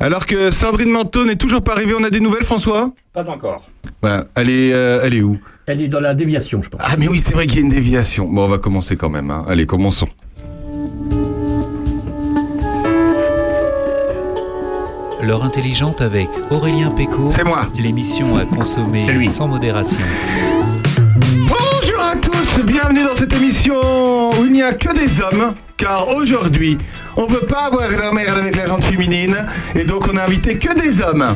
Alors que Sandrine Manteau n'est toujours pas arrivée, on a des nouvelles, François? Pas encore. Ouais, elle est, euh, elle est où? Elle est dans la déviation, je pense. Ah, mais oui, c'est vrai qu'il y a une déviation. Bon, on va commencer quand même. hein. Allez, commençons. L'heure intelligente avec Aurélien Péco. C'est moi. L'émission à consommer lui. sans modération. Bonjour à tous, bienvenue dans cette émission où il n'y a que des hommes, car aujourd'hui, on veut pas avoir la merde avec la gente féminine, et donc on a invité que des hommes.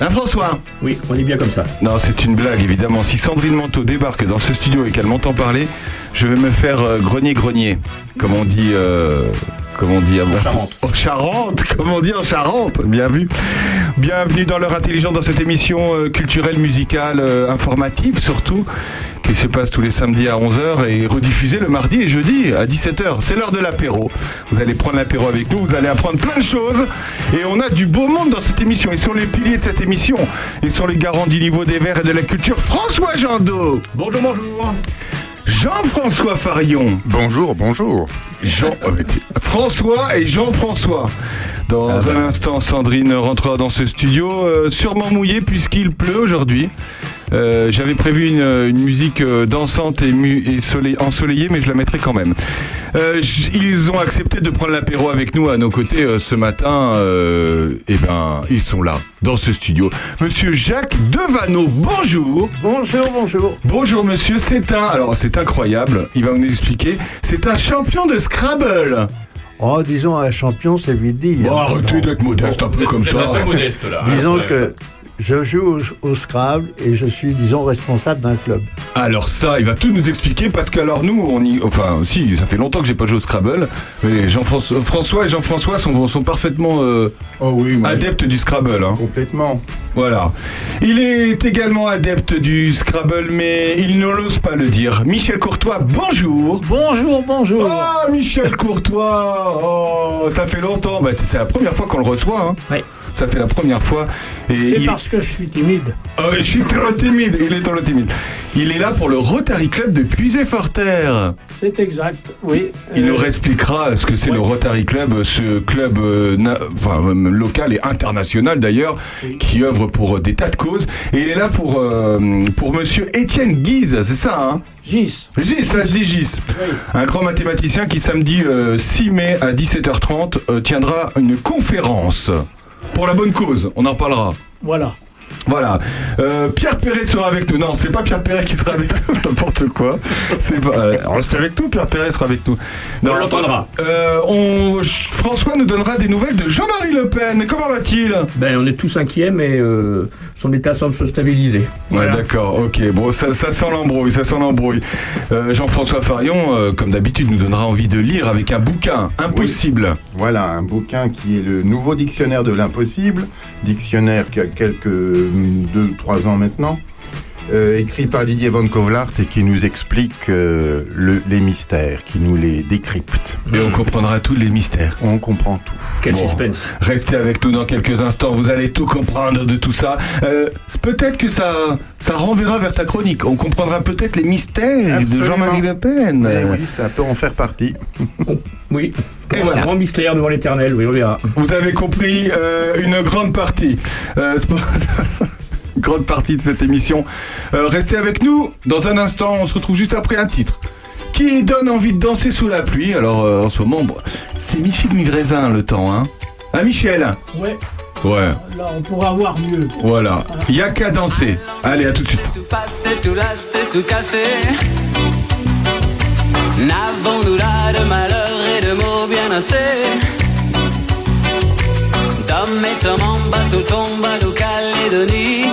Hein, François? Oui, on est bien comme ça. Non, c'est une blague, évidemment. Si Sandrine Manteau débarque dans ce studio et qu'elle m'entend parler, je vais me faire euh, grogner-grogner, comme on dit... euh, Comme on dit à Charente. En Charente, comme on dit en Charente, bien vu. Bienvenue dans l'heure intelligente dans cette émission euh, culturelle, musicale, euh, informative surtout, qui se passe tous les samedis à 11h et rediffusée le mardi et jeudi à 17h. C'est l'heure de l'apéro. Vous allez prendre l'apéro avec nous, vous allez apprendre plein de choses et on a du beau monde dans cette émission. Ils sont les piliers de cette émission. Ils sont les garants du niveau des verts et de la culture. François Jandot, Bonjour, bonjour. Jean-François Farion, Bonjour, bonjour. Jean, t'es- François et Jean-François. Dans un instant, Sandrine rentrera dans ce studio, euh, sûrement mouillé puisqu'il pleut aujourd'hui. Euh, J'avais prévu une, une musique euh, dansante et, mu- et soleil- ensoleillée, mais je la mettrai quand même. Euh, ils ont accepté de prendre l'apéro avec nous à nos côtés euh, ce matin. Euh, et ben, ils sont là, dans ce studio. Monsieur Jacques Devano, bonjour. Bonjour, bonjour. Bonjour monsieur, c'est un, alors c'est incroyable, il va nous expliquer, c'est un champion de Scrabble. Oh, disons, un champion, c'est vite dit. Bon, hein. arrêtez d'être modeste un peu comme ça. modeste là. Disons Ouais. que je joue au, au Scrabble et je suis, disons, responsable d'un club. Alors ça, il va tout nous expliquer parce qu'alors nous, on y, enfin si, ça fait longtemps que j'ai pas joué au Scrabble, mais Jean-François François et Jean-François sont, sont parfaitement euh, Oh oui, moi, adeptes du Scrabble. hein. complètement. Voilà. Il est également adepte du Scrabble, mais il n'ose pas le dire. Michel Courtois, bonjour. Bonjour, bonjour. Oh, Michel Courtois Oh, ça fait longtemps. Bah, c'est la première fois qu'on le reçoit. Hein. Ouais. Ça fait la première fois. C'est il- parce que je suis timide. Ah je suis trop timide. Il est trop timide. Il est là pour le Rotary Club de Puisé-Forterre. C'est exact, oui. Il Euh, nous expliquera ce que c'est le Rotary Club, ce club euh, na- enfin, euh, local et international d'ailleurs, Oui. qui œuvre pour euh, des tas de causes. Et il est là pour, euh, pour monsieur Étienne Guise, c'est ça, hein? Gis. Gis, ça se dit Gis. Oui. Un grand mathématicien qui samedi euh, 6 mai à 17h30 euh, tiendra une conférence pour la bonne cause. On en parlera. Voilà. Voilà. Euh, Pierre Perret sera avec nous. Non, c'est pas Pierre Perret qui sera avec nous. N'importe quoi. C'est pas. euh, avec nous. Pierre Perret sera avec nous. On l'entendra. Euh, on- François nous donnera des nouvelles de Jean-Marie Le Pen. Comment va-t-il? Ben, on est tous inquiets, mais euh, son état semble se stabiliser. Ouais, d'accord. Ok. Bon, ça, ça sent l'embrouille. Ça sent l'embrouille. Euh, Jean-François Farion, euh, comme d'habitude, nous donnera envie de lire avec un bouquin impossible. Voilà un bouquin qui est le nouveau dictionnaire de l'impossible, dictionnaire qui a quelques deux, trois ans maintenant, euh, écrit par Didier Van Kovlart et qui nous explique euh, le- les mystères, qui nous les décrypte. Et on comprendra tous les mystères. On comprend tout. Quel Bon. suspense. Restez avec nous dans quelques instants, vous allez tout comprendre de tout ça. Euh, peut-être que ça, ça renverra vers ta chronique. On comprendra peut-être les mystères de. Jean-Marie Le Pen. Eh oui, ça peut en faire partie. Oui. Et voilà. grand mystère devant l'éternel, oui, on verra. Vous avez compris euh, une grande partie. Euh, grande partie de cette émission. Euh, restez avec nous. Dans un instant, on se retrouve juste après un titre. Qui donne envie de danser sous la pluie. Alors euh, en ce moment, bon, c'est Michel Mivrézin le temps, hein. Ah Michel? Ouais, Ouais, là, on pourra voir mieux. voilà. Il y a qu'à danser. Allez, à tout de suite. Tout passé, tout lassé, tout cassé. N'avons-nous là de malheur et de mots bien assez? D'hommes et hommes en bateau tombe à Calédonie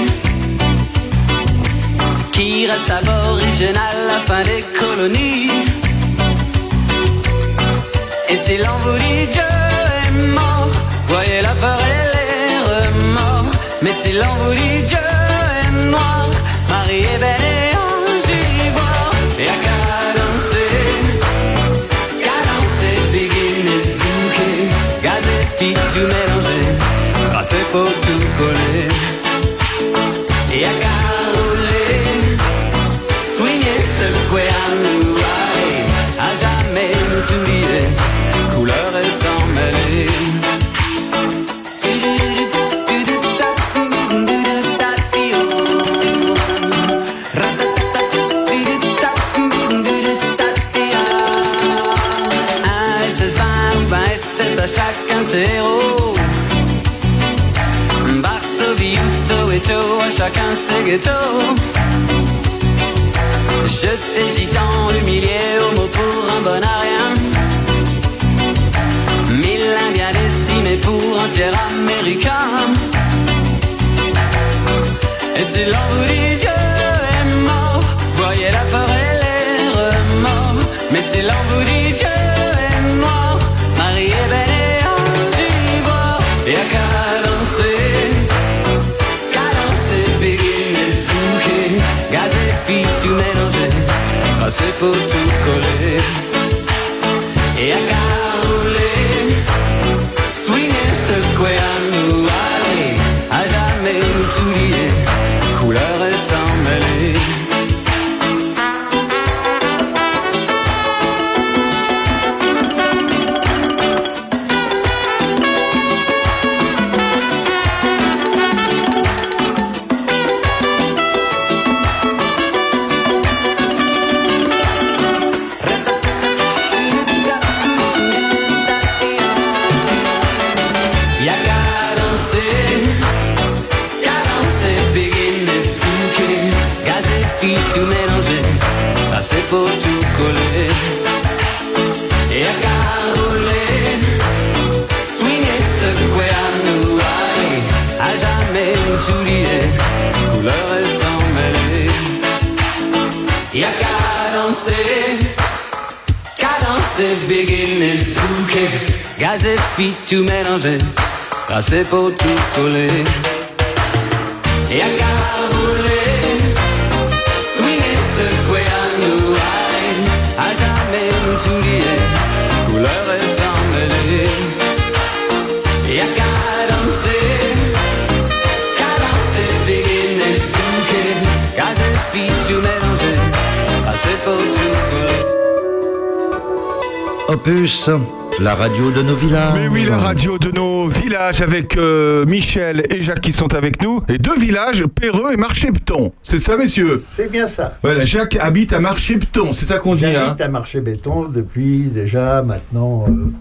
Qui reste aborigénal à la fin des colonies. Et si l'on vous dit Dieu est mort Voyez la peur et les remords. Mais si l'on vous dit Dieu est noir Marie est belle et ange ivoire Et à Qu'à danser Begin et zouké Gaz et filles tout mélangé Grâce et faut chacun ses ghettos. Je t'hésitant, humilié, homo pour un bon à rien. Mille Indiens décimés pour un fier américain. Et si l'envie Dieu est mort, voyez la peur et les remords. Mais si l'envie passer pour tout coller. Et à et filles tout mélanger, passer pour tout coller. Y'a qu'à rouler, swinger, secouer à nous à jamais nous tout lier, couleur et sans mêler. Y'a qu'à danser, qu'à danser, begin et souquer, gaz et filles tout mélanger, passer pour tout coller. Opus, la radio de nos villages. Mais oui, la radio de nos villages avec euh, Michel et Jacques qui sont avec nous. Et deux villages, Perreux et Marchepton. C'est ça, messieurs? C'est bien ça. Voilà, Jacques habite à Marchepton, c'est ça qu'on dit, hein? J'habite à Marché Béton depuis déjà maintenant. euh,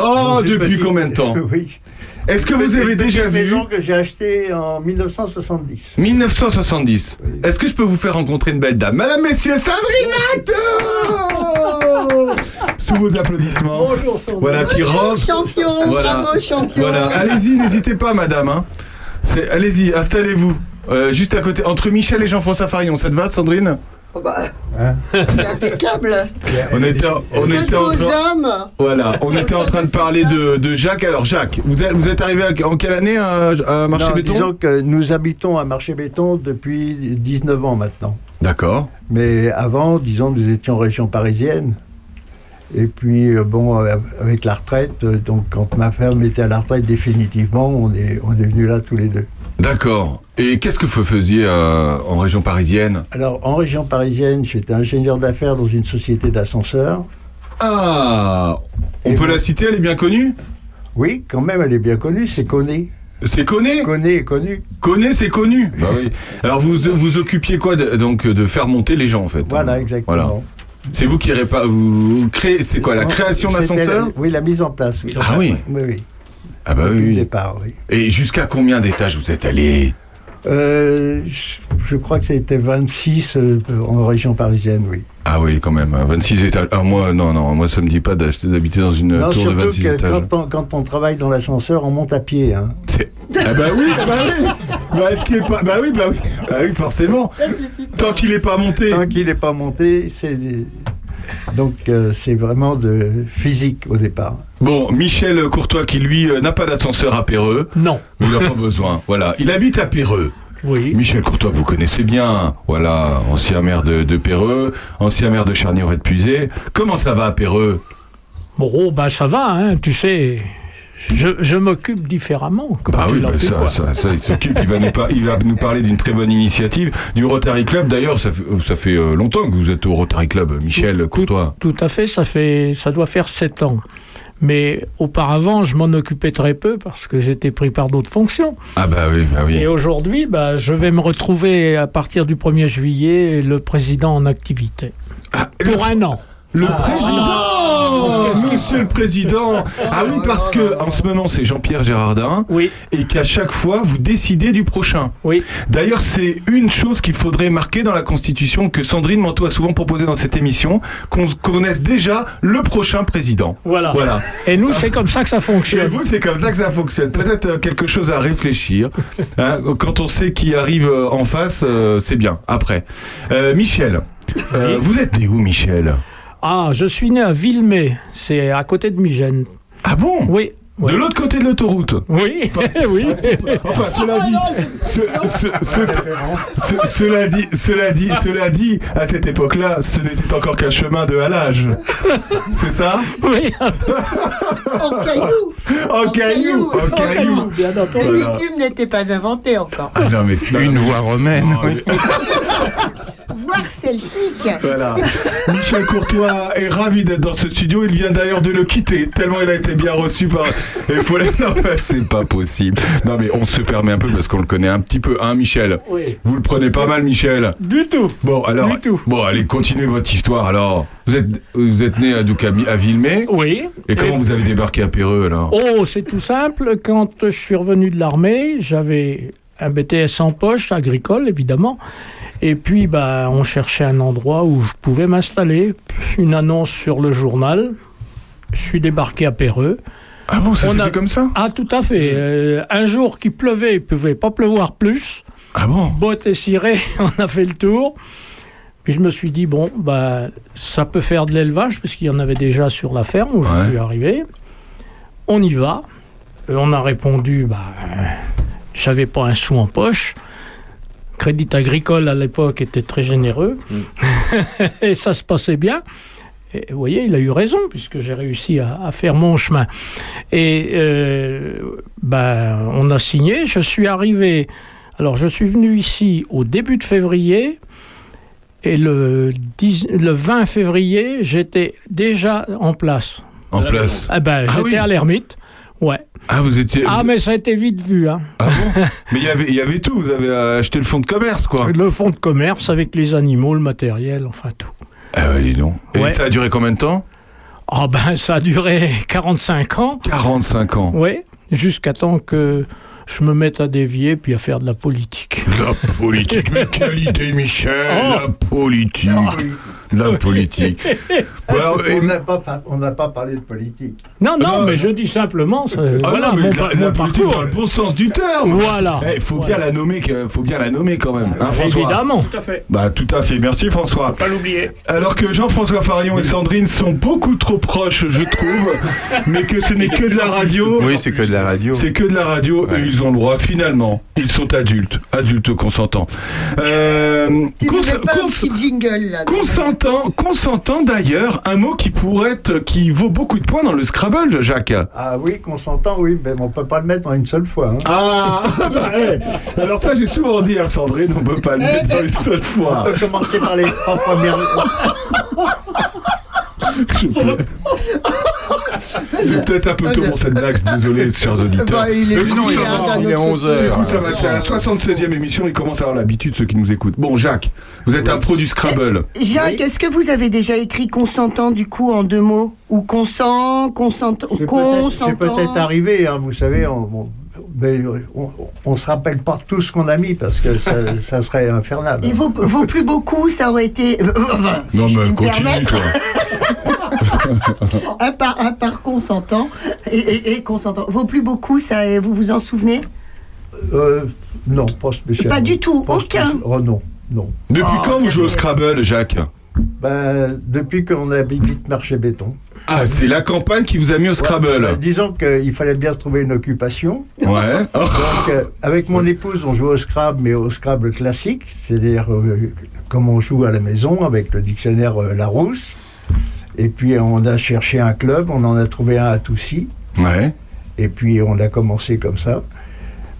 Oh, depuis combien de temps Oui. Est-ce que vous avez déjà vu maison que j'ai achetée en 1970. 1970. Oui. Est-ce que je peux vous faire rencontrer une belle dame? Madame, messieurs, Sandrine Nato Sous vos applaudissements. Bonjour Sandrine. Voilà, qui rentre. Champion, Voilà. bravo champion. Voilà, allez-y, n'hésitez pas, madame. hein. C'est- Allez-y, installez-vous. Euh, juste à côté, entre Michel et Jean-François Farion, ça te va, Sandrine Oh bah, c'est impeccable. On était, on était en train, voilà, on était en train de parler de, de Jacques. Alors Jacques, vous êtes, vous êtes arrivé à- en quelle année à, à Marché Non, Béton disons que nous habitons à Marché Béton depuis 19 ans maintenant. D'accord. Mais avant, disons, nous étions en région parisienne. Et puis, euh, bon, euh, avec la retraite, euh, donc quand ma femme était à la retraite définitivement, on est, on est venus là tous les deux. D'accord. Et qu'est-ce que vous faisiez euh, en région parisienne? Alors, en région parisienne, j'étais ingénieur d'affaires dans une société d'ascenseurs. Ah On Et peut vous la citer, elle est bien connue? Oui, quand même, elle est bien connue, c'est Conné. C'est connu Conné est connu. Connu, c'est connu. Bah oui. Alors vous vous occupiez quoi de, donc de faire monter les gens en fait? Voilà, Voilà. C'est vous qui répa- vous créez c'est quoi la création d'ascenseurs Oui, la mise en place. oui. Ah oui. Oui, oui. Ah bah Depuis oui. le oui. départ, oui. Et jusqu'à combien d'étages vous êtes allé? Euh, je, crois que c'était 26 euh, en région parisienne, oui. Ah oui, quand même. hein, 26 étages. Ah moi non non, moi ça me dit pas d'habiter dans une non, tour de surtout 26 que étages. quand on, quand on travaille dans l'ascenseur, on monte à pied. Hein. C'est- Ah bah oui, bah oui. Bah, est-ce qu'il est pas Bah oui, bah oui. Bah oui, forcément. Tant qu'il est pas monté. Tant qu'il n'est pas monté, c'est. Donc, euh, c'est vraiment de physique au départ. Bon, Michel Courtois qui lui euh, n'a pas d'ascenseur à Péreux. Non. Il n'a pas besoin. Voilà, il habite à Péreux. Oui. Michel Courtois, que vous connaissez bien. Voilà, ancien maire de, de Péreux, ancien maire de Charnier et de Puisé. Comment ça va à Péreux? Bon, bah ça va, hein, tu sais. Je, je m'occupe différemment. Comme tu oui, bah ça, ça, ça, il s'occupe. Il va nous, par- il va nous parler d'une très bonne initiative du Rotary Club. D'ailleurs, ça fait, ça fait euh, longtemps que vous êtes au Rotary Club, Michel Courtois. Tout à fait, ça fait, ça doit faire sept ans. Mais auparavant, je m'en occupais très peu parce que j'étais pris par d'autres fonctions. Ah bah oui, bah oui. Et aujourd'hui, bah, je vais me retrouver à partir du 1er juillet le président en activité. Ah, Pour un an. Le Ah, président Monsieur le président Ah oui, parce que en ce moment, c'est Jean-Pierre Gérardin. Oui. Et qu'à chaque fois, vous décidez du prochain. Oui. D'ailleurs, c'est une chose qu'il faudrait marquer dans la Constitution que Sandrine Manteau a souvent proposé dans cette émission, qu'on connaisse déjà le prochain président. Voilà. Voilà. Et nous, c'est comme ça que ça Et fonctionne. vous, c'est comme ça que ça fonctionne. Peut-être euh, quelque chose à réfléchir. Hein, quand on sait qui arrive euh, en face, euh, c'est bien. Après, Euh, Michel, euh, vous êtes né où, Michel? Ah, je suis né à Villemay, c'est à côté de Migène. Ah bon? Oui. De l'autre côté de l'autoroute? Oui, oui. Enfin, cela dit, ce- ce- ce- ce- cela dit, cela dit, cela dit, à cette époque-là, ce n'était encore qu'un chemin de halage. C'est ça? Oui, En caillou. En caillou, en caillou. bien Le entendu. Voilà. bitume n'était pas inventé encore. Ah non, mais c'est Une voix romaine. Non, oui. Voire celtique. Voilà. Michel Courtois est ravi d'être dans ce studio. Il vient d'ailleurs de le quitter, tellement il a été bien reçu par. Il faut les... Non, mais c'est pas possible. Non, mais on se permet un peu parce qu'on le connaît un petit peu, hein, Michel? Oui. Vous le prenez pas mal, Michel? Du tout. Bon, alors. Du tout. Bon, allez, continuez votre histoire alors. Vous êtes, vous êtes né à, donc, à, à Villemay. Oui. Et comment Et- vous avez débarqué à Péreux alors? Oh, c'est tout simple. Quand je suis revenu de l'armée, j'avais un BTS en poche, agricole évidemment. Et puis, bah, on cherchait un endroit où je pouvais m'installer. Une annonce sur le journal. Je suis débarqué à Péreux. Ah bon, ça s'est a- fait comme ça? Ah, tout à fait. Euh, un jour qui pleuvait, il ne pouvait pas pleuvoir plus. Ah bon? Bottes et ciré, on a fait le tour. Puis je me suis dit, bon, bah, ça peut faire de l'élevage, parce qu'il y en avait déjà sur la ferme où Ouais. je suis arrivé. On y va. Et on a répondu, bah, euh, j'avais pas un sou en poche. Crédit agricole à l'époque était très généreux. et ça se passait bien. Et vous voyez, il a eu raison, puisque j'ai réussi à, à faire mon chemin. Et euh, ben, on a signé. Je suis arrivé. Alors, je suis venu ici au début de février. Et le, 10 le 20 février, j'étais déjà en place. En place. Ah ben, Ah j'étais oui. à l'ermite. Ouais. Ah, vous étiez. Ah, mais ça a été vite vu. Hein. Ah bon Mais il y avait- il y avait tout. Vous avez euh, acheté le fonds de commerce, quoi. Le fonds de commerce avec les animaux, le matériel, enfin tout. Ah ouais, dis donc. Et Ouais. ça a duré combien de temps Ah ben, ça a duré 45 ans. 45 ans. Oui, jusqu'à temps que je me mette à dévier puis à faire de la politique. La politique, mais quelle idée, Michel Oh. La politique. La politique. Alors, on et- n'a pas, par- on n'a pas parlé de politique. Non, non, Non, mais je dis simplement, Ah voilà, non, mais mon, la, la mon politique parcours. dans le bon sens du terme. Voilà. Il faut Voilà. bien la nommer, faut bien la nommer quand même. Hein, François Évidemment. Tout à fait. Bah tout à fait. Merci François. Pas l'oublier. Alors que Jean-François Farion et Sandrine sont beaucoup trop proches, je trouve, mais que ce n'est que de la radio. Oui, c'est que de la radio. C'est que de la radio et ils ont le droit, finalement. Ils sont adultes, adultes consentants. Euh, cons- mets pas un petit jingle là consentant, consentant d'ailleurs, un mot qui pourrait être, qui vaut beaucoup de points dans le Scrabble, Jacques. Ah oui, consentant, oui, mais on peut pas le mettre en une seule fois. hein. Ah, bah, eh. alors ça j'ai souvent dit à Sandrine, on peut pas le mettre dans une seule fois. On peut commencer par les trois premières. Je C'est peut-être un peu tôt pour cette blague, désolé, chers auditeurs. Bah, il est Mais minuit, non, ça hein, va. d'un il est autre 11 côté. heures. Écoute, ça va, c'est à la 76e émission, ils commencent à avoir l'habitude, ceux qui nous écoutent. Bon, Jacques, vous êtes un pro du Scrabble. Jacques, est-ce que vous avez déjà écrit consentant du coup en deux mots Ou consent, consentant, C'est peut-être- consentant c'est peut-être arrivé, hein, vous savez, on, on- mais on, on se rappelle pas tout ce qu'on a mis parce que ça, ça serait infernal. Il vaut, vaut plus beaucoup, ça aurait été. euh, enfin, si Non, mais continue, permettre, toi. un par, un par consentant et, et- et consentant. Vaut plus beaucoup, ça, vous vous en souvenez? Euh, non, pas spécialement. Pas du tout, Pas aucun. spécial- Oh non, non. Depuis Oh, quand vous jouez au. Scrabble, Jacques? Ben, depuis qu'on habite marché béton. Ah, c'est la campagne qui vous a mis au Scrabble. Ouais, ben, disons qu'il fallait bien trouver une occupation. Ouais. Oh. Donc, euh, avec mon épouse, on joue au Scrabble, mais au Scrabble classique, c'est-à-dire euh, comme on joue à la maison avec le dictionnaire euh, Larousse. Et puis, on a cherché un club, on en a trouvé un à Toussy, Ouais. et puis on a commencé comme ça.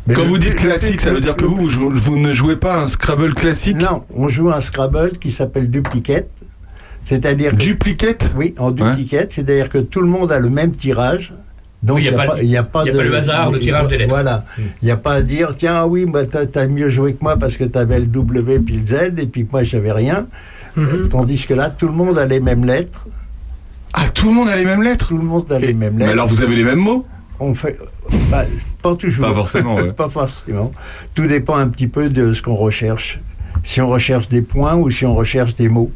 Mais Quand le- vous dites le- classique, ça le- veut dire que vous, vous, ne jouez pas un Scrabble classique? Non, on joue un Scrabble qui s'appelle Duplicate, c'est-à-dire que- Duplicate? Oui, en duplicate, c'est-à-dire que tout le monde a le même tirage. Donc Oui, il n'y a, pas le- y a pas y a de pas le hasard de tirage des lettres. Voilà, il n'y a pas à dire tiens oui, bah, t'as as mieux joué que moi parce que tu avais le W puis le Z et puis que moi j'avais rien. Mhm. Euh, Tandis que là, tout le monde a les mêmes lettres Ah, tout le monde a les mêmes lettres Tout le monde a les mêmes Mais lettres. alors vous avez les mêmes mots? On fait. bah, pas toujours. Pas forcément, ouais. pas forcément. Tout dépend un petit peu de ce qu'on recherche. Si on recherche des points ou si on recherche des mots.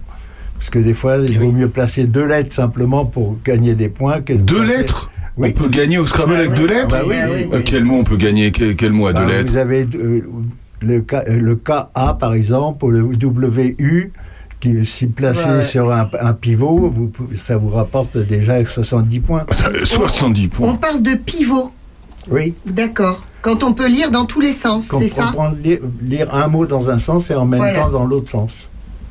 Parce que des fois, il vaut mieux placer deux lettres simplement pour gagner des points que de Deux placer- lettres? Oui. On peut gagner au Scrabble avec deux lettres? Ah bah oui, oui, Euh, Quel mot on peut gagner? Quel, quel mot à Bah, deux lettres? Vous avez euh, le, K, euh, le KA par exemple, ou le WU, qui, si placé Ouais. sur un, un pivot, vous, ça vous rapporte déjà 70 points. Ça, euh, 70 On points. parle de pivot. Oui, D'accord. Quand on peut lire dans tous les sens, c'est ça lire, lire un mot dans un sens et en même Voilà. temps dans l'autre sens.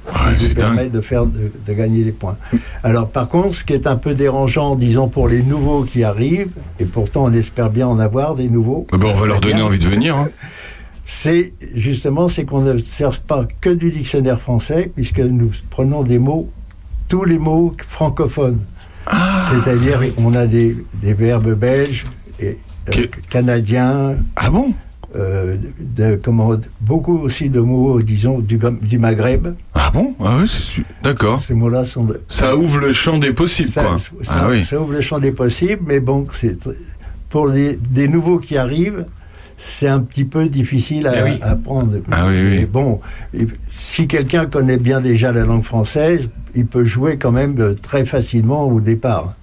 Ouais, Ça vous permet dingue. de, faire, de, de gagner des points. Alors par contre, ce qui est un peu dérangeant, disons pour les nouveaux qui arrivent, et pourtant on espère bien en avoir des nouveaux, Ah bah, on va leur donner bien. envie de venir. hein. c'est justement c'est qu'on ne sert pas que du dictionnaire français, puisque nous prenons des mots, tous les mots francophones. Ah, C'est-à-dire on a des, des verbes belges et euh, Que- canadiens, Ah bon? euh, de, comment, beaucoup aussi de mots, disons, du, du Maghreb. Ah bon? Ah oui, c'est su- D'accord. Ces mots-là sont... de- Ça ouvre le champ des possibles, ça, quoi. ça- ah oui. ça ouvre le champ des possibles, mais bon, c'est pour les, des nouveaux qui arrivent, c'est un petit peu difficile à, Eh oui. à apprendre. Ah oui, oui. Mais bon, si quelqu'un connaît bien déjà la langue française, il peut jouer quand même euh, très facilement au départ.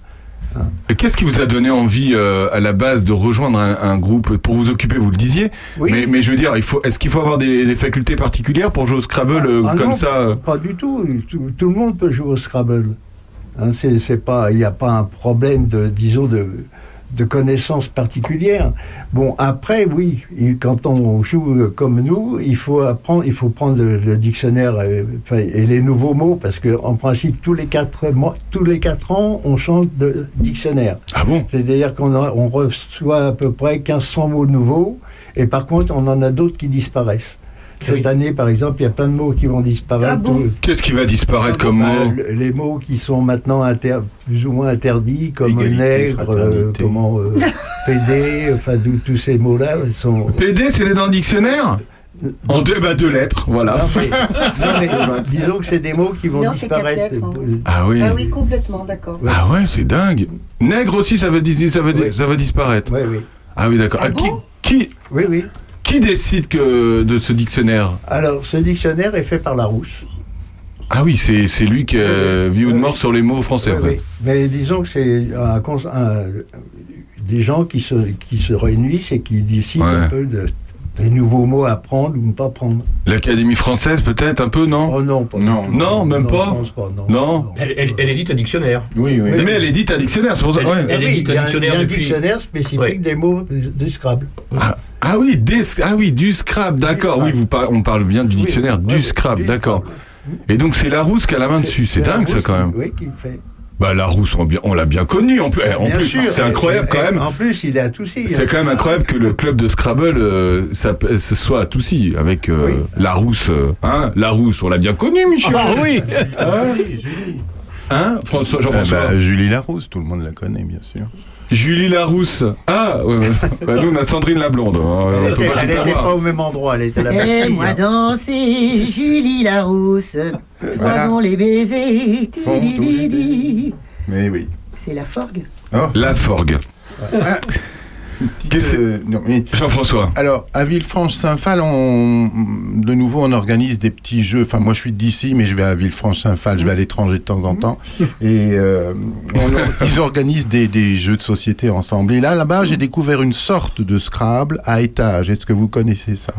Et Qu'est-ce qui vous a donné envie euh, à la base de rejoindre un, un groupe? Pour vous occuper Vous le disiez. Oui. Mais, mais je veux dire, il faut. Est-ce qu'il faut avoir des, des facultés particulières pour jouer au Scrabble Ah, euh, ah comme non, ça Pas du tout. Tout, tout le monde peut jouer au Scrabble. Hein, c'est, c'est pas, il n'y a pas un problème de, disons, de, de connaissances particulières. Bon, après, oui, quand on joue comme nous, il faut apprendre, il faut prendre le, le dictionnaire euh, et les nouveaux mots, parce que en principe, tous les quatre mois, tous les quatre ans, on change de dictionnaire. Ah bon? C'est-à-dire qu'on on reçoit à peu près 1500 mots nouveaux, et par contre, on en a d'autres qui disparaissent. Cette Oui. année, par exemple, il y a plein de mots qui vont disparaître. Ah bon Qu'est-ce qui va disparaître comme bah, mot le- les mots qui sont maintenant inter- plus ou moins interdits, comme Égalité, nègre, euh, comment euh, PD, enfin tous ces mots-là ils sont. PD, c'est dans le dictionnaire En deux, bah, deux lettres, voilà. Non, mais, non, mais disons que c'est des mots qui vont Non, disparaître. lettres, hein. Euh, Ah oui. Ah oui, complètement, d'accord. Ouais. Ah ouais, c'est dingue. Nègre aussi, ça va, dis- ça va, dis- Oui. ça va disparaître. Oui, oui, Ah oui, d'accord. Ah Ah, qui, qui, oui, oui. Qui décide que de ce dictionnaire Alors, ce dictionnaire est fait par Larousse. Ah oui, c'est c'est lui qui oui. vit ou de mort sur les mots français. Oui. Mais disons que c'est un cons- un- des gens qui se, qui se réunissent et qui décident Ouais. un peu de, des nouveaux mots à prendre ou ne pas prendre. L'Académie française, peut-être, un peu, non Oh non, pas Non. même pas je pense pas non. Non. Elle, elle, elle édite un dictionnaire. Oui, oui. Mais elle est dite à dictionnaire, c'est pour ça. Elle- ouais. elle- Ah y a un- dictionnaire il y a un depuis- dictionnaire spécifique Ouais. des mots du du Scrabble. Ah oui, des, ah oui, du Scrabble, d'accord. Oui, Scrabble. vous par- on parle bien du dictionnaire, du ouais, Scrabble, du d'accord. Et donc c'est Larousse qui a la main dessus, c'est dingue ça quand même. Oui, qui fait. Bah Larousse, on, on l'a bien connu en plus. Eh, en Bien plus, sûr. c'est incroyable et- quand et même. En plus, il est à Toussy. hein. C'est quand même incroyable que le club de Scrabble euh, ça, ce soit à Toussy avec euh, Oui. Larousse. euh, hein, Larousse, on l'a bien connu, Michel. Ah oui Hein, François, Jean-François. bah, Julie Larousse, tout le monde la connaît, bien sûr. Julie Larousse. Ah, ouais. Bah, nous on a Sandrine la blonde. hein, Elle pas n'était pas au même endroit, elle était à la Et Bastille, moi hein. danser, Julie Larousse, toi Voilà. dont les baisers, di, di, di. Mais oui. C'est la forgue. Oh, La Forgue. ah, Qu'est-ce- euh, non, mais- Jean-François. Alors, à Villefranche-Saint-Phal, on, de nouveau, on organise des petits jeux. Enfin, moi, je suis d'ici, mais je vais à Villefranche-Saint-Phal, je vais à l'étranger de temps en temps. Et euh, on- ils organisent des, des jeux de société ensemble. Et là, là-bas, j'ai découvert une sorte de Scrabble à étage. Est-ce que vous connaissez ça?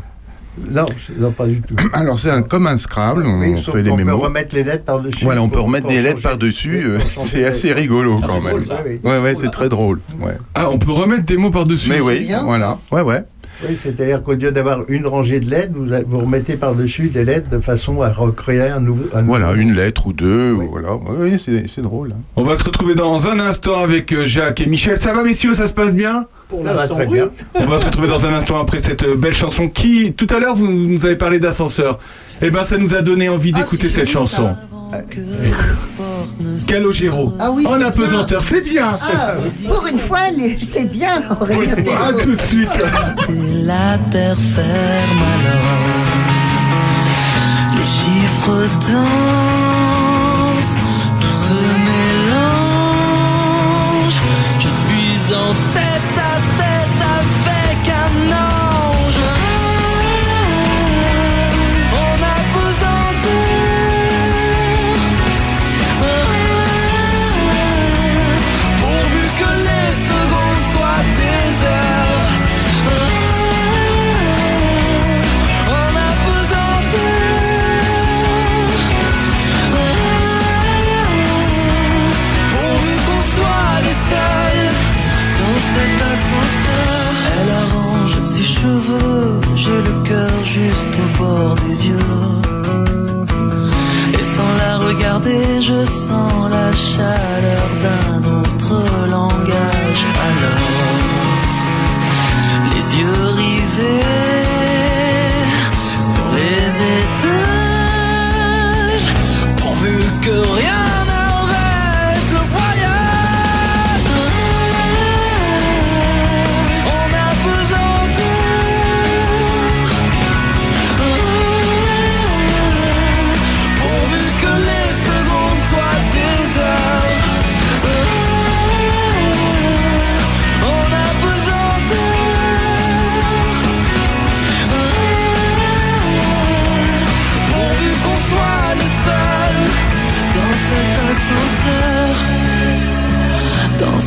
Non, non, pas du tout. Alors, c'est un, comme un Scrabble, on Oui, sauf fait les qu'on peut mémos. remettre les lettres par-dessus. Voilà, on peut remettre des lettres par-dessus. euh, c'est assez rigolo Ah, quand même. drôle, ça. Oui, Ouais, ouais, c'est très drôle. Ouais. Ah, on peut remettre des mots par-dessus. Mais oui, bien, ça. voilà. Ouais, ouais. Oui, c'est-à-dire qu'au lieu d'avoir une rangée de lettres, vous, vous remettez par-dessus des lettres de façon à recréer un nouveau. un Voilà, nouveau- une lettre ou deux. Oui. ou Voilà. Oui, c'est c'est drôle. hein. On va se retrouver dans un instant avec euh, Jacques et Michel. Ça va, messieurs Ça se passe bien? Pour Ça va très oui. bien. On va se retrouver dans un instant après cette euh, belle chanson qui, tout à l'heure, vous nous avez parlé d'ascenseur. Eh ben, ça nous a donné envie d'écouter cette chanson. Calogero. Ah oui, en c'est apesanteur, c'est bien. Ah, pour une fois, les- c'est bien, À tout de suite. La terre ferme alors, les chiffres dansent, cheveux, j'ai le cœur juste au bord des yeux. Et sans la regarder, je sens la chaleur d'un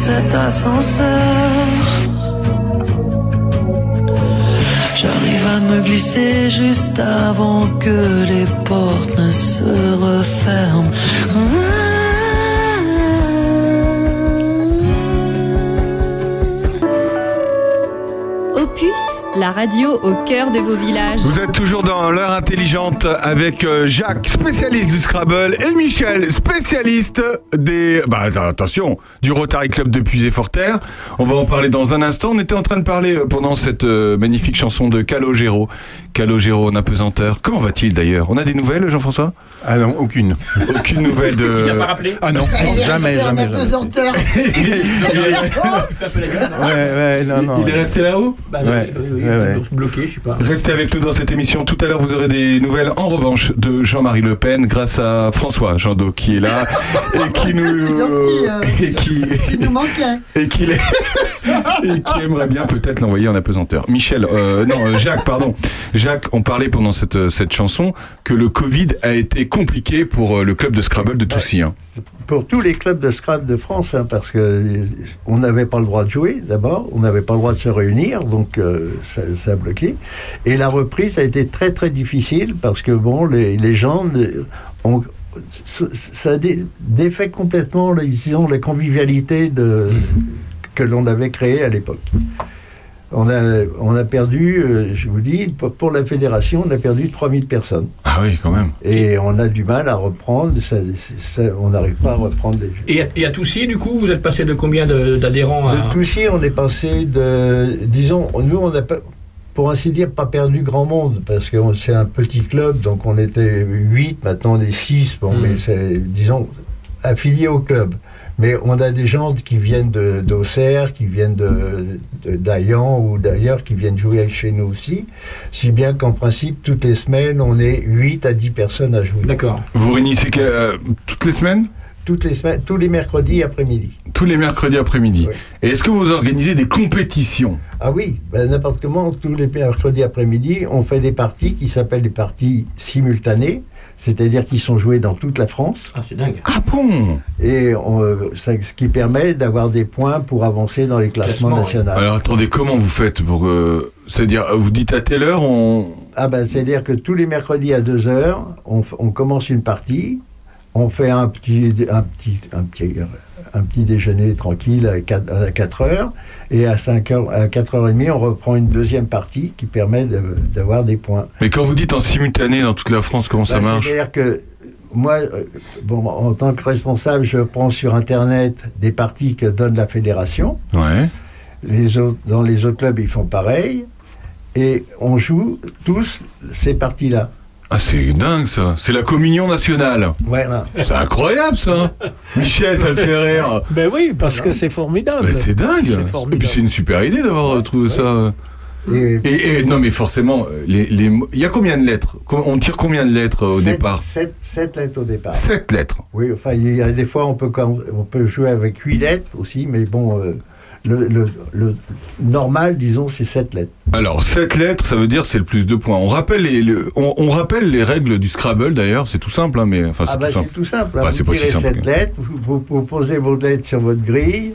cet ascenseur. J'arrive à me glisser juste avant que les portes ne se referment. La radio au cœur de vos villages. Vous êtes toujours dans l'heure intelligente avec euh, Jacques, spécialiste du Scrabble, et Michel, spécialiste des... Bah attention, du Rotary Club de Puisé-Forterre. On va en parler dans un instant. On était en train de parler euh, pendant cette euh, magnifique chanson de Calogero. Calogero en apesanteur. Comment va-t-il d'ailleurs? On a des nouvelles, Jean-François? Ah non, aucune. Aucune nouvelle de... Il t'a pas rappelé? Ah non, Il est jamais, en jamais, jamais. apesanteur. Ouais, ouais, non, non. Il est resté là-haut? Bah oui, Ouais, oui, oui, ouais, ouais. pour se bloquer, je sais pas. Restez avec nous dans cette émission. Tout à l'heure, vous aurez des nouvelles en revanche de Jean-Marie Le Pen grâce à François Jandot qui est là et qui nous gentil, euh. et qui nous manquais. et qui, l'est- et qui aimerait bien peut-être l'envoyer en apesanteur. Michel, euh, non euh, Jacques, pardon. Jacques, on parlait pendant cette cette chanson que le Covid a été compliqué pour euh, le club de Scrabble de Toussy. hein. Pour tous les clubs de Scrabble de France, hein, parce que euh, on n'avait pas le droit de jouer d'abord, on n'avait pas le droit de se réunir, donc euh, ça, ça a bloqué. Et la reprise a été très très difficile parce que bon, les, les gens euh, ont ça a dé- défait complètement, les- disons, les convivialités de, que l'on avait créées à l'époque. On a, on a perdu, euh, je vous dis, pour- la fédération, on a perdu 3000 personnes. Ah oui, quand même. Et on a du mal à reprendre, ça- ça- on n'arrive pas à reprendre les Et à, et à Toussy, du coup, vous êtes passé de combien de- d'adhérents à... De Toussy, on est passé de. Disons, nous, on n'a pas. Pour ainsi dire, pas perdu grand monde, parce que c'est un petit club, donc on était 8, maintenant on est 6, bon, Mm. mais c'est, disons, affilié au club. Mais on a des gens qui viennent de- d'Auxerre, qui viennent de, de- d'Ayan ou d'ailleurs, qui viennent jouer chez nous aussi. Si bien qu'en principe, toutes les semaines, on est 8 à 10 personnes à jouer. D'accord. Vous réunissez que, euh, toutes les semaines? Toutes les semaines, tous les mercredis après-midi. Tous les mercredis après-midi. Oui. Et est-ce que vous organisez des compétitions? Ah oui, ben, n'importe comment, tous les mercredis après-midi, on fait des parties qui s'appellent des parties simultanées, c'est-à-dire qui sont jouées dans toute la France, Ah, c'est dingue. Ah bon? Et on, euh, ça- ce qui permet d'avoir des points pour avancer dans les classements Classement, nationaux. Alors attendez, comment vous faites pour... euh, C'est-à-dire, vous dites à telle heure, on... Ah ben, c'est-à-dire que tous les mercredis à 2 heures, on, f- on commence une partie, on fait un petit, un petit, un petit, un petit déjeuner tranquille à 4, à 4 heures, et à 5 heures, à 4h30, on reprend une deuxième partie qui permet de- d'avoir des points. Mais quand vous dites en simultané dans toute la France, comment ça Bah, marche C'est-à-dire que moi, euh, bon, en tant que responsable, je prends sur Internet des parties que donne la fédération. Ouais. Les autres, dans les autres clubs, ils font pareil. Et on joue tous ces parties-là. Ah, c'est dingue ça. C'est la communion nationale. Voilà. C'est incroyable ça. Michel, ça le fait rire. Ben oui, parce que c'est formidable. Mais c'est dingue. C'est Et formidable. puis c'est une super idée d'avoir trouvé ça. Et, Et, et- non mais forcément, les, les mots- il y a combien de lettres? On tire combien de lettres euh, au sept- départ? sept, sept lettres au départ. Sept lettres. Oui, enfin, il y a des fois, on peut, on peut jouer avec huit lettres aussi, mais bon, euh, le, le- le normal, disons, c'est sept lettres. Alors, 7 lettres, ça veut dire c'est le plus de points. On rappelle les, le- on, on rappelle les règles du Scrabble d'ailleurs, c'est tout simple, hein, mais enfin c'est Ah bah tout c'est simple. tout simple. hein. Bah, vous tirez simple, cette quoi. lettre, vous, vous- vous posez vos lettres sur votre grille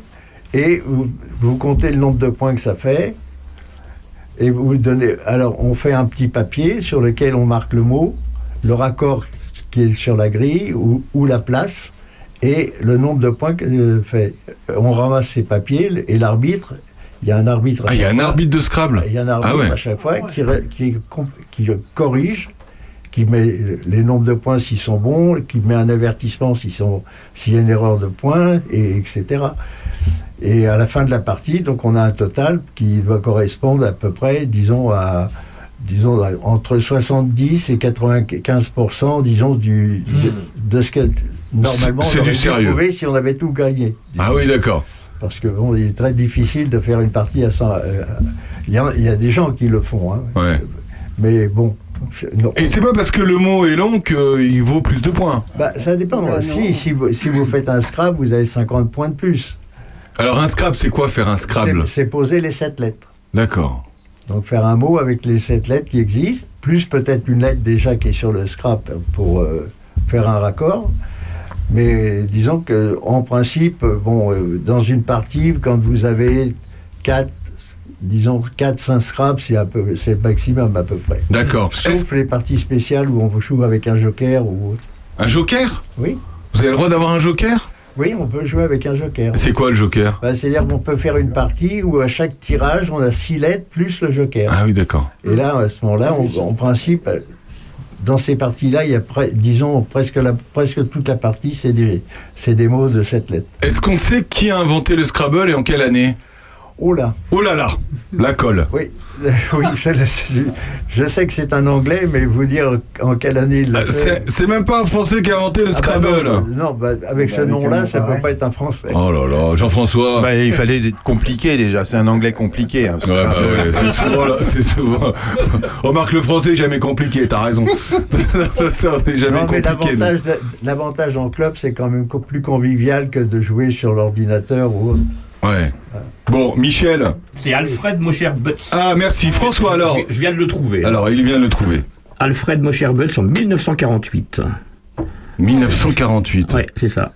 et vous, vous comptez le nombre de points que ça fait. Et vous donnez. Alors on fait un petit papier sur lequel on marque le mot, le raccord qui est sur la grille ou, ou la place et le nombre de points que euh, fait. On ramasse ces papiers et l'arbitre Il y a un arbitre. à Ah, il y a un fois. arbitre de Scrabble. Il y a un arbitre Ah ouais. à chaque fois qui, corrige, qui met les nombres de points s'ils sont bons, qui met un avertissement s'ils sont- s'il y a une erreur de points, et etc. Et à la fin de la partie, donc on a un total qui doit correspondre à peu près, disons, à disons à- entre 70 et 95% disons du de, de ce que normalement C'est on du aurait dû sérieux. trouver si on avait tout gagné. Ah oui, d'accord. Parce que bon, il est très difficile de faire une partie à 100. euh, Il y, a- il y a des gens qui le font, hein. Ouais. mais bon. non. Et c'est pas parce que le mot est long qu'il vaut plus de points. Bah, ça dépend. Si, non. si, vous, si vous faites un Scrabble, vous avez 50 points de plus. Alors un Scrabble, c'est quoi faire un Scrabble C'est poser les 7 lettres. D'accord. Donc faire un mot avec les 7 lettres qui existent, plus peut-être une lettre déjà qui est sur le Scrabble pour euh, faire un raccord. Mais disons que en principe, bon, euh, dans une partie, quand vous avez 4, disons 4, 5 Scrabble, c'est un peu, c'est le maximum à peu près. D'accord. Sauf les parties spéciales où on joue avec un joker ou autre. Un joker? Oui, Vous avez le droit d'avoir un joker? Oui, on peut jouer avec un joker. C'est quoi le joker? Bah, C'est-à-dire qu'on peut faire une partie où à chaque tirage, on a 6 lettres plus le joker. Ah oui, d'accord. Et là, à ce moment-là, en principe, dans ces parties-là, il y a, disons, presque, toute la partie, c'est des, des mots de cette lettre. Est-ce qu'on sait qui a inventé le Scrabble et en quelle année? Oh là Oh là là La colle. Oui, oui c'est- je sais que c'est un anglais, mais vous dire en quelle année il l'a Euh, fait... C'est c'est même pas un Français qui a inventé le Ah bah Scrabble. non, non, bah, avec ce Bah, nom-là, nom ça ne peut pas être un français. Oh là là, Jean-François. Bah, il fallait être compliqué déjà, c'est un anglais compliqué. hein, Ouais, bah ouais, c'est souvent, là, c'est souvent. Remarque, le français est jamais compliqué, t'as raison. ça, ça, c'est jamais Non, mais compliqué. l'avantage, en club, c'est quand même plus convivial que de jouer sur l'ordinateur ou autre. Ouais. Bon, Michel. C'est Alfred Mosher Butz. Ah, merci. François, alors. Je viens de le trouver. Alors, il vient de le trouver. Alfred Mosher Butz en 1948. 1948. Ouais, c'est ça.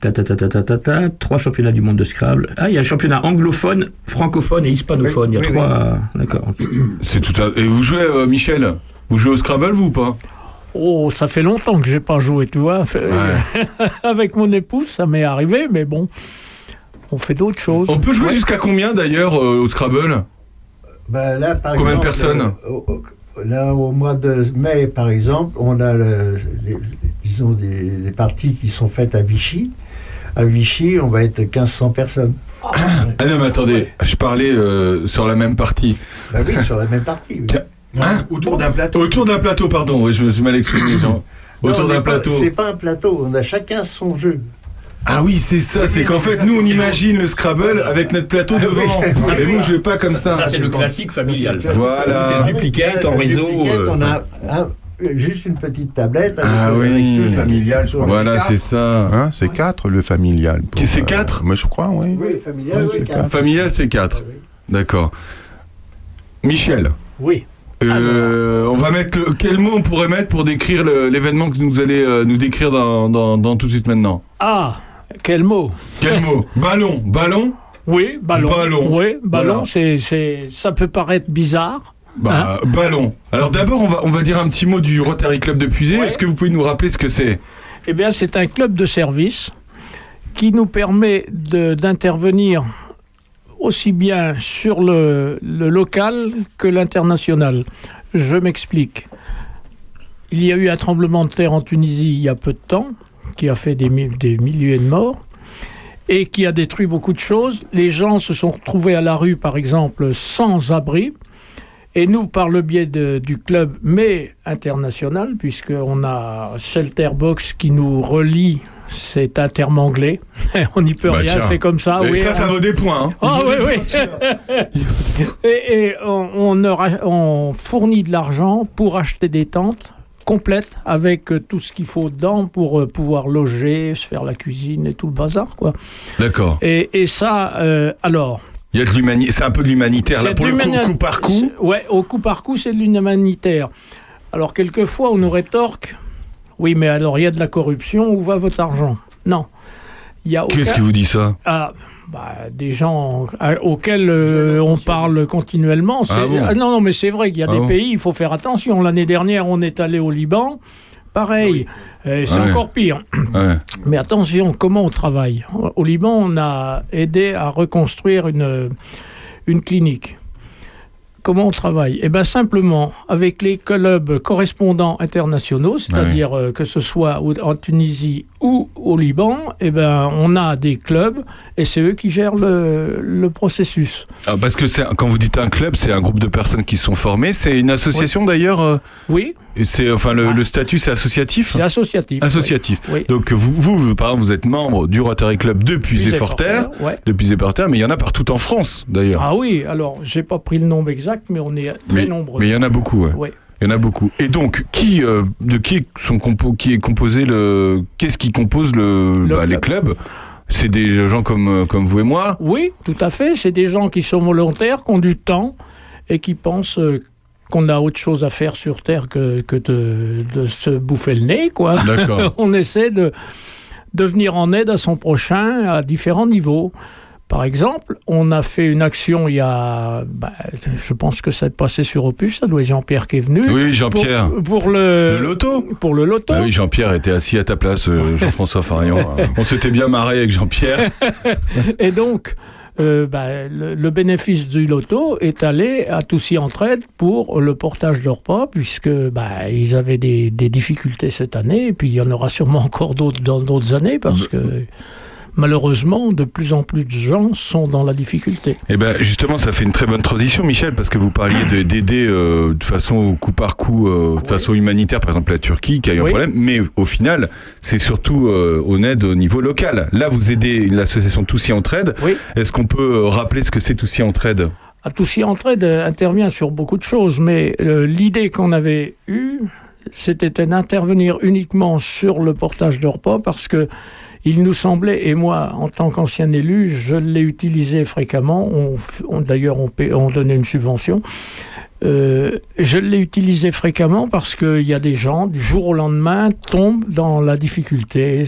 Ta, ta, ta, ta, ta, ta, ta. Trois championnats du monde de Scrabble. Ah, il y a un championnat anglophone, francophone et hispanophone. Oui, il y a oui, trois. D'accord. C'est tout à... Et vous jouez, euh, Michel? Vous jouez au Scrabble, vous ou pas? Oh, ça fait longtemps que j'ai pas joué, tu vois. Avec mon épouse, ça m'est arrivé, mais bon, on fait d'autres choses. On peut jouer Ouais. jusqu'à combien d'ailleurs euh, au Scrabble? Ben, là, par Combien de personnes? euh, Là, au mois de mai, par exemple, on a, le- les- disons, des, des parties qui sont faites à Vichy. À Vichy, on va être 1500 personnes. Ah non, mais attendez, je parlais euh, sur la même partie. Bah oui, sur la même partie. oui. Hein? Autour d'un plateau. Autour d'un plateau, pardon, oui, je me suis mal exprimé. Autour d'un plateau. C'est pas un plateau, on a chacun son jeu. Ah oui, c'est ça, c'est qu'en fait, nous, on imagine le Scrabble avec notre plateau Ah devant. Et vous, je vais pas comme ça. Ça, c'est le classique familial. Voilà. C'est le duplicate en Le réseau. euh, on a un- juste une petite tablette. avec- Ah avec oui. deux Familial, je crois. Voilà, c'est ça. Hein, c'est 4 le familial. C'est euh, quatre? Moi je crois, oui. Oui, familial, oui, quatre. Familial, c'est 4. Oui. D'accord. Michel, Oui. euh, on va mettre le- quel mot on pourrait mettre pour décrire le- l'événement que vous allez euh, nous décrire dans, dans- dans tout de suite maintenant? Ah, quel mot? Quel mot? Ballon, ballon? Oui, ballon. Ballon. Oui, ballon, Voilà. c'est, c'est, ça peut paraître bizarre. Bah, ballon. Alors d'abord, on va, on va dire un petit mot du Rotary Club de Puisé. Est-ce que vous pouvez nous rappeler ce que c'est? Eh bien, c'est un club de service qui nous permet de- d'intervenir aussi bien sur le, le local que l'international. Je m'explique. Il y a eu un tremblement de terre en Tunisie il y a peu de temps, qui a fait des, mi- des milliers de morts et qui a détruit beaucoup de choses. Les gens se sont retrouvés à la rue, par exemple, sans abri. Et nous, par le biais de- du club, mais international, puisqu'on a Shelterbox qui nous relie, c'est un terme anglais, on n'y peut Bah, rien, c'est comme ça. Et oui, ça, ça vaut des points. hein. ah oui, oui. et et on, on aura- on fournit de l'argent pour acheter des tentes complètes avec euh, tout ce qu'il faut dedans pour euh, pouvoir loger, se faire la cuisine et tout le bazar, quoi. D'accord. Et, et ça, euh, alors... Il y a de. C'est un peu de l'humanitaire là pour le coup, coup par coup. Ouais, au coup par coup, c'est de l'humanitaire. Alors, quelquefois, on nous rétorque oui, mais alors il y a de la corruption, où va votre argent? Non. Qu'est-ce qui vous dit ça? Ah, bah, des gens auxquels euh, on parle continuellement. Ah bon Ah non, non, mais c'est vrai qu'il y a Ah des bon pays, il faut faire attention. L'année dernière, on est allé au Liban. Pareil, Euh, c'est ouais. encore pire. Ouais. Mais attention, comment on travaille? Au Liban, on a aidé à reconstruire une, une clinique. Comment on travaille Eh bien simplement avec les clubs correspondants internationaux, c'est-à-dire euh, que ce soit en Tunisie ou au Liban, eh ben on a des clubs et c'est eux qui gèrent le, le processus. Ah, parce que quand vous dites un club, c'est un groupe de personnes qui sont formées. C'est une association d'ailleurs. euh, Oui, c'est enfin le, le statut c'est associatif. c'est associatif. Associatif. Oui. Donc vous, par exemple, vous êtes membre du Rotary Club depuis Puis Zéforterre, ouais. depuis Zéforterre, mais il y en a partout en France d'ailleurs. Ah oui, alors j'ai pas pris le nombre exact, mais on est très mais, nombreux. mais il y en a beaucoup. ouais. Ouais. Il y en a beaucoup. Et donc, qui, euh, de qui sont compo qui est composé le, qu'est-ce qui compose le, Le bah, les clubs? C'est des gens comme euh, comme vous et moi? Oui, tout à fait. C'est des gens qui sont volontaires, qui ont du temps et qui pensent euh, qu'on a autre chose à faire sur Terre que, que de, de se bouffer le nez, quoi. D'accord. On essaie de, de venir en aide à son prochain à différents niveaux. Par exemple, on a fait une action il y a, bah, je pense que ça est passé sur Opus, ça doit être Jean-Pierre qui est venu. Oui, Jean-Pierre. Pour, pour le, Le loto. Pour le loto. Bah oui, Jean-Pierre était assis à ta place, euh, Jean-François Farion. On s'était bien marré avec Jean-Pierre. Et donc, euh, bah, le, le bénéfice du loto est allé à Toussy Entraide pour le portage de repas, puisque bah, ils avaient des, des difficultés cette année, et puis il y en aura sûrement encore d'autres dans d'autres années, parce que malheureusement, de plus en plus de gens sont dans la difficulté. Et ben justement, ça fait une très bonne transition, Michel, parce que vous parliez de- d'aider euh, de façon coup par coup, euh, de façon humanitaire, par exemple la Turquie qui a eu un problème, mais au final, c'est surtout euh, en aide au niveau local. Là, vous aidez l'association Toussy Entraide. Oui. Est-ce qu'on peut euh, rappeler ce que c'est Toussy Entraide? À Toussy Entraide euh, intervient sur beaucoup de choses, mais l'idée qu'on avait eue, c'était d'intervenir uniquement sur le portage de repas parce que il nous semblait, et moi, en tant qu'ancien élu, je l'ai utilisé fréquemment. On, D'ailleurs, on, on donnait une subvention. Euh, je l'ai utilisé fréquemment parce qu'il y a des gens, du jour au lendemain, tombent dans la difficulté,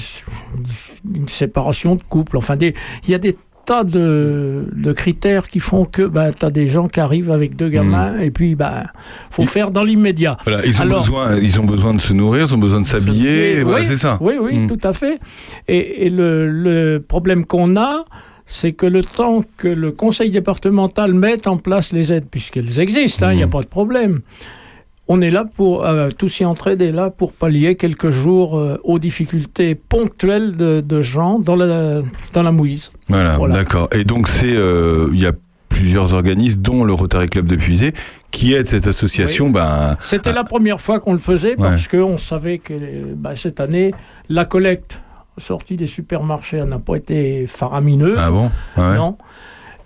une séparation de couple. Enfin, il y a des tas de, de critères qui font que bah, tu as des gens qui arrivent avec deux gamins et puis bah, faut faire dans l'immédiat. Voilà, ils ont Alors- besoin, ils ont besoin de se nourrir, ils ont besoin de s'habiller. oui, c'est ça. Oui, oui, Mm. tout à fait. Et, et le, le problème qu'on a, c'est que le temps que le conseil départemental mette en place les aides, puisqu'elles existent, hein, il n'y a Mm. pas de problème, on est là pour, euh, tous y entraide est là pour pallier quelques jours euh, aux difficultés ponctuelles de, de gens dans la, dans la mouise. Voilà, Voilà. d'accord. Et donc c'est, euh, il y a plusieurs organismes, dont le Rotary Club de Puisé, qui aident cette association. Ben, C'était la première fois qu'on le faisait parce qu'on savait que bah, cette année, la collecte sortie des supermarchés n'a pas été faramineuse. Ah bon? Ouais. Non.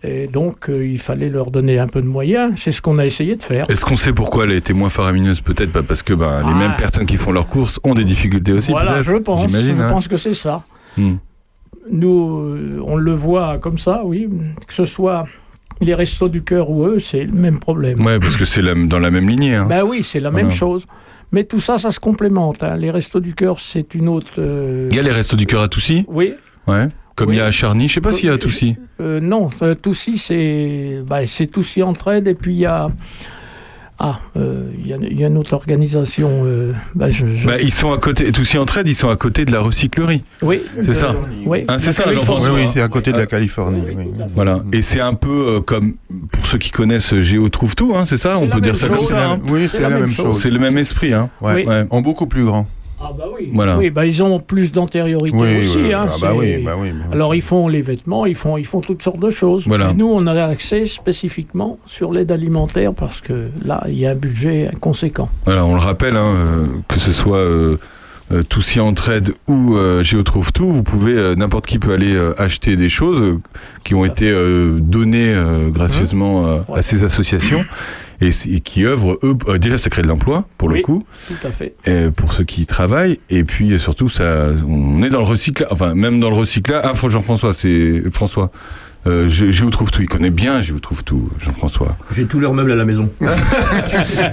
Et donc, euh, il fallait leur donner un peu de moyens. C'est ce qu'on a essayé de faire. Est-ce qu'on sait pourquoi elle a été moins faramineuse? Peut-être pas parce que ben, les Ah. mêmes personnes qui font leurs courses ont des difficultés aussi. voilà, je pense. Je hein. pense que c'est ça. Hmm. Nous, euh, on le voit comme ça, oui. Que ce soit les restos du cœur ou eux, c'est le même problème. Ouais, parce que c'est dans la même lignée. hein. Ben oui, c'est la Voilà. même chose. Mais tout ça, ça se complémente. hein. Les restos du cœur, c'est une autre. euh, Il y a les restos du cœur à Toussy Oui. Ouais. Comme Oui. il y a à Charny, je sais pas s'il y a à Toussy. Euh, non, euh, Toussy, c'est bah, Toussy Entraide, et puis il y a. Ah, euh, il y, a- il y a une autre organisation. euh, bah, je- je- Bah, ils sont à côté, Toussy Entraide, ils sont à côté de la recyclerie. Oui. C'est ça. Oui. Ah, c'est La ça, Californie. Jean-François. Oui, oui, c'est à côté de la Californie. oui. Voilà. Et c'est un peu euh, comme, pour ceux qui connaissent Géo Trouve Tout, hein, c'est ça? On peut dire même ça chose. comme ça. hein. Oui, c'est la, même chose. C'est le même esprit. Hein. Ouais. Oui. Ouais. En beaucoup plus grand. Ah bah oui. Voilà. Oui, bah, ils ont plus d'antériorité Oui, aussi. oui, hein, ah bah bah. Alors ils font les vêtements, ils font, ils font toutes sortes de choses. Voilà. Nous, on a accès spécifiquement sur l'aide alimentaire parce que là, il y a un budget conséquent. Voilà, on le rappelle, hein, euh, que ce soit euh, euh, Toussy Entraide ou euh, Tout, vous pouvez, euh, n'importe qui peut aller euh, acheter des choses qui ont été euh, données euh, gracieusement euh, à ces associations et, qui œuvrent, eux, euh, déjà ça crée de l'emploi pour le Oui. coup, Tout à fait. et pour ceux qui y travaillent, et puis euh, surtout ça, on est dans le recyclage, enfin même dans le recyclage, ah Fran- Jean-François, c'est François. Euh, Gé- Géo trouve tout, il connaît bien Géo trouve tout, Jean-François. J'ai tous leurs meubles à la maison.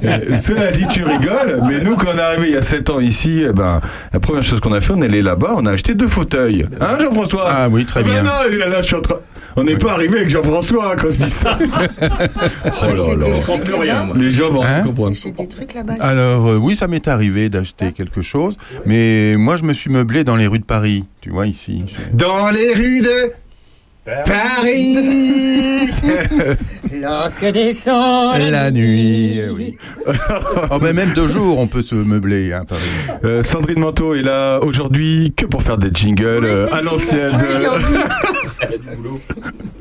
Euh, Cela dit, tu rigoles, mais nous, quand on est arrivé il y a 7 ans ici, eh ben, la première chose qu'on a fait, on est allé là-bas, on a acheté deux fauteuils. Hein, Jean-François? Ah oui, très bien. Non, non, là, là, je suis en train- On n'est pas arrivé avec Jean-François hein, quand je dis ça. oh là là. comprends plus rien, moi. Les gens vont Hein comprendre. Des trucs là-bas. Alors euh, oui, ça m'est arrivé d'acheter quelque chose, mais moi je me suis meublé dans les rues de Paris, tu vois ici. Dans les rues de. Paris Lorsque descend la, La nuit, oui. oh, ben même deux jours, on peut se meubler, hein, Paris. Euh, Sandrine Manteau est là aujourd'hui que pour faire des jingles euh, à l'ancienne.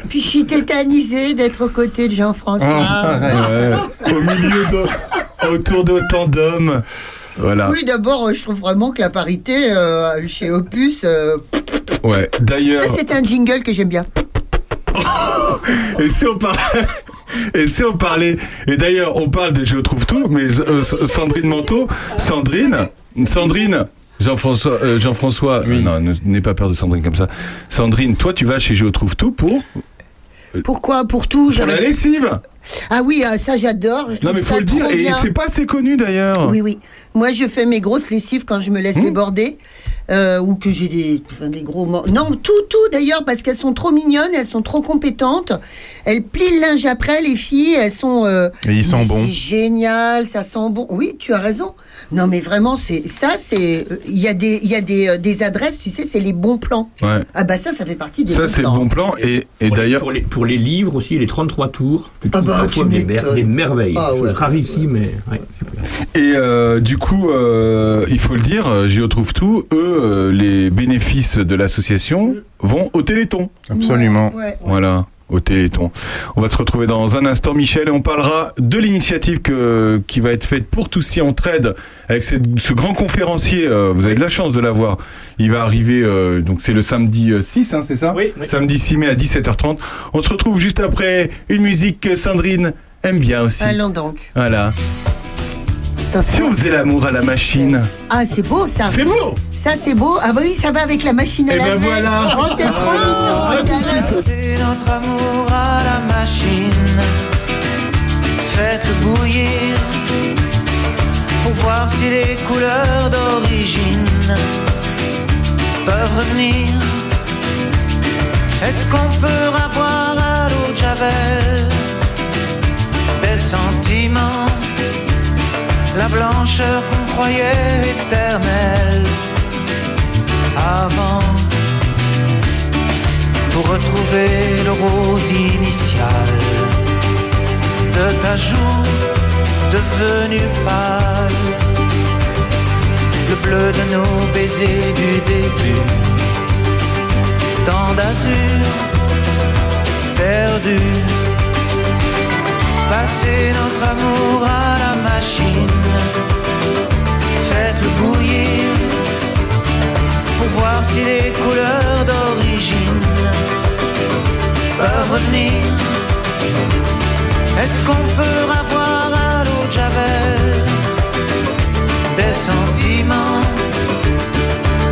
Puis je suis tétanisée d'être aux côtés de Jean-François. Ouais, au milieu de, autour d'autant d'hommes. Voilà. Oui, d'abord, je trouve vraiment que la parité euh, chez Opus, euh, Ouais. D'ailleurs. ça c'est un jingle que j'aime bien. Et si on parlait. Et si on parlait. Et d'ailleurs, on parle des Je trouve tout, mais euh, Sandrine Manteau. Sandrine. Sandrine. Jean-François, euh, Jean-François, euh, non, n'aie pas peur de Sandrine comme ça. Sandrine, toi, tu vas chez Je trouve tout pour Pourquoi Pour tout pour la lessive. Ah oui, euh, ça j'adore. je Non, mais ça faut le dire, et bien. c'est pas assez connu d'ailleurs. Oui, oui. Moi, je fais mes grosses lessives quand je me laisse déborder. Euh, ou que j'ai des, enfin, des gros Non, tout, tout d'ailleurs, parce qu'elles sont trop mignonnes, elles sont trop compétentes. Elles plient le linge après, les filles, elles sont. euh, Et ils sont bons. C'est génial, ça sent bon. Oui, tu as raison. Non, mais vraiment, c'est ça, c'est. euh, Il y a des, il y a des, euh, des adresses, tu sais, c'est les bons plans. Ouais. Ah bah ça, ça fait partie des Ça, bons c'est le bon plan. Et, et Pour les- d'ailleurs. Pour les, pour les livres aussi, les 33 tours, tu Ah bah, parfois tu des, mer- des merveilles. Ah ouais. rarissime, mais ouais, super. Et euh, du coup, euh, il faut le dire, euh, Géo trouve tout. Eux, euh, les bénéfices de l'association vont au Téléthon. Absolument. Ouais. Voilà, au Téléthon. On va se retrouver dans un instant, Michel, et on parlera de l'initiative que, qui va être faite pour Toussy Entraide avec cette- ce grand conférencier. euh, vous avez de la chance de l'avoir. Il va arriver, euh, donc c'est le samedi euh, 6, hein, c'est ça Oui, oui. Samedi 6 mai à 17h30. On se retrouve juste après une musique que Sandrine aime bien aussi. Allons donc. Voilà. Si Attention. on faisait l'amour à la Si, machine. Ah, c'est beau ça. C'est beau Ça, c'est beau. Ah bah oui, ça va avec la machine à Eh ben laver. voilà. Oh, t'es trop mignon. Tout de suite. C'est notre amour à la machine. Faites-le bouillir pour voir si les couleurs d'origine peuvent revenir. Est-ce qu'on peut avoir à l'eau de Javel des sentiments, la blancheur qu'on croyait éternelle avant? pour retrouver le rose initial de ta joue devenue pâle, le bleu de nos baisers du début, tant d'azur perdu, passer notre amour à la machine, faites-le bouillir pour voir si les couleurs d'origine peuvent revenir. Est-ce qu'on peut avoir à l'eau de Javel des sentiments,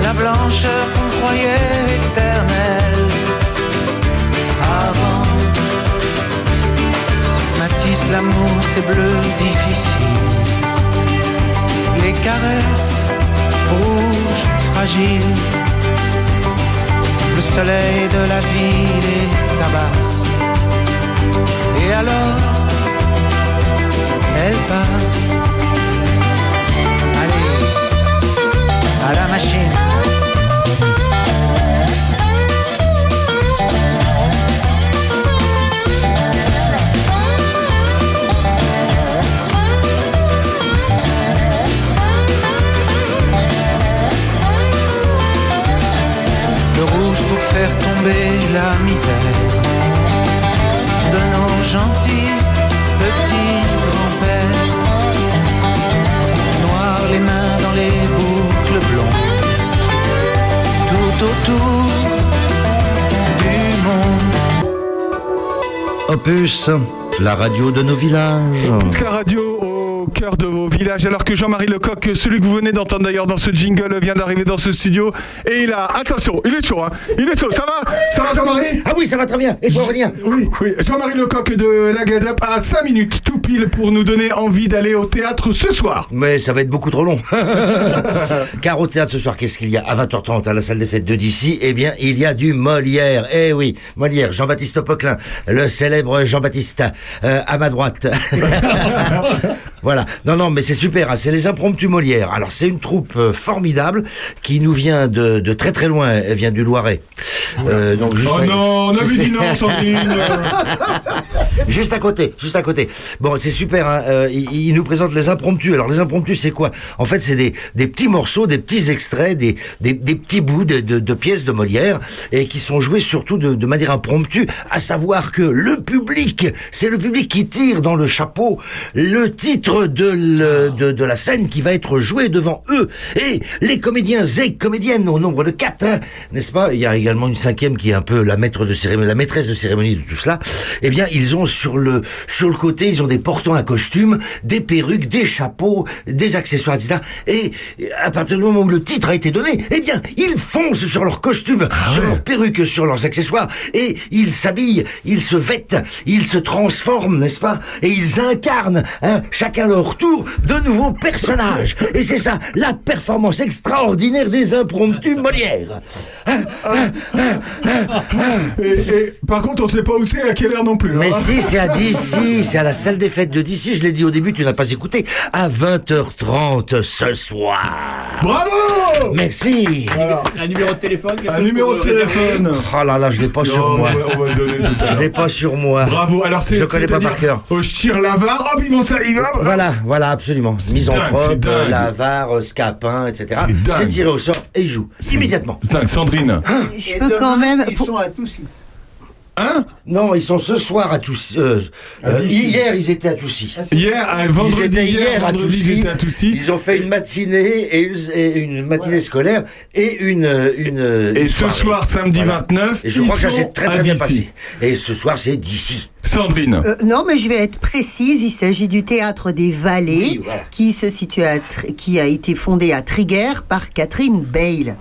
la blancheur qu'on croyait éternelle avant? L'amour, c'est bleu difficile. Les caresses rouges, fragiles. Le soleil de la ville est tabasse. Et alors, elle passe. À la machine. Faire tomber la misère de nos gentils petits grands-pères. Noir les mains dans les boucles blondes, tout autour du monde. Opus, la radio de nos villages. La radio cœur de vos villages, alors que Jean-Marie Lecoq, celui que vous venez d'entendre d'ailleurs dans ce jingle, vient d'arriver dans ce studio. Et il a, attention, il est chaud, hein Il est chaud, ça va? Ça va Jean-Marie? Ah oui, ça va très bien. Et toi, Aurélien? Oui, oui. Jean-Marie Lecoq de la Get Up a 5 minutes pile pour nous donner envie d'aller au théâtre ce soir. Mais ça va être beaucoup trop long. Car au théâtre ce soir, qu'est-ce qu'il y a À 20h30 à la salle des fêtes de d'ici, eh bien, il y a du Molière. Eh oui, Molière, Jean-Baptiste Poquelin, le célèbre Jean-Baptiste, euh, à ma droite. Voilà. Non, non, mais c'est super. hein. C'est les impromptus Molières. Alors, c'est une troupe euh, formidable qui nous vient de, de très très loin. Elle vient du Loiret. Euh, donc juste Oh non, on a vu c'est- dit non, Sandrine. Juste à côté, juste à côté. Bon, c'est super. Hein, euh, il, il nous présente les impromptus. Alors les impromptus, c'est quoi? En fait, c'est des, des petits morceaux, des petits extraits, des, des, des petits bouts de, de, de pièces de Molière et qui sont joués surtout de, de manière impromptue. À savoir que le public, c'est le public qui tire dans le chapeau le titre de, le- de, de la scène qui va être jouée devant eux. Et les comédiens et comédiennes au nombre de quatre, hein, n'est-ce pas? Il y a également une cinquième qui est un peu la maître de cérémonie, la maîtresse de cérémonie de tout cela. Eh bien, ils ont sur le sur le côté, ils ont des portants à costume, des perruques, des chapeaux, des accessoires, etc. Et à partir du moment où le titre a été donné, eh bien, ils foncent sur leurs costumes, sur leurs perruques, sur leurs accessoires, et ils s'habillent, ils se vêtent, ils se transforment, n'est-ce pas? Et ils incarnent, hein, chacun leur tour, de nouveaux personnages. Et c'est ça, la performance extraordinaire des impromptus Molière. Et, et, par contre, on sait pas où c'est, à quelle heure non plus. Mais hein. si, c'est à d'ici, c'est à la salle des fêtes de d'ici, je l'ai dit au début, tu n'as pas écouté, à 20h30 ce soir. Bravo Merci. Un numéro de téléphone Un numéro de téléphone. Oh là là, je l'ai pas sur moi. on va- on va le donner tout à Je l'ai pas sur moi. Bravo. Alors c'est Je connais pas par cœur. Au Chir-Lavar, hop, ils vont ça, ils vont. Voilà, voilà, absolument. dingue, c'est Misanthrope, dingue. L'avare, Scapin, etc. C'est dingue. C'est tiré au sort et il joue. Immédiatement. C'est dingue, Sandrine. Je peux quand même. Ils sont à Toussy. Hein Non, ils sont ce soir à Toussy. euh, euh, hier, ils étaient à Toussy. Hier, un Ils vendredi étaient hier à vendredi, ils Toussy. étaient à Toussy. Ils ont fait une matinée et une, et une matinée scolaire et une une. Et une ce soirée. soir, samedi Voilà. 29, Et je ils crois que ça sont s'est très à très bien passé. Et ce soir, c'est d'ici. Sandrine. Euh, non, mais je vais être précise. Il s'agit du théâtre des Vallées, Oui, voilà. qui se situe à, qui a été fondé à Triguères par Catherine Bale.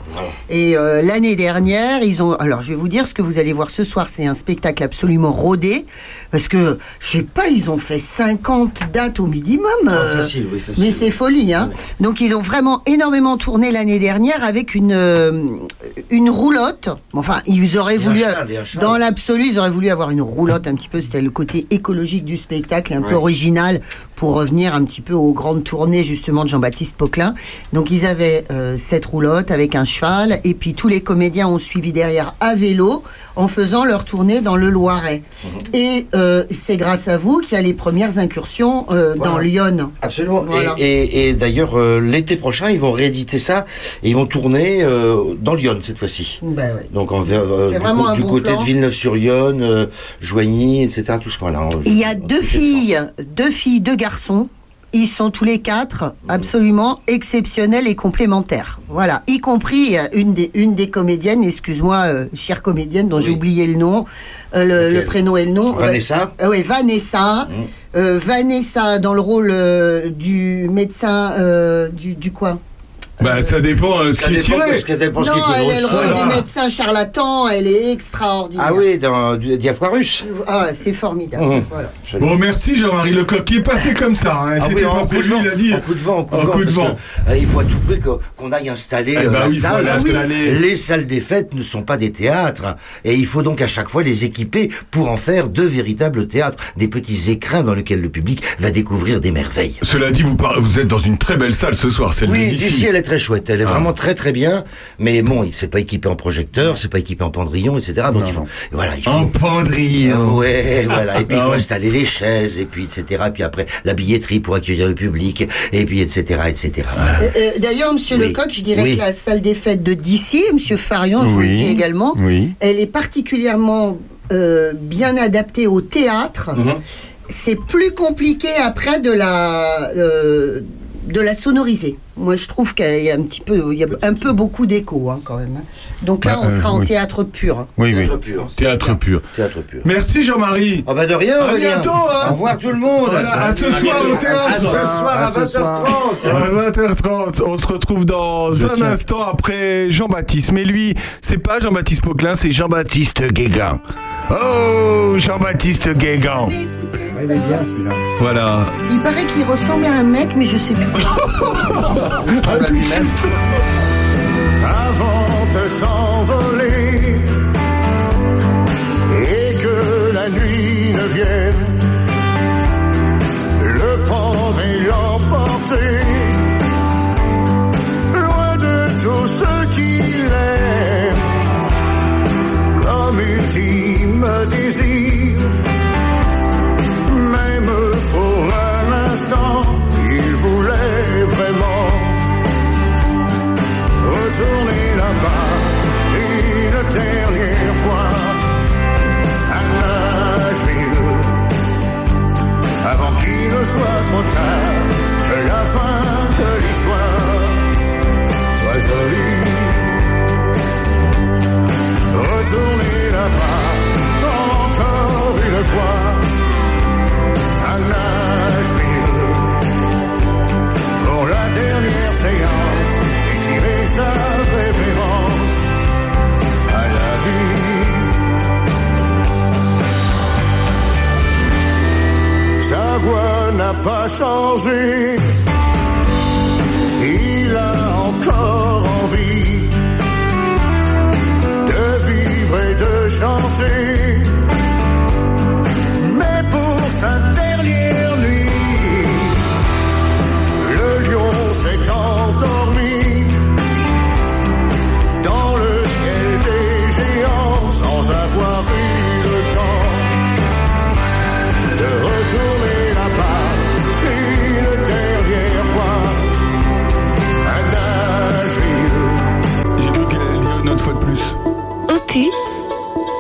Et euh, l'année dernière, ils ont. Alors, je vais vous dire ce que vous allez voir ce soir. C'est un spectacle absolument rodé, parce que je sais pas, ils ont fait 50 dates au minimum. euh, facile, oui, facile. mais c'est folie, hein. Donc ils ont vraiment énormément tourné l'année dernière avec une euh, une roulotte. Enfin, ils auraient Et un voulu cheval, un dans l'absolu, ils auraient voulu avoir une roulotte un petit peu. C'était le côté écologique du spectacle, un peu original pour revenir un petit peu aux grandes tournées justement de Jean-Baptiste Poquelin. Donc ils avaient euh, cette roulotte avec un cheval et puis tous les comédiens ont suivi derrière à vélo en faisant leur tournée dans le Loiret. Mhm. Et euh, c'est grâce à vous qu'il y a les premières incursions euh, dans. Lyon. Absolument. Voilà. Et, et- et d'ailleurs, l'été prochain, ils vont rééditer ça et ils vont tourner dans Lyon cette fois-ci. Ben ouais. Donc en, C'est du, vraiment du bon côté plan. de Villeneuve-sur-Yonne, Joigny, etc. Tout ce Il y a deux filles, deux filles, deux garçons. Ils sont tous les quatre absolument exceptionnels et complémentaires. Voilà, y compris euh, une des, une des comédiennes, excuse-moi, euh, chère comédienne dont j'ai oublié le nom, euh, le, prénom et le nom. Vanessa Euh, oui, Vanessa. Euh, Vanessa dans le rôle du médecin du, du quoi? Bah, ça dépend euh, ce Ça qui est dépend ce que Non, est tiré elle est le rôle des médecins charlatans, elle est extraordinaire. Ah oui, dans du Diafoirus. Ah, c'est formidable. Mhm. Voilà. Bon, merci Jean-Marie Lecoq qui est passé comme ça. Hein. Ah C'était oui, pas en coup de vent, il a dit. en coup de vent, en coup de En vent, coup de parce vent. que, euh, il faut à tout prix qu'on qu'on aille installer Eh euh, ben la oui, il faut salle. installer. Les salles des fêtes ne sont pas des théâtres et il faut donc à chaque fois les équiper pour en faire de véritables théâtres, des petits écrins dans lesquels le public va découvrir des merveilles. Cela dit, vous, par- vous êtes dans une très belle salle ce soir, celle Oui, d'ici. elle est très chouette, Ah. elle est vraiment très très bien, mais bon, il c'est pas équipé en projecteur, c'est pas équipé en pendrillon, etc. Donc il faut, voilà, il faut. En pendrillon. Ouais, voilà. Et puis il Ah faut ouais. installer les chaises, et puis etc. Puis après la billetterie pour accueillir le public, et puis etc. etc. Voilà. Euh, euh, D'ailleurs, Monsieur Oui. Lecoq, je dirais Oui. que la salle des fêtes de d'ici, Monsieur Farion, je vous le Oui. dis également, Oui. elle est particulièrement euh, bien adaptée au théâtre. Mhm. C'est plus compliqué après de la euh, de la sonoriser. Moi, je trouve qu'il y a un petit peu, il y a un peu beaucoup d'écho hein, quand même. Donc là, Bah, on sera euh, en oui. théâtre pur. Oui, oui. Théâtre pur. Théâtre pur. Théâtre pur. Merci Jean-Marie. Ah bah de rien, À bientôt, hein. Au revoir tout le monde. Voilà, à ce soir au théâtre. À ce soir à À ce soir. 20h30. À 20h30, on se retrouve dans Je un tiens. instant après Jean-Baptiste. Mais lui, c'est pas Jean-Baptiste Poquelin, c'est Jean-Baptiste Guégan. Oh, Jean-Baptiste Guégan. Il est bien celui-là. Voilà. Il paraît qu'il ressemble à un mec, mais je sais plus. À tout de suite. avant de s'envoler trop tard que la fin de l'histoire soit jolie. Retournez là-bas encore une fois à Nashville pour la dernière séance et tirer sa Sa voix n'a pas changé. Il a encore envie de vivre et de chanter.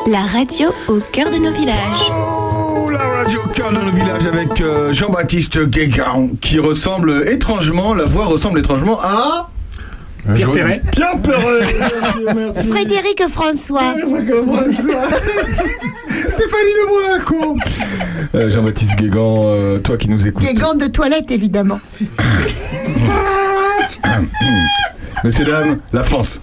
La radio au cœur de nos villages. Oh, la radio au cœur de nos villages avec euh, Jean-Baptiste Guégan qui ressemble étrangement, la voix ressemble étrangement à. Pierre Perret. Pierre Perret Merci, merci. Frédéric François. Stéphanie de Monaco Euh, Jean-Baptiste Guégan, euh, toi qui nous écoutes. Gants de toilette, évidemment. Messieurs, dames, la France.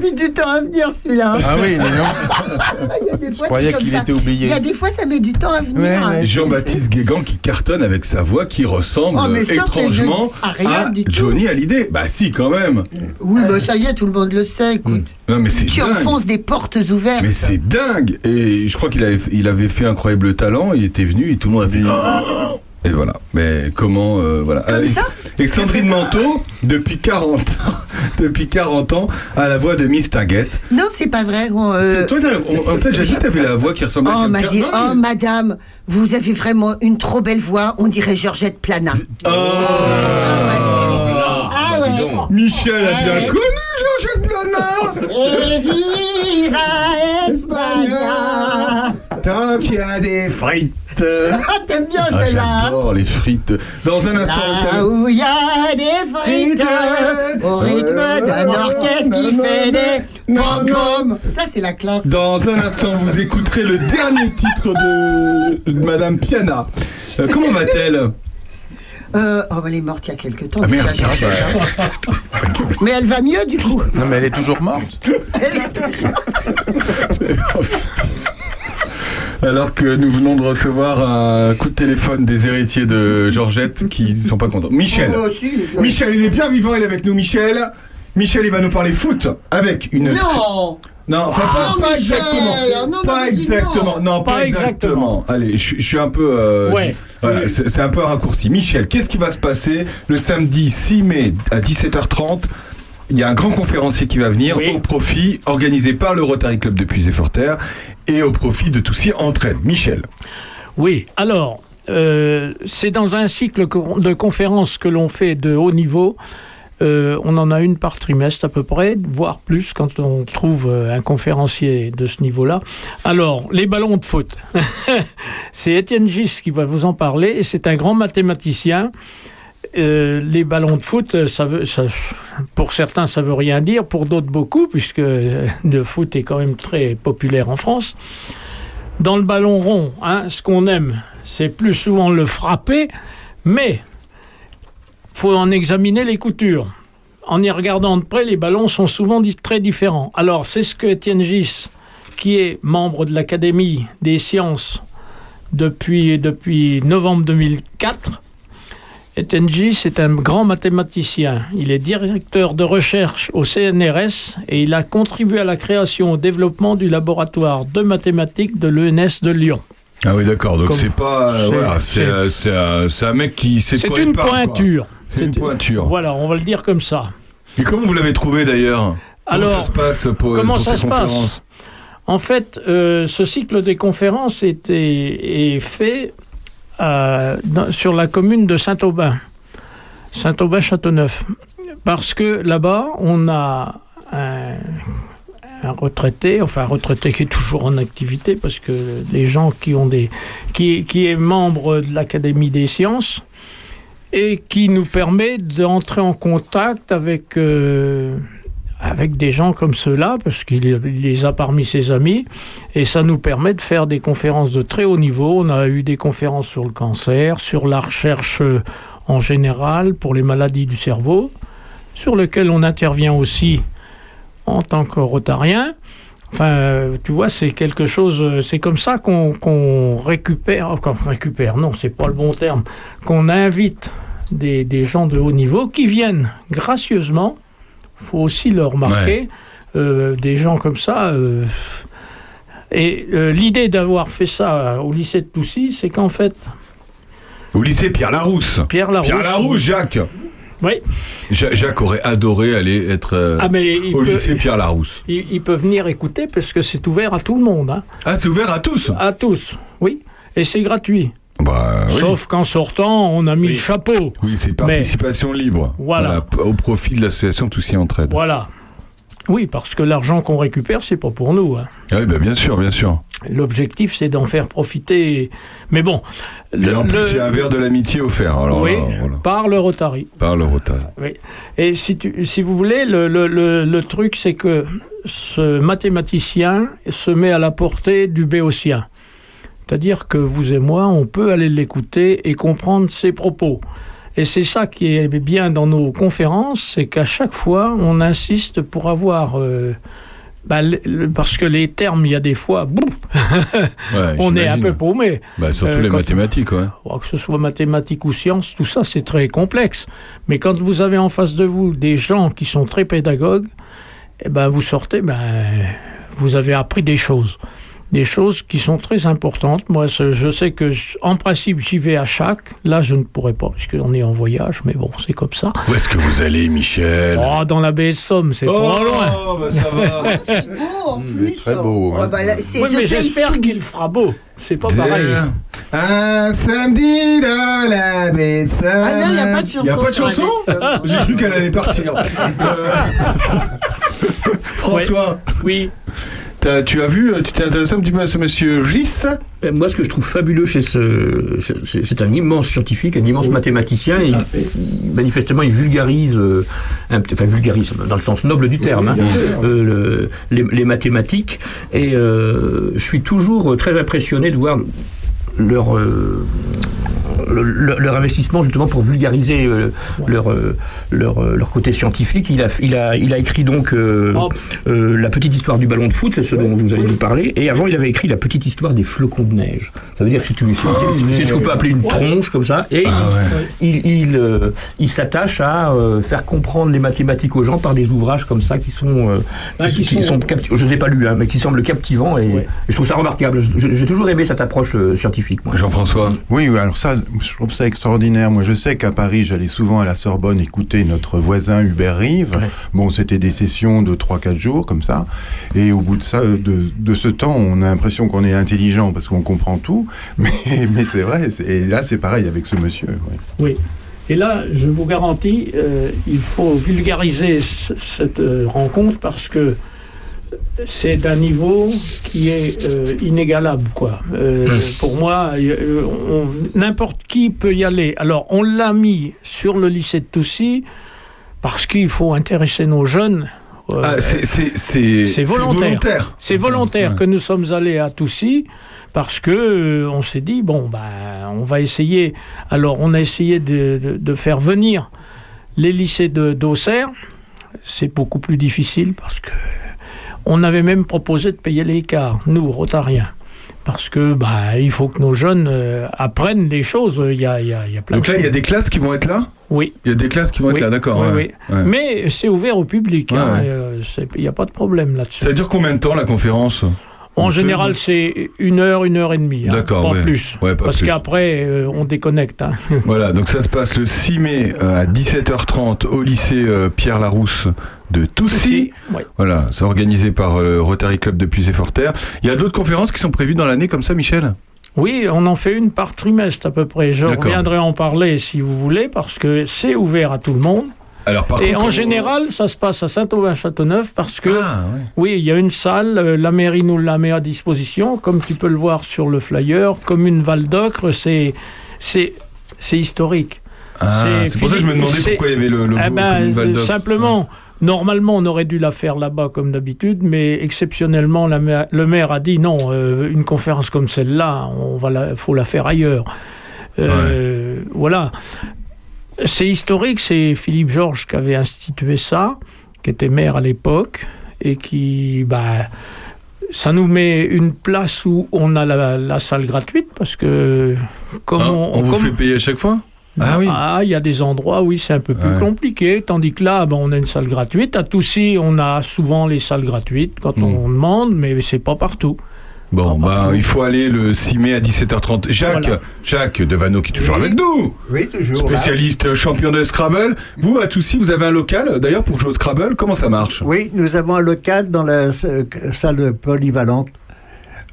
Mis du temps à venir celui-là. Ah oui, non. Il y a des fois, qu'il ça. était oublié. Il y a des fois, ça met du temps à venir. Ouais, hein. Jean-Baptiste Guégan qui cartonne avec sa voix qui ressemble Oh, mais stop, étrangement je ah, rien à du tout. Johnny Hallyday. Bah si, quand même. Oui, bah ça y est, tout le monde le sait. Écoute, Non mais c'est tu dingue. enfonces des portes ouvertes. Mais c'est dingue Et je crois qu'il avait, il avait fait incroyable talent, il était venu et tout le monde a Oh Et voilà. Mais comment euh, voilà. Comme Euh, ça et Sandrine Manteau, depuis 40 ans, depuis 40 ans, a la voix de Miss Tinguette. Non, c'est pas vrai. on, euh, Toi, t'as- on, on t'a déjà dit que t'avais la voix qui ressemblait Oh, à m'a dit, oh, madame, vous avez vraiment une trop belle voix. On dirait Georgette Plana. Oh. Ah ouais. Michel a bien Ouais. connu Georgette Plana Et viva Tant qu'il y a des frites Ah, t'aimes bien Ah, celle-là hein J'adore les frites. Dans un instant, Là où il y a des frites au rythme d'un orchestre qui fait des pom Ça, c'est la classe. Dans un instant, vous écouterez le dernier titre de, de Madame Piana. Euh, comment va-t-elle? Euh, oh, elle est morte il y a quelque temps. Ah, déjà, merde. Georgette. Mais elle va mieux, du coup. Non, mais elle est toujours morte. Alors que nous venons de recevoir un coup de téléphone des héritiers de Georgette qui sont pas contents. Michel. Oh, si. Michel, il est bien vivant, il est avec nous, Michel. Michel, il va nous parler foot avec une. Non Non, enfin Ah, pas, exactement. non, non, pas exactement. Non, pas, Pas exactement. Allez, je, je suis un peu. euh, Ouais. voilà, c'est c'est un peu un raccourci. Michel, qu'est-ce qui va se passer le samedi 6 mai à 17h30 il y a un grand conférencier qui va venir Oui. au profit, organisé par le Rotary Club de Puisé-Forterre et au profit de Toussy Entraîne. Michel. Oui, alors, euh, c'est dans un cycle de conférences que l'on fait de haut niveau. Euh, on en a une par trimestre à peu près, voire plus quand on trouve euh, un conférencier de ce niveau-là. Alors, les ballons de foot. c'est Étienne Gis qui va vous en parler et c'est un grand mathématicien. Euh, les ballons de foot, ça veut, pour certains, ça veut rien dire, pour d'autres beaucoup, puisque euh, le foot est quand même très populaire en France. Dans le ballon rond, hein, ce qu'on aime, c'est plus souvent le frapper, mais faut en examiner les coutures. En y regardant de près, les ballons sont souvent très différents. Alors, c'est ce que Étienne Gis, qui est membre de l'Académie des sciences depuis, depuis novembre 2004, Étienne Gis est un grand mathématicien. Il est directeur de recherche au CNRS et il a contribué à la création et au développement du laboratoire de mathématiques de l'ENS de Lyon. Ah oui, d'accord. Donc c'est pas. euh, c'est- voilà, c'est c'est- euh, c'est un, c'est un mec qui sait C'est une pointure. C'est une pointure. Voilà, on va le dire comme ça. Et comment vous l'avez trouvé d'ailleurs? Comment ça se passe pour, comment pour ça ces se passe? conférences? En fait, euh, ce cycle des conférences était, est fait euh, sur la commune de Saint-Aubin, Saint-Aubin-Châteauneuf, parce que là-bas, on a un, un retraité, enfin un retraité qui est toujours en activité, parce que les gens qui ont des, qui, qui est membre de l'Académie des sciences et qui nous permet d'entrer en contact avec euh, avec des gens comme ceux-là, parce qu'il il les a parmi ses amis, et ça nous permet de faire des conférences de très haut niveau. On a eu des conférences sur le cancer, sur la recherche euh, en général, pour les maladies du cerveau, sur lesquelles on intervient aussi en tant que rotarien. Enfin, tu vois, c'est quelque chose. euh, C'est comme ça qu'on récupère. Qu'on récupère, non, c'est pas le bon terme. Qu'on invite des gens de haut niveau qui viennent gracieusement. Faut aussi le remarquer. euh, des gens comme ça. euh, et euh, l'idée d'avoir fait ça au lycée de Toussy, c'est qu'en fait. Au lycée Pierre Larousse. Pierre Larousse. Pierre Larousse, Jacques. Oui. Ja- Jacques aurait adoré aller être Ah, mais au peut- lycée Pierre Larousse. Il, il peut venir écouter parce que c'est ouvert à tout le monde. hein. Ah, c'est ouvert à tous À tous, oui. Et c'est gratuit. Bah, oui. Sauf qu'en sortant, on a mis le chapeau. Oui, c'est participation libre. Voilà. Au profit de l'association Toussy Entraide. Voilà. Oui, parce que l'argent qu'on récupère, c'est pas pour nous. hein. Ah Oui, bah, bien sûr, bien sûr. L'objectif, c'est d'en faire profiter. Mais bon. Et en plus, le- il y a un verre de l'amitié offert. Alors, oui, là, voilà. par le Rotary. Par le Rotary. Oui. Et si, tu, si vous voulez, le, le, le, le truc, c'est que ce mathématicien se met à la portée du béotien. C'est-à-dire que vous et moi, on peut aller l'écouter et comprendre ses propos. Et c'est ça qui est bien dans nos conférences, c'est qu'à chaque fois, on insiste pour avoir... euh, bah, parce que les termes, il y a des fois, boum, Ouais, on est un peu paumé. Bah, surtout Euh, les mathématiques, ouais. Oh, que ce soit mathématiques ou sciences, tout ça c'est très complexe. Mais quand vous avez en face de vous des gens qui sont très pédagogues, eh ben vous sortez, ben vous avez appris des choses, des choses qui sont très importantes. Moi, je sais que je- en principe j'y vais à chaque. Là, je ne pourrais pas parce qu'on est en voyage, mais bon, c'est comme ça. Où est-ce que vous allez, Michel? Oh, dans la baie de Somme, c'est Oh, pas loin. bah, ça va. C'est beau en plus. Très beau. Ah hein. bah Oui, mais j'espère qu'il fera beau. C'est pas pareil. Un samedi dans la baie de Somme. Ah non, il n'y a pas de chanson. Il n'y a pas de chanson Somme. J'ai cru qu'elle allait partir. Euh, François, Oui. Tu as vu, tu t'es intéressé un petit peu à ce monsieur Gis? Euh, Moi, ce que je trouve fabuleux chez ce. c'est- un immense scientifique, un immense mathématicien. Et il- il- manifestement, il vulgarise. euh, un enfin, vulgarise dans le sens noble du terme. hein, euh, le- les, les mathématiques. Et euh, je suis toujours très impressionné de voir leur. euh, le- le- leur investissement justement pour vulgariser euh, leur, euh, leur, leur côté scientifique. Il a, il a, il a écrit donc euh, Oh. euh, La petite histoire du ballon de foot, c'est ce dont vous allez nous parler. Et avant, il avait écrit La petite histoire des flocons de neige. Ça veut dire que c'est une- c'est- c'est- c'est ce qu'on peut appeler une tronche comme ça. Et il, il, euh, il s'attache à euh, faire comprendre les mathématiques aux gens par des ouvrages comme ça qui sont, euh, Ah, qui, qui qui sont- je ne les ai pas lus, hein, mais qui semblent captivants. Et, Ouais. et je trouve ça remarquable. Je- J'ai toujours aimé cette approche euh, scientifique. Jean-François. Oui, alors ça, je trouve ça extraordinaire. Moi, je sais qu'à Paris, j'allais souvent à la Sorbonne écouter notre voisin Hubert Rive. Ouais. Bon, c'était des sessions de 3-4 jours, comme ça. Et au bout de ça, de, de ce temps, on a l'impression qu'on est intelligent parce qu'on comprend tout. Mais, mais c'est vrai. Et là, c'est pareil avec ce monsieur. ouais. Oui. Et là, je vous garantis, euh, il faut vulgariser cette euh, rencontre parce que c'est d'un niveau qui est euh, inégalable, quoi. Euh, Pour moi, euh, n'importe qui peut y aller. Alors, on l'a mis sur le lycée de Toussy parce qu'il faut intéresser nos jeunes. Euh, Ah, c'est- volontaire. C'est volontaire que nous sommes allés à Toussy parce que on s'est dit bon ben on va essayer. Alors on a essayé de, de- de faire venir les lycées d'Auxerre. C'est beaucoup plus difficile parce que on avait même proposé de payer l'écart nous Rotariens. Parce que bah, il faut que nos jeunes euh, apprennent des choses. Il y a, il y a- il y a plein Donc là, il y a des classes qui vont être là Oui. Il y a des classes qui vont être là, d'accord. oui, ouais. oui. Ouais. Mais c'est ouvert au public. Ouais, hein, euh, Il n'y a pas de problème là-dessus. Ça dure combien de temps la conférence? En général, c'est une heure, une heure et demie. hein, D'accord, pas ouais. plus. Ouais, pas Parce plus. qu'après, euh, on déconnecte. hein. Voilà, donc ça se passe le 6 mai euh, à 17h30 au lycée euh, Pierre Larousse de Toussy. Voilà, c'est organisé par le Rotary Club de Puisé-Forterre. Il y a d'autres conférences qui sont prévues dans l'année comme ça, Michel? Oui, on en fait une par trimestre à peu près. Je D'accord. reviendrai en parler si vous voulez, parce que c'est ouvert à tout le monde. Alors, par Et contre, en général, ça se passe à Saint-Aubin-Châteauneuf parce que, Ah, oui, il y a une salle, euh, la mairie nous la met à disposition, comme tu peux le voir sur le flyer, commune Val d'Ocre, c'est, c'est, c'est historique. Ah, c'est pour ça que je me demandais pourquoi il y avait le logo Eh ben, commune Val d'Ocre. Simplement, normalement, on aurait dû la faire là-bas comme d'habitude, mais exceptionnellement, la le maire a dit non, euh, une conférence comme celle-là, on va la, faut la faire ailleurs. Euh, Voilà. C'est historique, c'est Philippe Georges qui avait institué ça, qui était maire à l'époque, et qui, bah, ça nous met une place où on a la, la salle gratuite, parce que comme Ah, on, on vous comme- fait payer à chaque fois? Ah oui. ah, il y a des endroits, oui, c'est un peu plus Ouais. compliqué, tandis que là, ben, on a une salle gratuite. À Toussy, on a souvent les salles gratuites quand Hmm. on demande, mais c'est pas partout. Bon, bah, il faut aller le 6 mai à 17h30. Jacques, Voilà. Jacques Devano qui est toujours avec nous. Oui, toujours. Spécialiste champion de Scrabble. Vous, à Toussy, vous avez un local, d'ailleurs, pour jouer au Scrabble. Comment ça marche? Oui, nous avons un local dans la s- salle polyvalente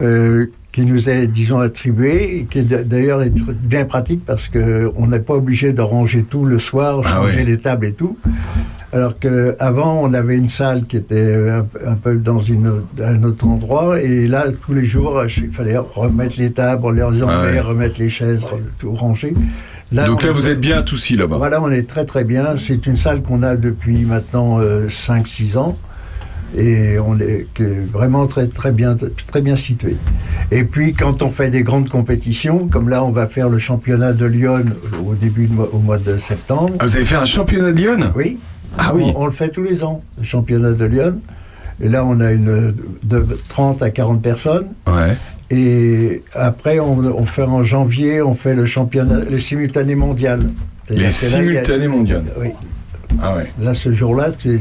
euh, qui nous est, disons, attribué, qui est d'ailleurs est bien pratique parce que on n'est pas obligé de ranger tout le soir, Ah changer oui. les tables et tout. Alors qu'avant, on avait une salle qui était un, peu- un peu dans une, un autre endroit, et là, tous les jours, il fallait remettre les tables, les enlever, Ah ouais. remettre les chaises, tout ranger. Donc on là, vous est- êtes bien à Toussy, là-bas. voilà, on est très très bien. C'est une salle qu'on a depuis maintenant 5-6 ans et on est vraiment très très bien très bien situé. Et puis quand on fait des grandes compétitions, comme là on va faire le championnat de Lyon au début de mois- au mois de septembre. Ah, vous avez fait un championnat de Lyon? Oui. Ah on, oui. on le fait tous les ans, le championnat de Lyon. Et là on a une de 30 à 40 personnes. Ouais. Et après, on, on fait en janvier, on fait le championnat, le simultané mondial. Les simultanés mondiaux. Oui. Ah ouais. Là, ce jour-là, tu-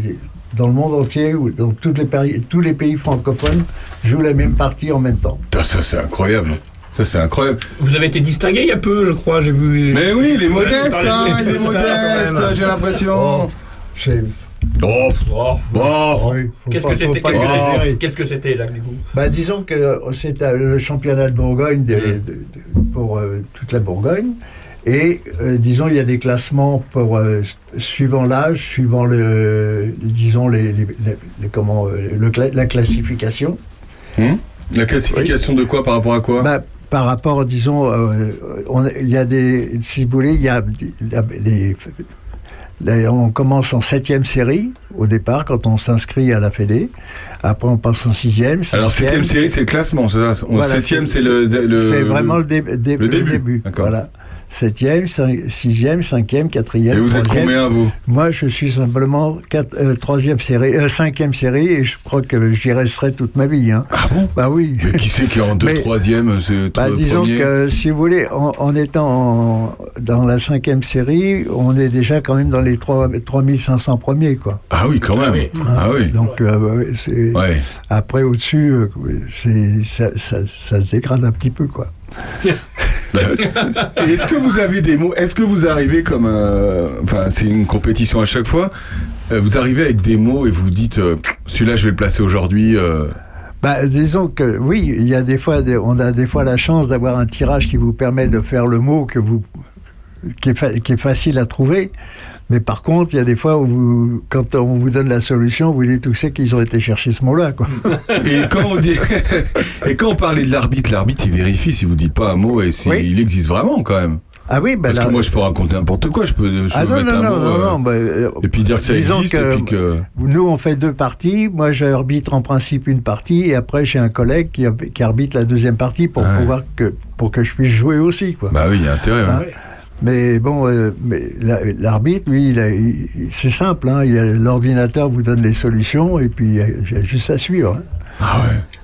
dans le monde entier, ou dans toutes les pays, tous les pays francophones, jouent la même partie en même temps. Ça, c'est incroyable. Ça, c'est incroyable. Vous avez été distingué il y a peu, je crois, j'ai vu. Mais oui, il est modeste, hein, de il est modeste, j'ai l'impression. C'est- Oh, bon. oui, faut Qu'est-ce pas- que c'était qu'est-ce que exagérer. c'était- Qu'est-ce que c'était, Jacques Bah, disons que c'est euh, le championnat de Bourgogne de- de- de- pour euh, toute la Bourgogne. Et euh, disons, il y a des classements pour euh, suivant l'âge, suivant le, disons les, les- les- les- comment euh, le la classification. Hum La classification de quoi par rapport à quoi? Bah, par rapport, disons, on- il y a des, si vous voulez, il y a les, on commence en septième série au départ quand on s'inscrit à la Fédé. Après, on passe en sixième. Alors, septième série, c'est le classement, c'est ça? Voilà, Septième, c'est le, le- C'est vraiment le, dé- dé- le le début. début. D'accord. Voilà. Septième, cin- sixième, cinquième, quatrième, Et vous êtes troisième. combien, vous Moi, je suis simplement quatre, euh, troisième série, euh, cinquième série, et je crois que j'y resterai toute ma vie. Hein. Ah bon? Bah oui. Mais qui c'est qui est en deux, Mais- troisième c'est Bah, tre- disons premier? que, si vous voulez, en, en étant en- dans la cinquième série, on est déjà quand même dans les trois- 3500 premiers, quoi. Ah oui, quand même. Ah oui. Donc, euh, c'est... Ouais. Après, au-dessus, c'est, ça, ça- ça se dégrade un petit peu, quoi. Est-ce que vous avez des mots Est-ce que vous arrivez comme un- Enfin, c'est une compétition à chaque fois. Euh, vous arrivez avec des mots et vous dites euh, celui-là, je vais le placer aujourd'hui. euh, Bah, disons que oui, il y a des fois, on a des fois la chance d'avoir un tirage qui vous permet de faire le mot que vous, qui est facile à trouver. Mais par contre, il y a des fois où vous, quand on vous donne la solution, vous dites où c'est qu'ils ont été chercher ce mot-là, quoi. Et quand on dit, et quand on parlait de l'arbitre, l'arbitre il vérifie si vous dites pas un mot et si il existe vraiment quand même. Ah oui, bah Parce là- que moi je peux raconter n'importe quoi, je peux, je Ah peux non, mettre non, un non, mot. non, euh, non, bah, euh, et puis dire que ça disons existe que et puis que. Nous, on fait deux parties. Moi, j'arbitre en principe une partie, et après, j'ai un collègue qui, qui arbitre la deuxième partie pour pouvoir que pour que je puisse jouer aussi, quoi. Bah oui, il y a intérêt. ouais. Mais bon, euh, mais la- l'arbitre, lui, c'est simple. Hein, L'ordinateur vous donne les solutions et puis il y a- il y a juste à suivre. hein.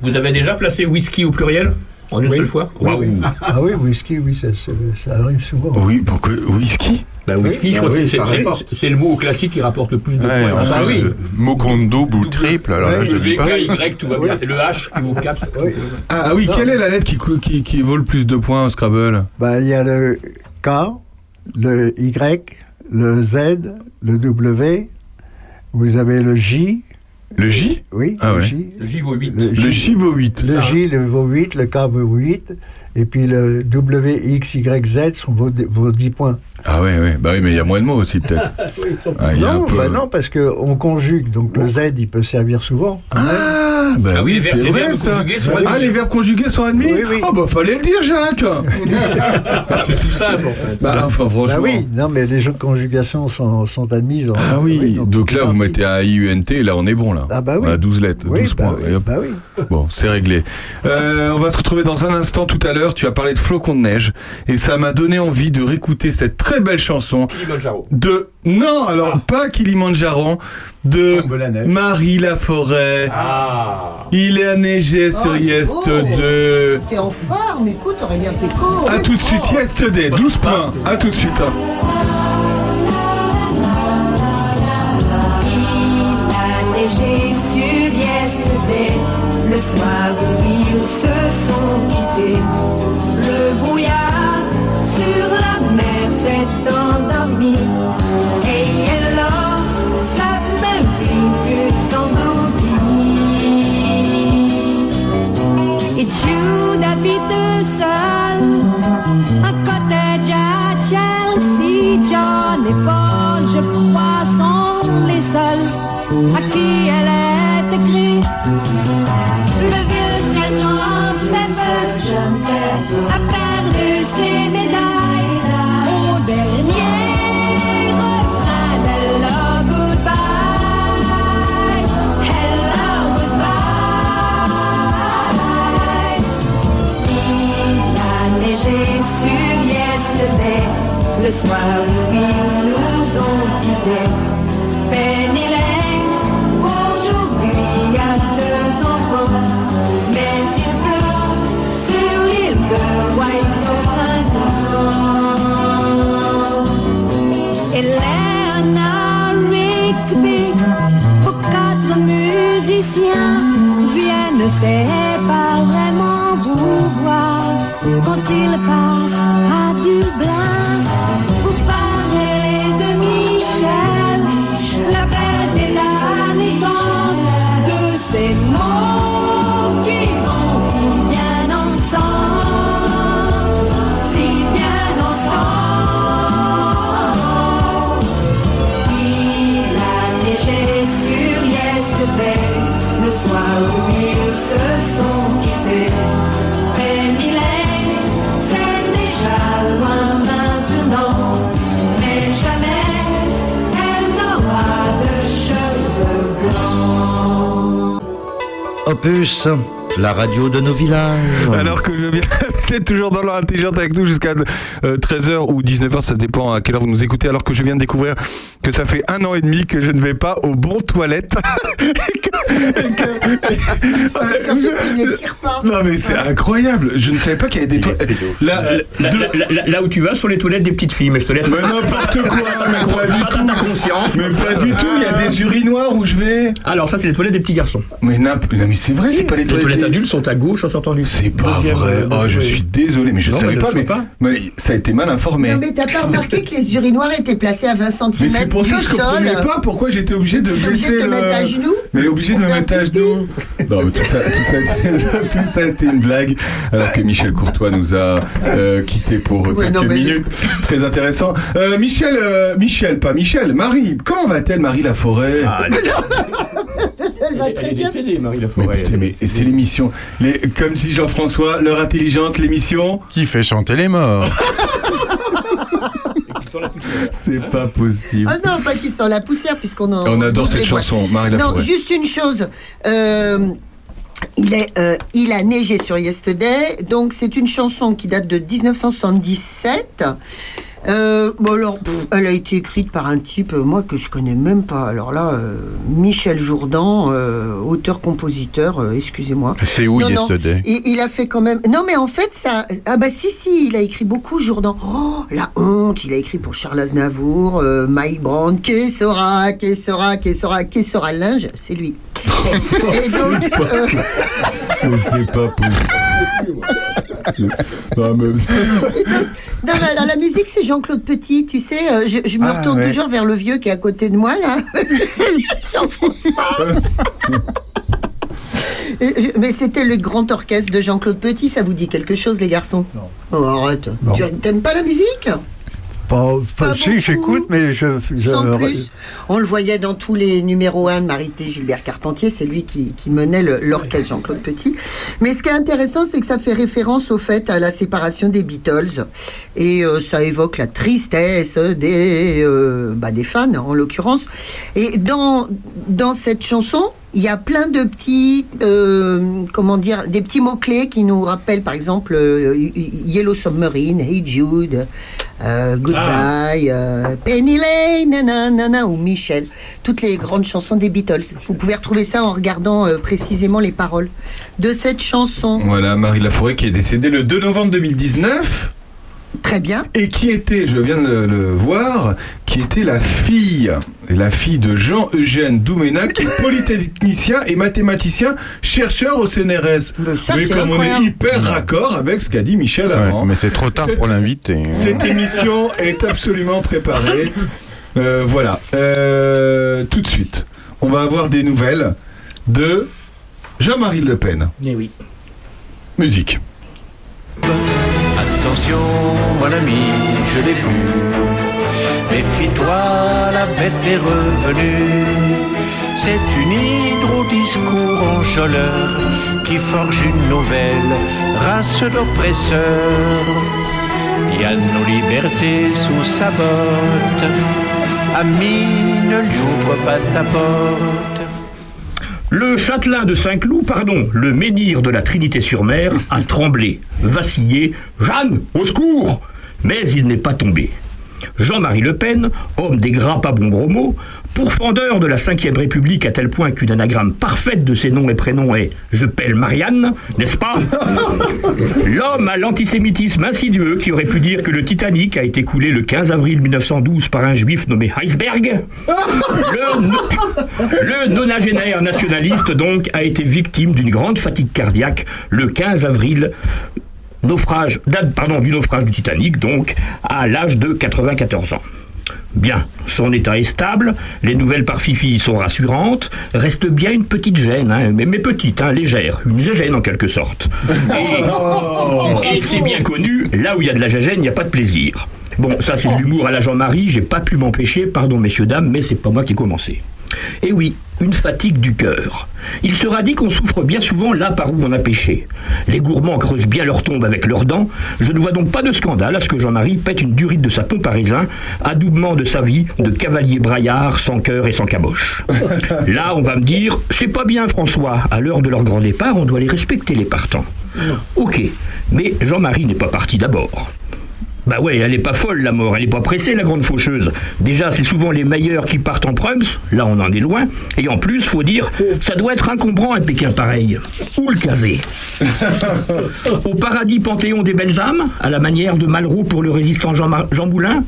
Vous avez déjà placé whisky au pluriel En une Oui. seule fois Oui. Ah oui, whisky, oui, ça, ça- ça arrive souvent. Oui, pourquoi whisky Bah, whisky, Oui, je crois bah que oui, c'est- le mot classique qui rapporte le plus de Ouais, points. Ah, bah oui. euh, mot compte double ou triple, alors là, je Le dis V, pas. Y, tout va bien. Le H qui vaut 4. Ah, ah oui, quelle est la lettre qui, qui vaut le plus de points au Scrabble? Bah, il y a le K, le Y, le Z, le W. Vous avez le J. Le J? Oui, Ah le ouais. J. Le J vaut 8. Le J vaut 8. Le J le vaut 8, le K vaut 8, et puis le W, X, Y, Z sont vos, vos 10 points. Ah ouais, ouais. Bah oui, mais il y a moins de mots aussi, peut-être. Ah, non, peu- bah non, parce qu'on conjugue, donc le Z, il peut servir souvent. Ah, bah Ah oui, oui, les c'est vrai ça. conjugués sont Ah, admis. les verbes conjugués sont admis Oui, oui. Ah, bah fallait le dire, Jacques C'est tout simple en fait. Bah, enfin, franchement. Bah oui, non, mais les jeux de conjugation sont, sont admises. en- Ah oui, donc là vous mettez un IUNT et là on est bon là. Ah bah oui. On a 12 lettres, Oui, 12 bah points. bah oui. Bon, c'est réglé. Euh, on va se retrouver dans un instant tout à l'heure. Tu as parlé de flocons de neige et ça m'a donné envie de réécouter cette très belle chanson Kilimanjaro. de non alors pas Kilimanjaro de. Marie Laforêt. Ah Il est neigé sur Oh, Yest oh. 2. T'es en forme, écoute, Aurélien Péco. A tout de suite Yest Day, 12 points. À tout de suite. hein. Il a neigé sur Yesterday, le soir où ils se sont quittés. Le brouillard sur la mer s'est habite soir où ils nous ont quittés. Penny Lane, aujourd'hui a deux enfants, mais il pleut sur l'île de White au printemps. Eleanor Rigby, quatre musiciens, viennent, vraiment vous voir quand ils passent à Dublin. Des années 30, de ces mots qui vont si bien ensemble, si bien ensemble. Il a neigé sur Yesterday, le soir où ils se sont Opus, la radio de nos villages. Alors que je viens, c'est toujours dans l'heure intelligente avec nous jusqu'à 13h ou 19h, ça dépend à quelle heure vous nous écoutez. Alors que je viens de découvrir que ça fait un an et demi que je ne vais pas aux bons toilettes. Et que- et que- Surtout qu'il ne tire pas. non mais c'est incroyable. Je ne savais pas qu'il y avait des toilettes. Là, Là, là- là- là- là où tu vas, sur les toilettes des petites filles, mais je te laisse. mais n'importe quoi, mais pas du Pas tout. conscience. Mais pas du tout. Il y a des urinoirs où je vais. Alors, ça, c'est les toilettes des petits garçons. Mais n'importe. Non mais c'est vrai, c'est pas les Les toilettes. Des- adultes sont à gauche en sortant du. C'est pas deuxième, vrai. Oh, je suis désolé, mais je ne savais pas. Mais, fais pas. mais ça a été mal informé. Non, mais t'as pas remarqué que les urinoirs étaient placés à 20 cm Mais c'est pour ça que je du sol comprenais pas pourquoi j'étais obligé de baisser le... mettre à genoux Mais obligé de me mettre à genoux. Non, mais tout ça, tout ça, a été- tout ça a été une blague. Alors que Michel Courtois nous a euh, quitté pour quelques non, mais- minutes. Très intéressant. Euh, Michel, euh, Michel, pas Michel, Marie. Comment va-t-elle, Marie Laforêt? Ah, elle, Elle va elle très est bien. décédée, Marie mais, Laforêt. écoutez, mais c'est l'émission. Les, comme dit Jean-François, l'heure intelligente, l'émission. Qui fait chanter les morts C'est pas possible. Ah non, pas qui sent la poussière, puisqu'on en. On adore on cette chanson, Marie Non, Laforêt. juste une chose. Euh, il, est, euh, il a neigé sur Yesterday, donc c'est une chanson qui date de 1977. Euh, bon alors, pff, elle a été écrite par un type, euh, moi, que je connais même pas. Alors là, euh, Michel Jourdan, euh, auteur-compositeur, excusez-moi. C'est où Non, non. Yesterday? Et il a fait quand même. Non, mais en fait, ça. Ah, bah, si, si, il a écrit beaucoup, Jourdan. Oh, la honte Il a écrit pour Charles Aznavour, Mike Brand. Qui sera Qui sera Qui sera Qui sera linge? C'est lui. Et donc. c'est pas possible. Non, mais- la musique, c'est Jean-Claude Petit, tu sais. euh, je, je me Ah, retourne ouais. toujours vers le vieux qui est à côté de moi, là. Jean-François. Euh, Mais c'était le grand orchestre de Jean-Claude Petit, ça vous dit quelque chose, les garçons? Non. Oh, arrête. Non. Tu t'aimes pas la musique? Pas, pas- si, j'écoute, mais je. je- Sans plus. On le voyait dans tous les numéros 1 de Marité Gilbert Carpentier, c'est lui qui, qui menait l'orchestre Jean-Claude Petit. Mais ce qui est intéressant, c'est que ça fait référence au fait à la séparation des Beatles. Et euh, ça évoque la tristesse des, euh, bah, des fans, en l'occurrence. Et dans, dans cette chanson, il y a plein de petits, euh, comment dire, des petits mots-clés qui nous rappellent, par exemple, euh, Yellow Submarine, Hey Jude, euh, Goodbye, euh, Penny Lane, nanana, ou Michel. Toutes les grandes chansons des Beatles. Vous pouvez retrouver ça en regardant précisément les paroles de cette chanson. Voilà, Marie Laforêt qui est décédée le 2 novembre 2019. Très bien. Et qui était, je viens de le, le voir, qui était la fille, la fille de Jean-Eugène Doumena, qui est polytechnicien et mathématicien, chercheur au CNRS. ça, Mais c'est comme on incroyable. est hyper raccord avec ce qu'a dit Michel avant. mais c'est trop tard Cette- pour l'inviter. Cette émission est absolument préparée. Euh, voilà. Euh, tout de suite, on va avoir des nouvelles de Jean-Marie Le Pen. Eh oui. Musique. Attention, mon ami, je l'ai vu. Méfie-toi, la bête est revenue. C'est une hydro-discours enjôleur qui forge une nouvelle race d'oppresseurs. Il y a nos libertés sous sa botte. Ami, ne lui ouvre pas ta porte. Le châtelain de Saint-Cloud, pardon, le menhir de la Trinité-sur-Mer, a tremblé, vacillé. Jeanne, au secours Mais il n'est pas tombé. Jean-Marie Le Pen, homme des gras pas bons gros mots, pourfendeur de la Ve République à tel point qu'une anagramme parfaite de ses noms et prénoms est Je pèle Marianne, n'est-ce pas L'homme à l'antisémitisme insidieux qui aurait pu dire que le Titanic a été coulé le 15 avril 1912 par un juif nommé Heisberg. Le, no- le nonagénaire nationaliste, donc, a été victime d'une grande fatigue cardiaque le 15 avril naufrage, date pardon, du naufrage du Titanic, donc à l'âge de 94 ans. Bien, son état est stable, les nouvelles par Fifi sont rassurantes, reste bien une petite gêne, hein, mais, mais petite, hein, légère, une gêne en quelque sorte. Et, et c'est bien connu, là où il y a de la gêne, il n'y a pas de plaisir. Bon, ça c'est de l'humour à la Jean-Marie, j'ai pas pu m'empêcher, pardon messieurs, dames, mais c'est pas moi qui ai commencé. Et oui, une fatigue du cœur. Il sera dit qu'on souffre bien souvent là par où on a péché. Les gourmands creusent bien leur tombe avec leurs dents. Je ne vois donc pas de scandale à ce que Jean-Marie pète une durite de sa pompe à raisin, adoubement de sa vie de cavalier braillard sans cœur et sans caboche. Là, on va me dire, c'est pas bien François, à l'heure de leur grand départ, on doit les respecter les partants. Ok, mais Jean-Marie n'est pas parti d'abord. Bah ouais, elle est pas folle la mort, elle est pas pressée la grande faucheuse. Déjà, c'est souvent les meilleurs qui partent en prums, là on en est loin. Et en plus, faut dire, ça doit être encombrant un Pékin pareil. Où le caser Au paradis panthéon des belles âmes, à la manière de Malraux pour le résistant Jean, Jean Moulin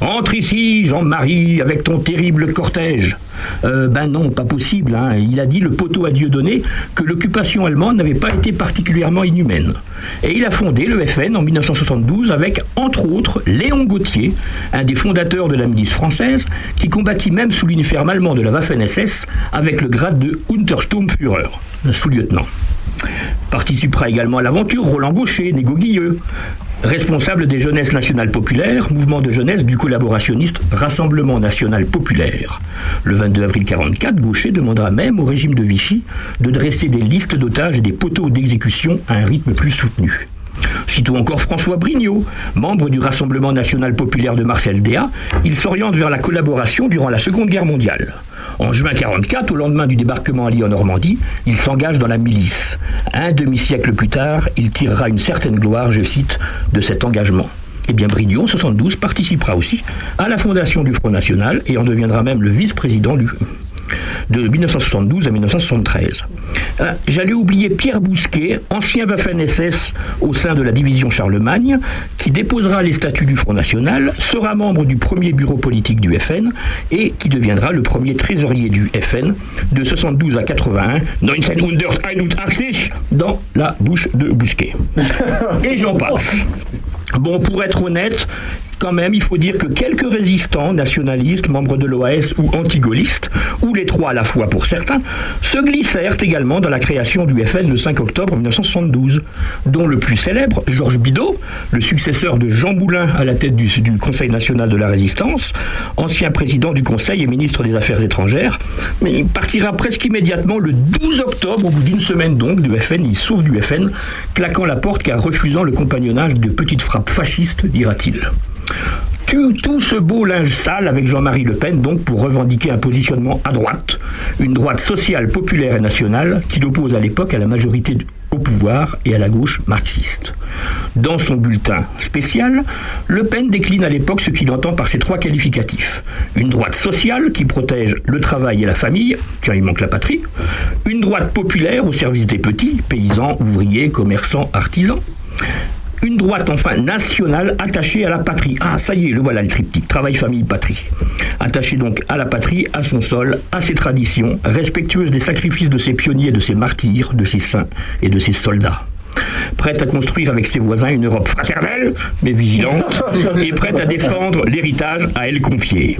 Entre ici, Jean-Marie, avec ton terrible cortège. Euh, ben non, pas possible. hein. Il a dit le poteau à Dieu donné que l'occupation allemande n'avait pas été particulièrement inhumaine. Et il a fondé le FN en 1972 avec, entre autres, Léon Gauthier, un des fondateurs de la milice française, qui combattit même sous l'uniforme allemand de la Waffen-SS avec le grade de Untersturmführer, sous-lieutenant. Participera également à l'aventure Roland Gaucher, négo Guilleux, responsable des Jeunesses nationales populaires, mouvement de jeunesse du collaborationniste Rassemblement national populaire. Le 22 avril 44, Gaucher demandera même au régime de Vichy de dresser des listes d'otages et des poteaux d'exécution à un rythme plus soutenu. Citons encore François Brignot, membre du Rassemblement national populaire de Marcel Déat. Il s'oriente vers la collaboration durant la Seconde Guerre mondiale. En juin 44, au lendemain du débarquement Lyon en Normandie, il s'engage dans la milice. Un demi-siècle plus tard, il tirera une certaine gloire, je cite, de cet engagement. Eh bien, Brignot, en 72, participera aussi à la fondation du Front National et en deviendra même le vice-président du, de 1972 à 1973. Euh, J'allais oublier Pierre Bousquet, ancien Waffen-SS au sein de la division Charlemagne, qui déposera les statuts du Front National, sera membre du premier bureau politique du FN et qui deviendra le premier trésorier du FN de 72 à 81, 1981, dans la bouche de Bousquet. Et j'en passe. Bon, pour être honnête, quand même, il faut dire que quelques résistants nationalistes, membres de l'OAS ou antigaullistes, ou les trois à la fois pour certains, se glissèrent également dans la création du FN le 5 octobre 1972, dont le plus célèbre, Georges Bidault, le successeur de Jean Moulin à la tête du, Conseil national de la résistance, ancien président du Conseil et ministre des Affaires étrangères, mais partira presque immédiatement le 12 octobre, au bout d'une semaine donc, du FN, il sauve du FN, claquant la porte car refusant le compagnonnage de petites frappes fascistes, dira-t-il. Tout, tout ce beau linge sale avec Jean-Marie Le Pen, donc, pour revendiquer un positionnement à droite, une droite sociale, populaire et nationale, qui l'oppose à l'époque à la majorité au pouvoir et à la gauche marxiste. Dans son bulletin spécial, Le Pen décline à l'époque ce qu'il entend par ces trois qualificatifs. Une droite sociale qui protège le travail et la famille, tiens, il manque la patrie. Une droite populaire au service des petits, paysans, ouvriers, commerçants, artisans. Une droite enfin nationale attachée à la patrie. Ah, ça y est, le voilà le triptyque. Travail, famille, patrie. Attachée donc à la patrie, à son sol, à ses traditions, respectueuse des sacrifices de ses pionniers, de ses martyrs, de ses saints et de ses soldats. Prête à construire avec ses voisins une Europe fraternelle, mais vigilante, et prête à défendre l'héritage à elle confié.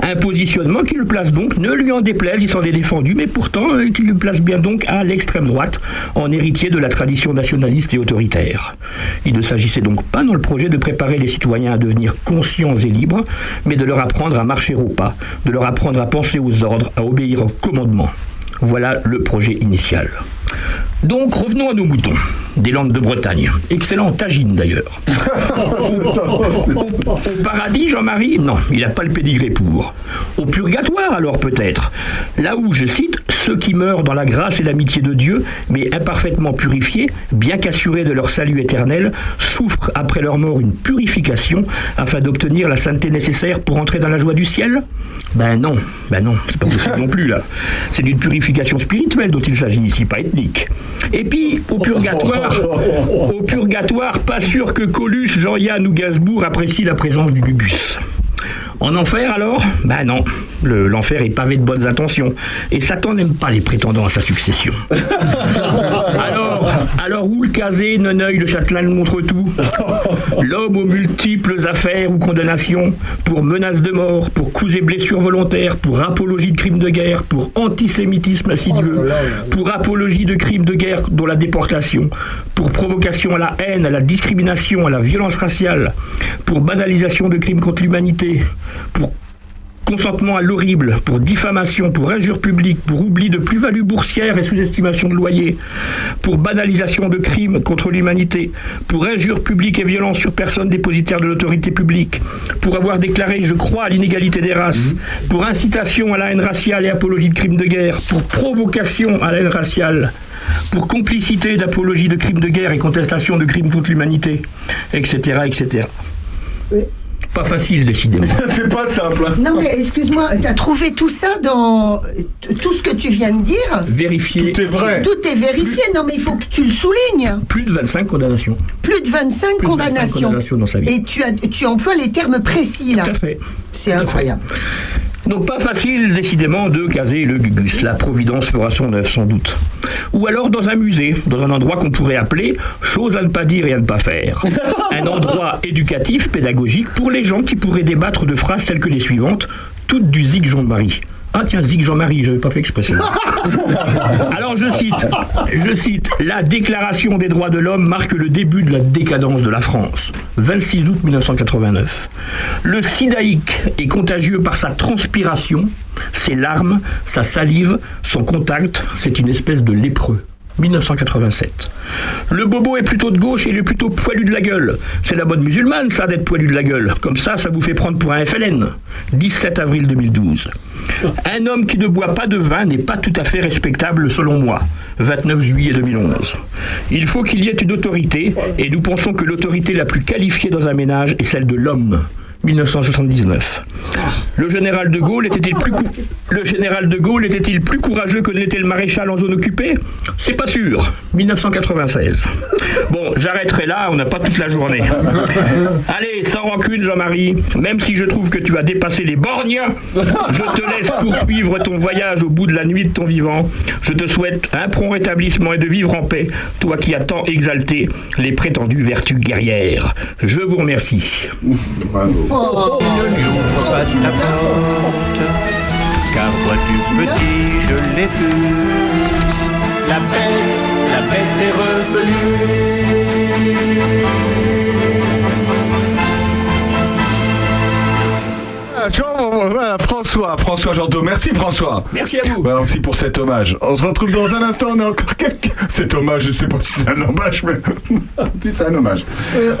Un positionnement qui le place donc, ne lui en déplaise, il s'en est défendu, mais pourtant euh, qui le place bien donc à l'extrême droite, en héritier de la tradition nationaliste et autoritaire. Il ne s'agissait donc pas dans le projet de préparer les citoyens à devenir conscients et libres, mais de leur apprendre à marcher au pas, de leur apprendre à penser aux ordres, à obéir aux commandements. Voilà le projet initial. Donc revenons à nos moutons, des Landes de Bretagne. Excellent tagine d'ailleurs. Au, au paradis, Jean-Marie? Non, il n'a pas le pédigré pour. Au purgatoire alors peut-être. Là où, je cite, ceux qui meurent dans la grâce et l'amitié de Dieu, mais imparfaitement purifiés, bien qu'assurés de leur salut éternel, souffrent après leur mort une purification afin d'obtenir la sainteté nécessaire pour entrer dans la joie du ciel? Ben non, ben non, c'est pas possible non plus là. C'est d'une purification spirituelle dont il s'agit ici, pas ethnique. Et puis, au purgatoire, pas sûr que Coluche, Jean-Yann ou Gainsbourg apprécient la présence du gugus. En enfer alors? Ben non, Le- l'enfer est pavé de bonnes intentions. Et Satan n'aime pas les prétendants à sa succession. alors, alors où le casé, Neneuil, le châtelain le montre tout? L'homme aux multiples affaires ou condamnations, pour menaces de mort, pour coups et blessures volontaires, pour apologie de crimes de guerre, pour antisémitisme assidueux, pour apologie de crimes de guerre dont la déportation, pour provocation à la haine, à la discrimination, à la violence raciale, pour banalisation de crimes contre l'humanité, pour consentement à l'horrible, pour diffamation, pour injure publique, pour oubli de plus-value boursière et sous-estimation de loyer, pour banalisation de crimes contre l'humanité, pour injure publique et violence sur personne dépositaire de l'autorité publique, pour avoir déclaré je crois à l'inégalité des races, pour incitation à la haine raciale et apologie de crimes de guerre, pour provocation à la haine raciale, pour complicité d'apologie de crimes de guerre et contestation de crimes contre l'humanité, etc., etc. Pas facile, décidément. C'est pas simple. hein. Non, mais excuse-moi, t'as trouvé tout ça dans tout ce que tu viens de dire? Vérifier. Tout est vrai. Tout est vérifié. Non, mais il faut que tu le soulignes. Plus de 25 condamnations. Plus de 25 Plus de 25 condamnations. condamnations dans sa vie. Et tu, as, tu emploies les termes précis là. Tout à fait. C'est incroyable. Donc pas facile, décidément, de caser le gugus. La Providence fera son œuvre, sans doute. Ou alors dans un musée, dans un endroit qu'on pourrait appeler chose à ne pas dire et à ne pas faire. Un endroit éducatif, pédagogique, pour les gens qui pourraient débattre de phrases telles que les suivantes, toutes du zig Jean-Marie. Ah tiens, zig Jean-Marie, j'avais pas fait exprès. Alors je cite, je cite, la Déclaration des droits de l'homme marque le début de la décadence de la France. 26 août 1989. Le sidaïque est contagieux par sa transpiration, ses larmes, sa salive, son contact, c'est une espèce de lépreux. 1987. Le bobo est plutôt de gauche et il est plutôt poilu de la gueule. C'est la mode musulmane, ça, d'être poilu de la gueule. Comme ça, ça vous fait prendre pour un FLN. 17 avril 2012. Un homme qui ne boit pas de vin n'est pas tout à fait respectable selon moi. 29 juillet 2011. Il faut qu'il y ait une autorité et nous pensons que l'autorité la plus qualifiée dans un ménage est celle de l'homme. 1979. Le général de Gaulle était-il plus courageux que n'était le maréchal en zone occupée? C'est pas sûr. 1996. Bon, j'arrêterai là, on n'a pas toute la journée. Allez, sans rancune Jean-Marie, même si je trouve que tu as dépassé les borgnes, je te laisse poursuivre ton voyage au bout de la nuit de ton vivant. Je te souhaite un prompt rétablissement et de vivre en paix, toi qui as tant exalté les prétendues vertus guerrières. Je vous remercie. Ne lui ouvre pas la porte. Car vois-tu petit, je l'ai vu. La bête, la bête est Voilà, François, François Jandot. Merci François. Merci à vous. Voilà aussi pour cet hommage. On se retrouve dans un instant. On a encore quelques... Cet hommage, je sais pas si c'est un hommage, mais si c'est un hommage.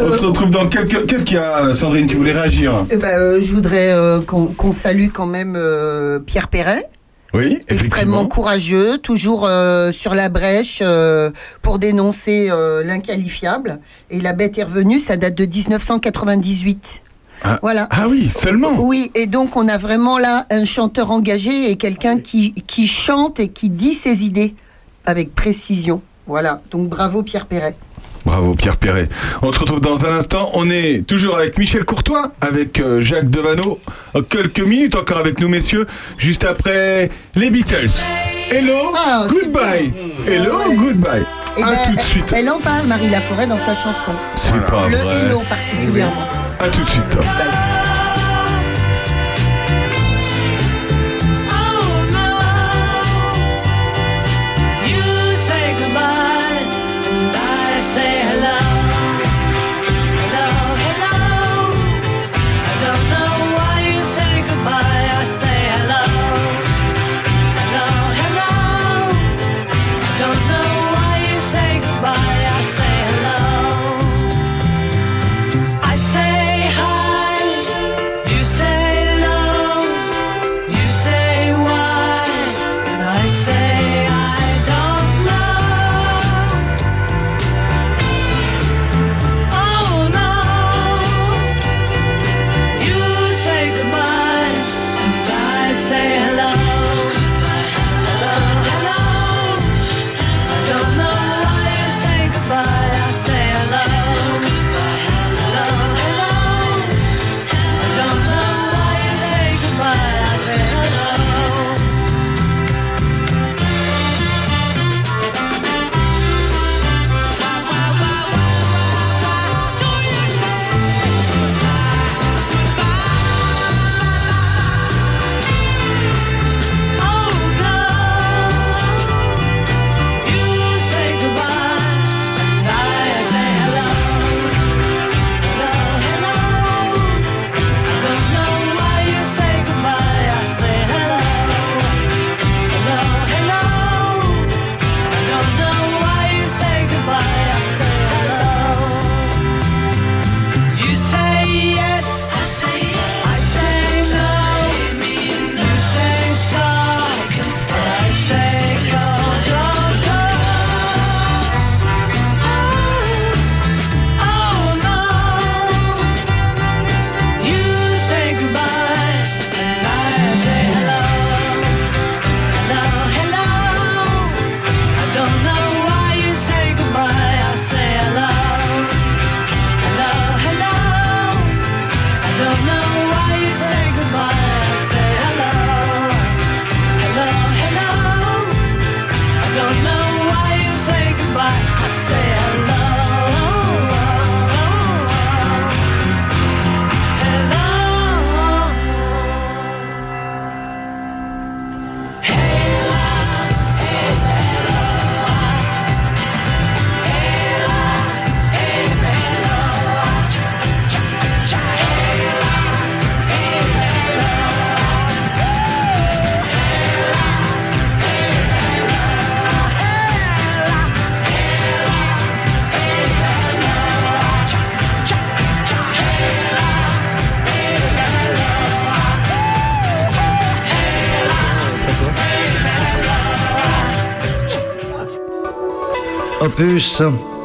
On se retrouve dans quelques. Qu'est-ce qu'il y a, Sandrine Tu voulais réagir? Eh ben, euh, je voudrais euh, qu'on qu'on salue quand même euh, Pierre Perret. Oui, Extrêmement courageux, toujours euh, sur la brèche euh, pour dénoncer euh, l'inqualifiable. Et la bête est revenue, ça date de 1998. Ah, Voilà. ah oui, seulement. Oui, et donc on a vraiment là un chanteur engagé et quelqu'un qui, qui chante et qui dit ses idées avec précision. Voilà, donc bravo Pierre Perret. Bravo Pierre Perret. On se retrouve dans un instant. On est toujours avec Michel Courtois, avec euh, Jacques Devano. Euh, Quelques minutes encore avec nous, messieurs. Juste après les Beatles. Hello, goodbye. Hello, goodbye. Eh à ben, tout de suite. Elle, en parle, Marie Laforêt, dans sa chanson. C'est pas Le vrai. hello particulièrement. À tout de suite.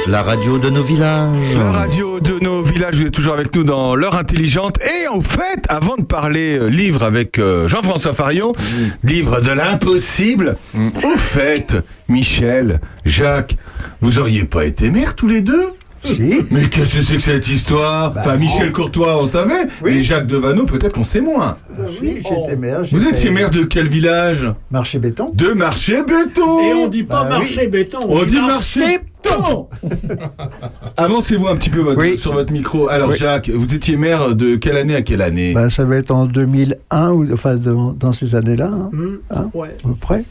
La radio de nos villages. La radio de nos villages, vous êtes toujours avec nous dans l'heure intelligente. Et en fait, avant de parler euh, livre avec euh, Jean-François Farion, livre de l'impossible, au fait, Michel, Jacques, vous auriez pas été mère tous les deux? Si. Mais qu'est-ce que c'est que cette histoire Bah, Enfin, Michel oh. Courtois, on savait. Mais Jacques Devano, peut-être qu'on sait moins. Oui, j'étais maire. Vous étiez maire de quel village Marché béton. De Marché Béton Et on dit pas Bah oui. marché béton. On dit marché béton Avancez-vous un petit peu votre- Oui. sur votre micro. Alors, Oui. Jacques, vous étiez maire de quelle année à quelle année Bah, ça va être en 2001, ou, enfin dans, dans ces années-là, hein, Hum, Hein ouais. à peu près.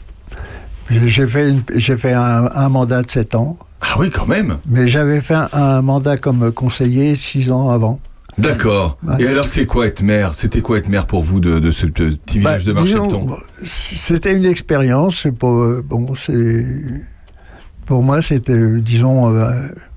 J'ai j'ai fait, une- j'ai fait un, un mandat de 7 ans, Ah oui, quand même. mais j'avais fait un, un mandat comme conseiller 6 ans avant. D'accord. Et alors, c'est quoi être maire? C'était quoi être maire pour vous de, de ce petit village de Bah, Marché disons, Béton bon, C'était une expérience. pas- euh, bon, c'est pour moi, c'était, euh, disons, euh,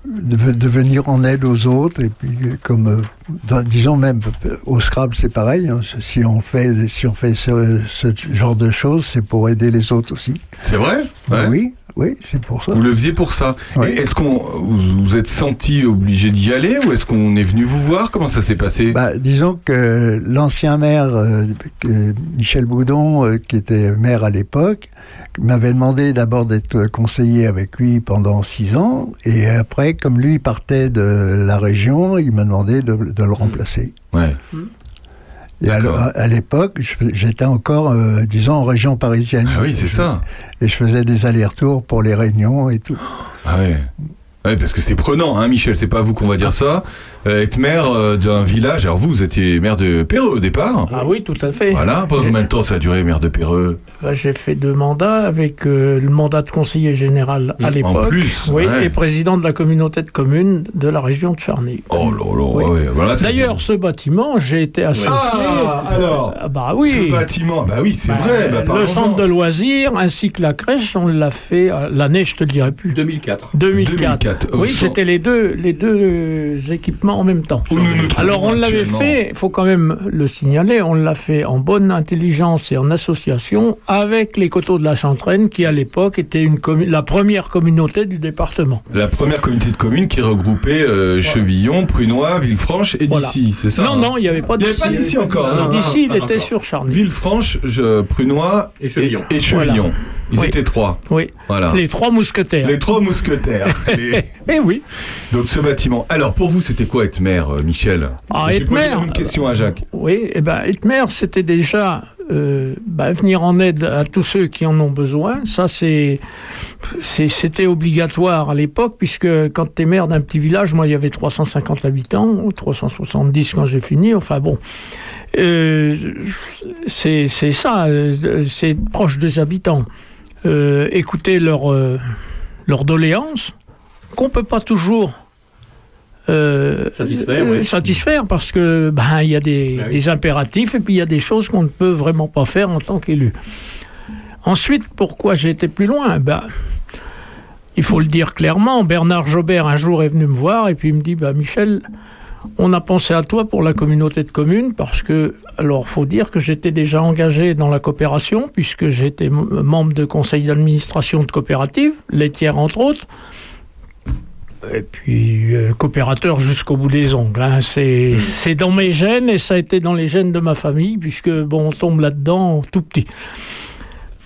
de, de venir en aide aux autres. Et puis, euh, comme, euh, dans- disons même au Scrabble, c'est pareil. hein, si on fait, si on fait ce, ce genre de choses, c'est pour aider les autres aussi. C'est vrai? Bah Ouais. Oui, oui, c'est pour ça. Vous le faisiez pour ça. Et Est-ce qu'on vous vous êtes senti obligé d'y aller ou est-ce qu'on est venu vous voir? Comment ça s'est passé? Bah, disons que l'ancien maire, euh, Michel Boudon, euh, qui était maire à l'époque, m'avait demandé d'abord d'être conseiller avec lui pendant six ans, et après, comme lui partait de la région, il m'a demandé de, de le remplacer. Ouais. Et alors, à, l'époque, j'étais encore, euh, disons, en région parisienne. Ah oui, c'est ça. Et je faisais des allers-retours pour les réunions et tout. Ah ouais. Ouais, parce que c'est prenant, hein, Michel, c'est pas à vous qu'on va dire ça. Euh, être maire euh, d'un village, alors vous, vous étiez maire de Péreux au départ. Ah oui, tout à fait. Voilà, pendant combien de temps ça a duré, maire de Péreux? Bah, J'ai fait deux mandats avec euh, le mandat de conseiller général à En l'époque. plus, oui, ouais. et président de la communauté de communes de la région de Charny. Oh là là, Oui. ouais, voilà. D'ailleurs, ce bâtiment, j'ai été associé. Ah, alors Ah, Bah oui. Ce bâtiment, bah oui, c'est Bah, vrai. Bah, le centre de loisirs ainsi que la crèche, on l'a fait l'année, je te le dirai plus. 2004. 2004. 2004, au Oui, c'était les deux, les deux euh, en même temps. Alors on l'avait fait, il faut quand même le signaler, on l'a fait en bonne intelligence et en association avec les coteaux de la Chantraine qui à l'époque était une la première communauté du département. La première communauté de communes qui regroupait euh, Chevillon, Prunois, Villefranche et Voilà. d'ici, c'est ça non, hein non, il n'y avait pas Il n'y avait d'ici. encore. hein. D'ici, il était encore. sur Charny. Villefranche, je- Prunois Et Chevillon. Et, Chevillon. Voilà. Ils Oui. étaient trois. Oui, Voilà. les trois mousquetaires. Les trois mousquetaires. Les- Eh oui. Donc ce bâtiment. Alors pour vous, c'était quoi être maire, euh, Michel? Ah, J'ai posé même question à Jacques. Oui, et ben être maire, c'était déjà euh, bah, venir en aide à tous ceux qui en ont besoin. Ça, c'est c'était obligatoire à l'époque, puisque quand tu es maire d'un petit village, moi, il y avait 350 habitants, ou 370 quand j'ai fini, enfin bon. Euh, c'est c'est ça, euh, c'est proche des habitants. Euh, écouter leurs euh, doléances, qu'on peut pas toujours euh, Satisfaire, oui. satisfaire parce que ben il y a des, Ben oui. des impératifs et puis il y a des choses qu'on ne peut vraiment pas faire en tant qu'élu. Ensuite, pourquoi j'ai été plus loin? Ben, Il faut le dire clairement, Bernard Jobert un jour est venu me voir et puis il me dit ben, Michel, on a pensé à toi pour la communauté de communes parce que, alors, faut dire que j'étais déjà engagé dans la coopération puisque j'étais membre de conseil d'administration de coopérative, laitière entre autres. Et puis, euh, coopérateur jusqu'au bout des ongles. hein. C'est dans mes gènes et ça a été dans les gènes de ma famille, puisque, bon, on tombe là-dedans tout petit.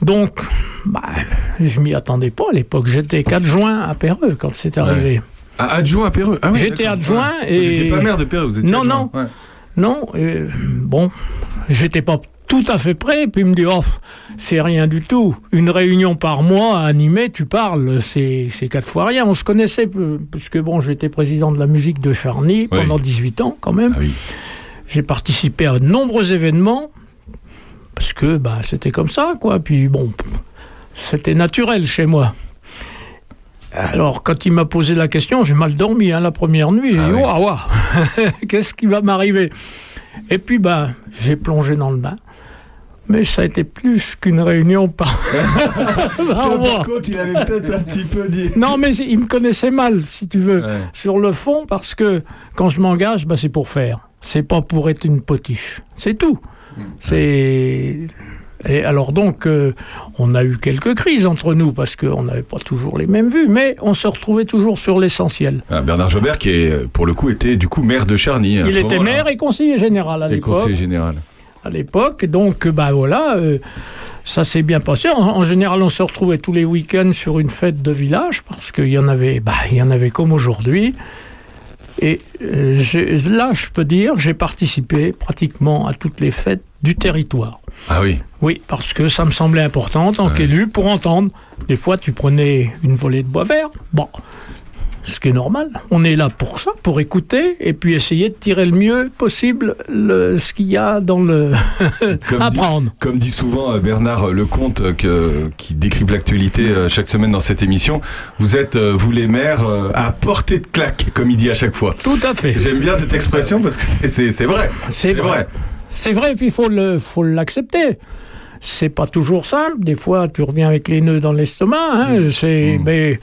Donc, bah, je m'y attendais pas à l'époque. J'étais qu'adjoint à Péreux quand c'est arrivé. Ah, adjoint à Péreux. Ah oui, J'étais adjoint Ouais. et- Vous n'étiez pas maire de Péreux, vous étiez Non, adjoint. Ouais. Non, euh, bon, j'étais pas tout à fait prêt. Puis il me dit, oh, c'est rien du tout. Une réunion par mois à animer, tu parles, c'est c'est quatre fois rien. On se connaissait, puisque bon, j'étais président de la musique de Charny pendant 18 ans quand même. Ah oui. J'ai participé à de nombreux événements, parce que bah, c'était comme ça, quoi. Puis bon, c'était naturel chez moi. Alors, quand il m'a posé la question, j'ai mal dormi hein, la première nuit. J'ai Ah dit, waouh, qu'est-ce qui va m'arriver? Et puis, ben, j'ai plongé dans le bain. Mais ça a été plus qu'une réunion par, par mois. contre, il avait peut-être un petit peu dit. Non, mais il me connaissait mal, si tu veux, sur le fond, parce que quand je m'engage, bah, c'est pour faire. C'est pas pour être une potiche. C'est tout. C'est. Et alors donc, euh, on a eu quelques crises entre nous parce qu'on n'avait pas toujours les mêmes vues, mais on se retrouvait toujours sur l'essentiel. Ah, Bernard Jobert, qui est, pour le coup, était du coup maire de Charny. à Il était maire et conseiller général à Et l'époque. conseiller général. à l'époque. Donc, ben voilà, euh, ça s'est bien passé. En, en général, on se retrouvait tous les week-ends sur une fête de village parce qu'il y en avait, bah, il y en avait comme aujourd'hui. Et euh, là, je peux dire, j'ai participé pratiquement à toutes les fêtes du territoire. Ah oui. Oui, parce que ça me semblait important en tant qu'élu pour entendre. Des fois, tu prenais une volée de bois vert. Bon, ce qui est normal. On est là pour ça, pour écouter et puis essayer de tirer le mieux possible le, ce qu'il y a dans le. Comme dit, apprendre. comme dit souvent euh, Bernard Lecomte, euh, que- qui décrive l'actualité euh, chaque semaine dans cette émission, vous êtes, euh, vous les maires, euh, à portée de claque, comme il dit à chaque fois. Tout à fait. J'aime bien cette expression parce que c'est- vrai. C'est vrai. C'est vrai, puis il faut le, faut l'accepter. C'est pas toujours simple. Des fois, tu reviens avec les nœuds dans l'estomac. hein. C'est, mais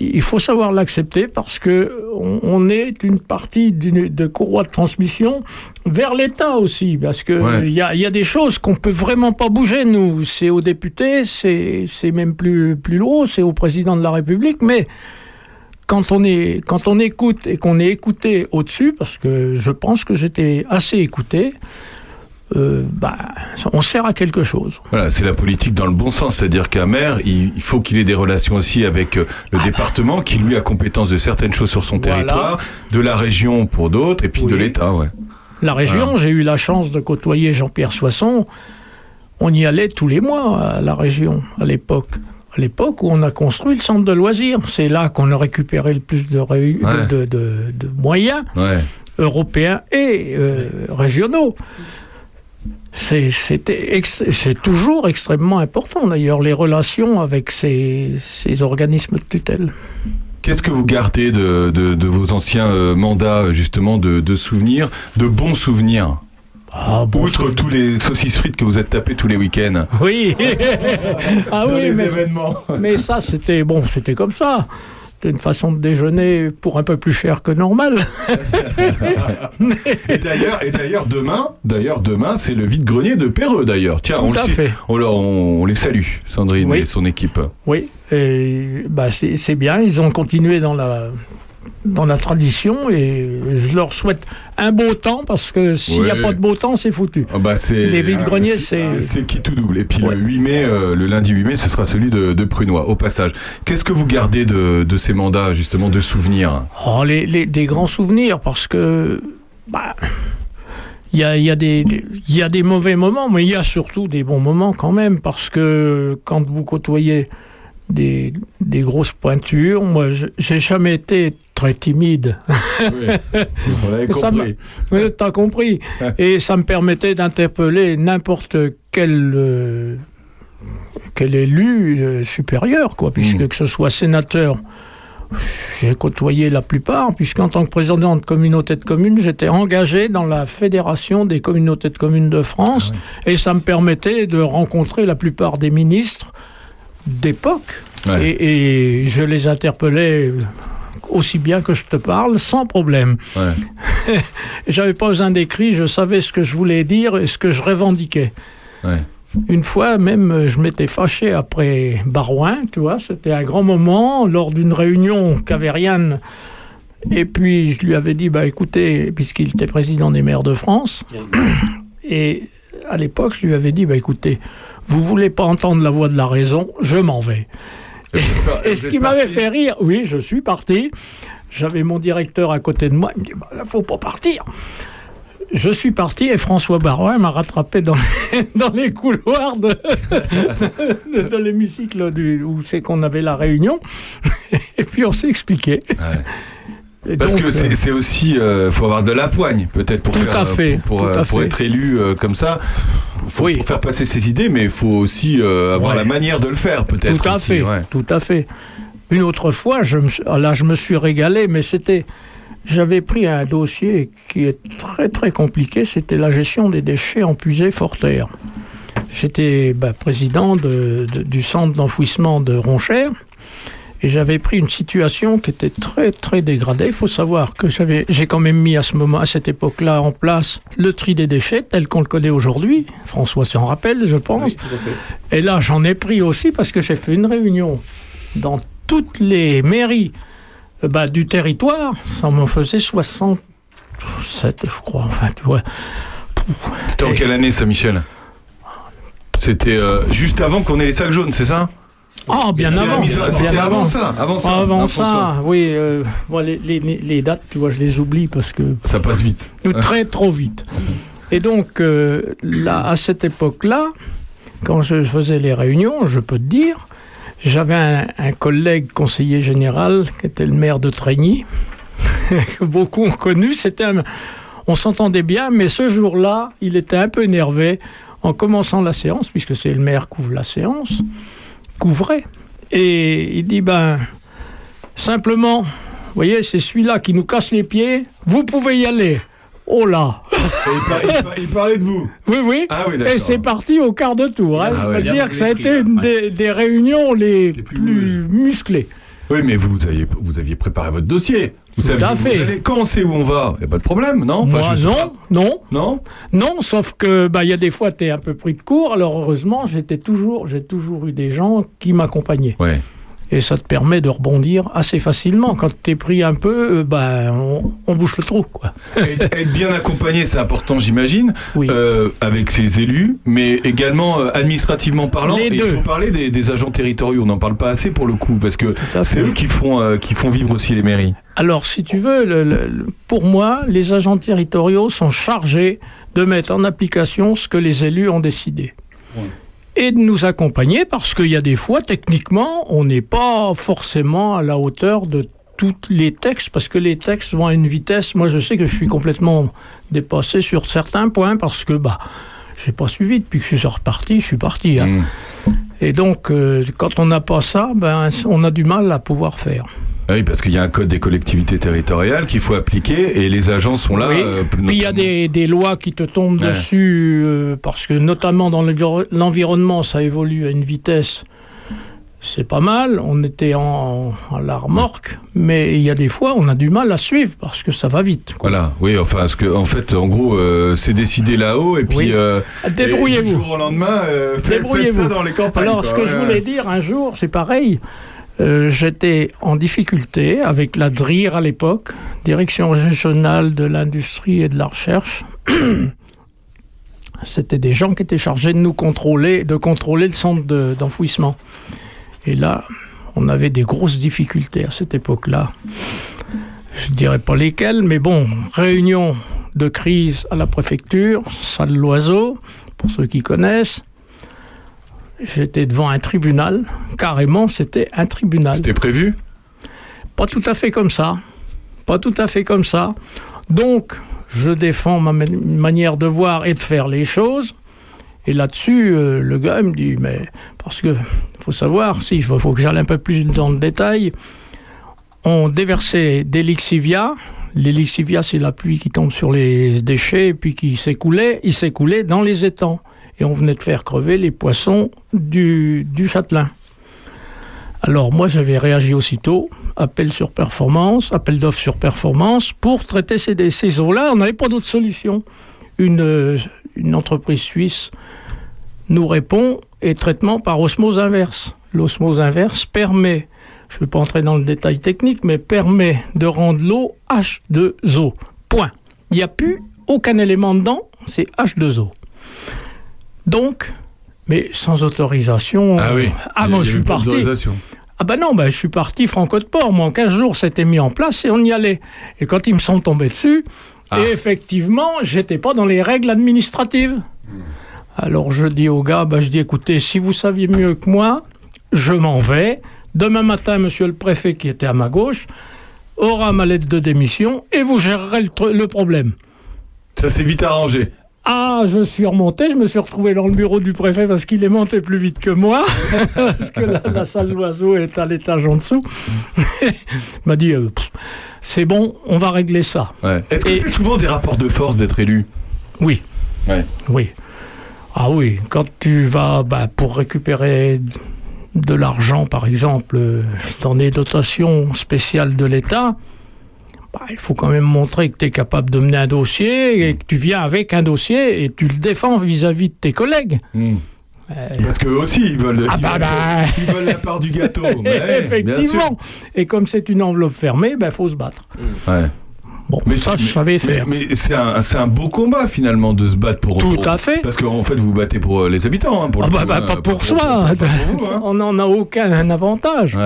il faut savoir l'accepter parce que on, est une partie d'une de courroie de transmission vers l'État aussi, parce que Ouais. il y, a, il y a des choses qu'on peut vraiment pas bouger. Nous, c'est aux députés, c'est c'est même plus plus lourd, c'est au président de la République, mais quand on, est, quand on écoute et qu'on est écouté au-dessus, parce que je pense que j'étais assez écouté, euh, bah, on sert à quelque chose. Voilà, c'est la politique dans le bon sens, c'est-à-dire qu'un maire, il, faut qu'il ait des relations aussi avec euh, le département, qui lui a compétence de certaines choses sur son Voilà. territoire, de la région pour d'autres, et puis de l'État, ouais. La région, Voilà. j'ai eu la chance de côtoyer Jean-Pierre Soisson. On y allait tous les mois à la région, à l'époque. À l'époque où on a construit le centre de loisirs. C'est là qu'on a récupéré le plus de, réu- Ouais. de, de- de moyens Ouais. européens et euh, régionaux. C'est toujours extrêmement important, d'ailleurs, les relations avec ces, ces organismes de tutelle. Qu'est-ce que vous gardez de, de- de vos anciens euh, mandats, justement, de, de souvenirs, de bons souvenirs? Outre tous les saucisses frites que vous êtes tapés tous les week-ends. Oui. ah Dans oui, les mais, événements. mais ça, c'était bon, c'était comme ça. C'était une façon de déjeuner pour un peu plus cher que normal. Et d'ailleurs, et d'ailleurs demain, d'ailleurs demain, c'est le vide-grenier de Perreux d'ailleurs. Tiens, Tout on, à fait. on, on- on les salue, Sandrine Oui. et son équipe. Oui, et bah c'est bien. Ils ont continué dans la dans la tradition et je leur souhaite un beau temps parce que s'il n'y a pas de beau temps, c'est foutu. Ah bah, Les vides-greniers, c'est- C'est qui tout double. Et puis le 8 mai, euh, le lundi 8 mai, ce sera celui de, de Prunois, au passage. Qu'est-ce que vous gardez de, de ces mandats, justement, de souvenirs? Oh, les, les- des grands souvenirs parce que bah, il y a, y, a des, il y a des mauvais moments, mais il y a surtout des bons moments quand même parce que quand vous côtoyez des, des grosses pointures, moi j'ai jamais été très timide. L'avait Ça compris. Oui, compris. Et ça me permettait d'interpeller n'importe quel, euh, quel élu euh, supérieur, quoi, puisque Mm. que ce soit sénateur. J'ai côtoyé la plupart, puisqu'en tant que président de communauté de communes, j'étais engagé dans la Fédération des communautés de communes de France, Ah et ça me permettait de rencontrer la plupart des ministres d'époque. Ouais. Et, et je les interpellais aussi bien que je te parle, sans problème. Ouais. J'avais pas besoin d'écrit, je savais ce que je voulais dire et ce que je revendiquais. Ouais. Une fois même, euh, je m'étais fâché après Barouin, tu vois, c'était un grand moment, lors d'une réunion Cavériane. Et puis je lui avais dit, bah écoutez, puisqu'il était président des maires de France, et à l'époque, je lui avais dit, bah écoutez, vous voulez pas entendre la voix de la raison, je m'en vais. Et ce qui m'avait fait rire, oui, je suis parti. J'avais mon directeur à côté de moi. Il me dit bah, là, faut pas partir. Je suis parti et François Barouin m'a rattrapé dans les, dans les couloirs de, de, de l'hémicycle où c'est qu'on avait la réunion. Et puis on s'est expliqué. Et Parce donc, que c'est aussi, euh, faut avoir de la poigne, peut-être pour faire, à euh, fait, pour, tout euh, à pour fait. être élu euh, comme ça. Faut, pour faire passer ses idées, mais il faut aussi euh, avoir Ouais. la manière de le faire, peut-être. Tout à aussi, fait, ouais. tout à fait. Une autre fois, je me, suis- ah, là, je me suis régalé, mais c'était, j'avais pris un dossier qui est très très compliqué. C'était la gestion des déchets en puisée forterre. J'étais bah, président de- de- du centre d'enfouissement de Ronchère. Et j'avais pris une situation qui était très très dégradée. Il faut savoir que j'avais, j'ai quand même mis à ce moment, à cette époque-là, en place le tri des déchets tel qu'on le connaît aujourd'hui. François s'en rappelle, je pense. Et là, j'en ai pris aussi parce que j'ai fait une réunion dans toutes les mairies euh, bah, du territoire. Ça m'en faisait 67, je crois. Enfin, tu vois. C'était en quelle année, ça, Michel? C'était euh, juste avant qu'on ait les sacs jaunes, c'est ça? Ah, bien avant. bien C'était avant ça, avant ça. Avant ça, oui. euh, les, les- les dates, tu vois, je les oublie parce que. Ça passe vite. Très, trop vite. Et donc, euh, là, à cette époque-là, quand je faisais les réunions, je peux te dire, j'avais un, un collègue conseiller général qui était le maire de Trégny, que beaucoup ont connu. C'était un- on s'entendait bien, mais ce jour-là, il était un peu énervé en commençant la séance, puisque c'est le maire qui ouvre la séance, couvrait. Et il dit, ben, simplement, vous voyez, c'est celui-là qui nous casse les pieds, vous pouvez y aller. Oh là il, par- il par- il parlait de vous Oui, oui. Ah oui. Et c'est parti au quart de tour. hein. Ah Je peux ouais. te dire que ça a été une des, des réunions les, plus, musclées. Oui, mais vous, aviez, vous aviez préparé votre dossier. Vous Tout saviez à où vous allez. Quand on sait où on va, il n'y a pas de problème, non? Enfin, Moi, je non, non. Non? Non, sauf que bah, il y a des fois, tu es un peu pris de court. Alors, heureusement, j'étais toujours, j'ai toujours eu des gens qui m'accompagnaient. Ouais. Et ça te permet de rebondir assez facilement. Quand tu es pris un peu, bah, on, on bouche le trou. Quoi. être, bien accompagné, c'est important, j'imagine, euh, avec ses élus, mais également euh, administrativement parlant. Les Et il faut parler des, des agents territoriaux. On n'en parle pas assez pour le coup, parce que c'est eux qui font, euh, qui font vivre aussi les mairies. Alors, si tu veux, le- le- le- pour moi, les agents territoriaux sont chargés de mettre en application ce que les élus ont décidé. Et de nous accompagner parce qu'il y a des fois, techniquement, on n'est pas forcément à la hauteur de tous les textes, parce que les textes vont à une vitesse. Moi, je sais que je suis complètement dépassé sur certains points parce que, bah, j'ai pas suivi depuis que je suis reparti, je suis parti. hein. Et donc, euh, quand on n'a pas ça, ben, on a du mal à pouvoir faire. Ah Oui, parce qu'il y a un code des collectivités territoriales qu'il faut appliquer et les agents sont là. Oui. euh, Puis il y a des, des lois qui te tombent Ouais. dessus, euh, parce que notamment dans l'enviro- l'environnement, ça évolue à une vitesse. C'est pas mal, on était en, à la remorque, mais il y a des fois, on a du mal à suivre parce que ça va vite. Voilà, oui, enfin, parce que, en fait, en gros, euh, c'est décidé là-haut et puis. Oui. euh, Débrouillez-vous. Du jour au lendemain, faites, faites Débrouillez-vous. ça dans les campagnes. Alors, quoi, ce que je voulais dire un jour, c'est pareil. Euh, J'étais en difficulté avec la DRIR à l'époque, Direction régionale de l'industrie et de la recherche. C'était des gens qui étaient chargés de nous contrôler, de contrôler le centre de- d'enfouissement. Et là, on avait des grosses difficultés à cette époque-là. Je ne dirais pas lesquelles, mais bon, réunion de crise à la préfecture, salle l'oiseau, pour ceux qui connaissent. J'étais devant un tribunal, carrément, c'était un tribunal. C'était prévu? Pas tout à fait comme ça. Pas tout à fait comme ça. Donc, je défends ma ma- manière de voir et de faire les choses. Et là-dessus, euh, le gars il me dit, mais parce que faut savoir, si, il faut, faut que j'aille un peu plus dans le détail. On déversait des lixivia. Les lixivia, c'est la pluie qui tombe sur les déchets et puis qui s'écoulait. Il s'écoulait dans les étangs. Et on venait de faire crever les poissons du, du châtelain. Alors moi, j'avais réagi aussitôt, appel sur performance, appel d'offres sur performance, pour traiter ces, ces eaux-là. On n'avait pas d'autre solution. Une, une entreprise suisse nous répond et traitement par osmose inverse. L'osmose inverse permet, je ne vais pas entrer dans le détail technique, mais permet de rendre l'eau H2O. Point. Il n'y a plus aucun élément dedans, c'est H2O. Donc, mais sans autorisation. Ah oui. Ah, moi, je suis parti. Ah ben non, ben, je suis parti franco de port. Moi, en 15 jours, c'était mis en place et on y allait. Et quand ils me sont tombés dessus, Ah. et effectivement, j'étais pas dans les règles administratives. Alors je dis au gars, ben, je dis écoutez, si vous saviez mieux que moi, je m'en vais. Demain matin, monsieur le préfet qui était à ma gauche aura ma lettre de démission et vous gérerez le problème. Ça s'est vite arrangé. Ah, je suis remonté, je me suis retrouvé dans le bureau du préfet parce qu'il est monté plus vite que moi, parce que la, la salle d'oiseau est à l'étage en dessous. Il m'a dit, euh, c'est bon, on va régler ça. Ouais. Est-ce que Et- c'est souvent des rapports de force d'être élu? Oui. Ouais. Oui. Ah oui, quand tu vas bah, pour récupérer de l'argent, par exemple, euh, dans des dotations spéciales de l'État, bah, il faut quand même montrer que tu es capable de mener un dossier et que tu viens avec un dossier et tu le défends vis-à-vis de tes collègues. Hmm. Parce qu'eux aussi, ils veulent, Ah ils, bah veulent, bah. ils veulent la part du gâteau. Ouais, bien sûr. Effectivement. Et comme c'est une enveloppe fermée, il faut se battre. Ouais. Bon, ça, je savais faire. Mais, mais c'est un, c'est un beau combat finalement de se battre pour. Tout pour- à fait. Parce qu'en fait, vous battez pour euh, les habitants. hein, pour Ah le bah, bah, pas pour soi. pas pour vous, hein. On n'en a aucun avantage.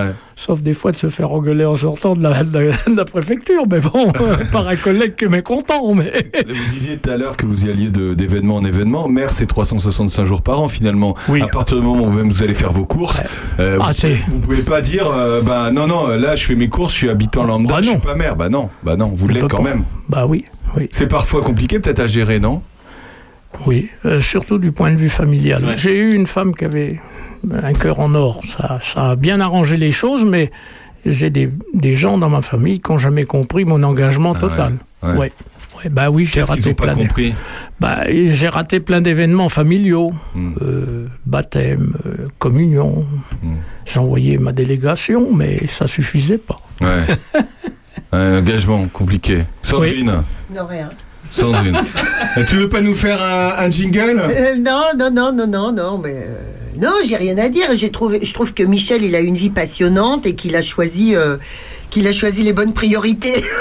Sauf des fois de se faire engueuler en sortant de la, de la- de la préfecture. Mais bon, par un collègue qui est mécontent. Mais... Vous disiez tout à l'heure que vous y alliez d'événement en événement. Mers, c'est 365 jours par an finalement. À partir du moment où même vous allez faire vos courses, euh, Ah, vous, vous pouvez pas dire euh, bah non non là je fais mes courses, je suis habitant lambda, je suis pas maire. Bah non, bah non, vous l'êtes quand pas. même. Bah oui, oui. C'est parfois compliqué peut-être à gérer, non? Oui, euh, surtout du point de vue familial. J'ai eu une femme qui avait un cœur en or. Ça, ça a bien arrangé les choses, mais j'ai des, des gens dans ma famille qui n'ont jamais compris mon engagement total. ouais. Ouais. Ouais, bah oui, j'ai raté plein bah, j'ai raté plein d'événements familiaux, Hmm. euh, baptême, euh, communion. J'envoyais ma délégation, mais ça suffisait pas. Ouais. un engagement compliqué. Sandrine. Non, rien. Sandrine. Tu veux pas nous faire un, un jingle? Euh, non, non, non, non, non, non, mais euh, non, j'ai rien à dire. J'ai trouvé, je trouve que Michel, il a une vie passionnante et qu'il a choisi, euh, qu'il a choisi les bonnes priorités.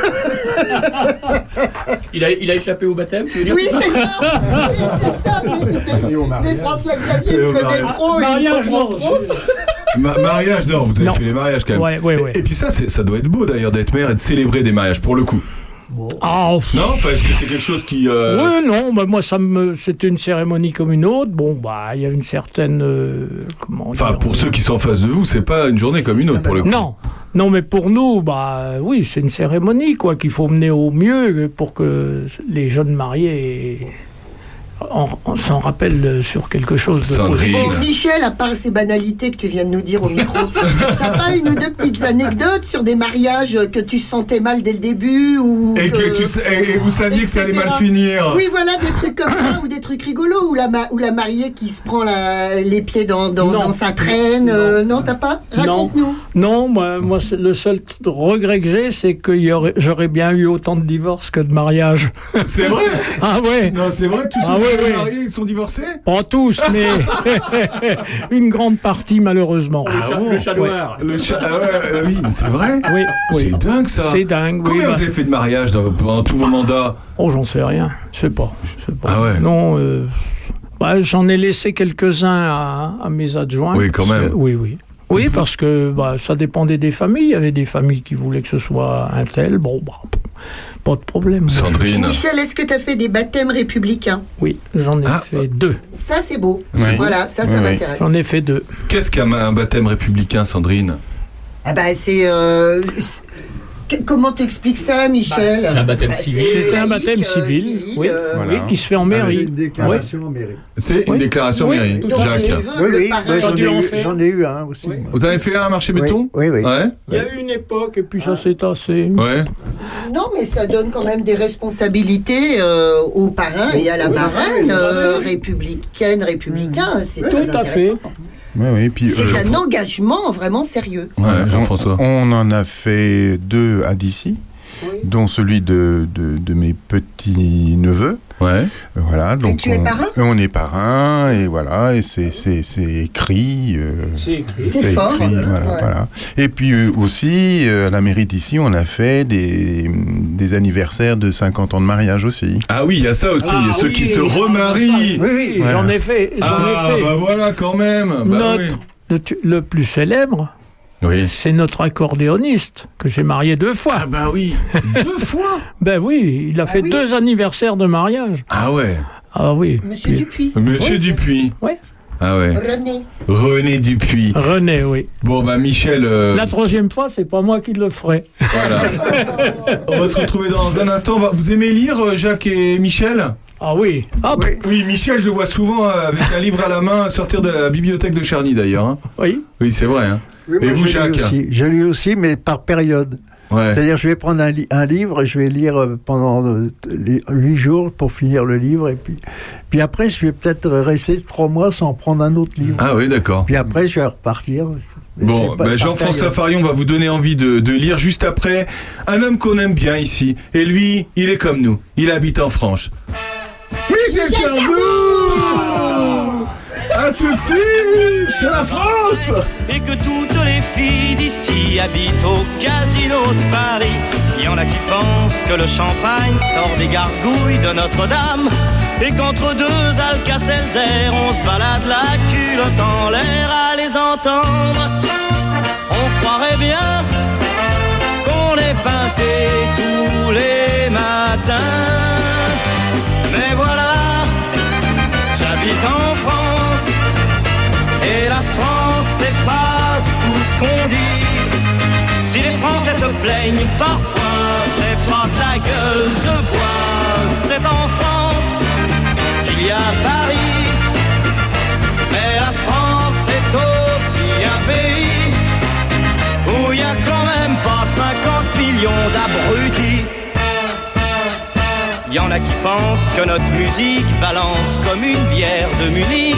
Il a, il a échappé au baptême, tu veux dire oui, c'est ça. Oui, c'est ça. Mais, mais François Xavier me connaît trop. il Mariage, non, trop. Ma- mariage, non, vous avez Non. fait les mariages quand même. Ouais, ouais, ouais. Et, et puis ça, ça doit être beau d'ailleurs d'être mère et de célébrer des mariages pour le coup. Ah. Non, enfin, est-ce que c'est quelque chose qui. euh, Oui, non, bah, moi, ça me, c'était une cérémonie comme une autre. Bon, bah, il y a une certaine. euh, comment Enfin, dire, pour ceux qui sont en face de vous, c'est pas une journée comme une autre pour le coup. Non, non, mais pour nous, bah, oui, c'est une cérémonie, quoi, qu'il faut mener au mieux pour que les jeunes mariés en- s'en rappellent sur quelque chose de positif. Bon, Michel, à part ces banalités que tu viens de nous dire au micro, t'as pas une ou deux petites anecdotes sur des mariages que tu sentais mal dès le début ou Et que tu et- et vous saviez que ça allait mal finir. Oui, voilà, des trucs comme ça ou des trucs rigolos ou la, ou la mariée qui se prend la- les pieds dans, dans, Non. dans sa traîne. euh, non, t'as pas Raconte-nous. Non, moi, le seul regret que j'ai, c'est que y aurait- j'aurais bien eu autant de divorces que de mariages. C'est vrai Ah ouais Non, c'est vrai que ceux Ah ouais. mariés, ils sont divorcés? Pas tous, mais une grande partie, malheureusement. Ah bon le chat noir. Euh, oui, c'est vrai Oui, oui. C'est dingue ça. C'est dingue, oui, Combien bah. vous avez fait de mariage dans- pendant tous vos mandats? Oh, j'en sais rien. Je sais pas. je sais pas. Ah ouais Non, euh, bah, j'en ai laissé quelques-uns à, à mes adjoints. Oui, quand même. que- oui, oui. Oui, parce que bah, ça dépendait des familles. Il y avait des familles qui voulaient que ce soit un tel. Bon, bah, pas de problème. Sandrine. Michel, est-ce que t'as fait des baptêmes républicains? Oui, j'en ai Ah. fait deux. Ça, c'est beau. Oui. Voilà, ça, ça Oui, oui. m'intéresse. J'en ai fait deux. Qu'est-ce qu'un un baptême républicain, Sandrine? Ah bah c'est... euh, comment t'expliques ça, Michel c'est un baptême Bah, civil. c'est C'est un laïque, baptême euh, civil, oui. euh, Voilà. Oui, qui se fait en mairie. Une déclaration Oui. en mairie. C'est une Oui. déclaration Oui, mairie. Jacques. veux, Oui, oui, j'en ai, en eu- faire j'en ai eu un aussi. Vous avez fait un marché béton Oui, oui. Ouais Il y a eu une époque et puis ça s'est tassé. Ouais. Non, mais ça donne quand même des responsabilités euh, aux parrains et à la Oui, marraine oui, euh, républicaine, républicain. C'est Tout très à fait. Intéressant. Oui, oui. Puis, C'est euh, un engagement vraiment sérieux. Ouais, Jean-François. On, on en a fait deux à d'ici, dont celui de, de, de mes petits-neveux. Ouais. Voilà, donc tu es on, parrain? On est parrain, et voilà, et c'est c'est- c'est écrit. euh, C'est écrit. C'est fort, écrit, hein, voilà, ouais. voilà. Et puis euh, aussi, euh, à la mairie d'ici, on a fait des, des anniversaires de 50 ans de mariage aussi. Ah oui, il y a ça aussi, Ah ceux oui, qui se remarient. Oui, oui, Ouais. j'en ai fait. J'en Ah, ai fait. bah voilà, quand même. Bah Notre, oui. le, tu- le plus célèbre, Oui. c'est notre accordéoniste que j'ai marié deux fois. Ah bah oui, deux fois Ben oui, il a fait oui deux anniversaires de mariage. Ah ouais. Ah oui. Monsieur Puis- Dupuis. Monsieur Oui. Dupuis. Oui. Ah ouais. René. René Dupuis. René, oui. Bon bah Michel, euh, La troisième fois, c'est pas moi qui le ferai. voilà. On va se retrouver dans un instant. Vous aimez lire, euh, Jacques et Michel? Ah oui. Oui, Michel, je le vois souvent euh, avec un livre à la main sortir de la bibliothèque de Charny d'ailleurs. hein. Oui. Oui, c'est vrai. hein. Oui, Et moi, vous, je lis Jacques aussi. Je lis aussi, mais par période. Ouais. C'est-à-dire, je vais prendre un, li- un livre et je vais lire euh, pendant euh, les huit jours pour finir le livre. Et puis, puis après, je vais peut-être rester trois mois sans prendre un autre livre. Ah oui, d'accord. Puis après, je vais repartir. Mais Bon, c'est pas par Jean-François période. Farion va vous donner envie de, de lire juste après. Un homme qu'on aime bien ici. Et lui, il est comme nous. Il habite en France. Michel Sardou A tout de suite C'est la France et que toutes les filles d'ici habitent au casino de Paris. Il y en a qui pensent que le champagne sort des gargouilles de Notre-Dame et qu'entre deux Alka-Seltzer, on se balade la culotte en l'air à les entendre. On croirait bien qu'on est j'habite en France et la France c'est pas tout ce qu'on dit. Si les Français se plaignent parfois, c'est pas de la gueule de bois, c'est en France qu'il y a Paris. Mais la France c'est aussi un pays où il y a quand même pas 50 millions d'abrutis. Y en a qui pensent que notre musique balance comme une bière de Munich,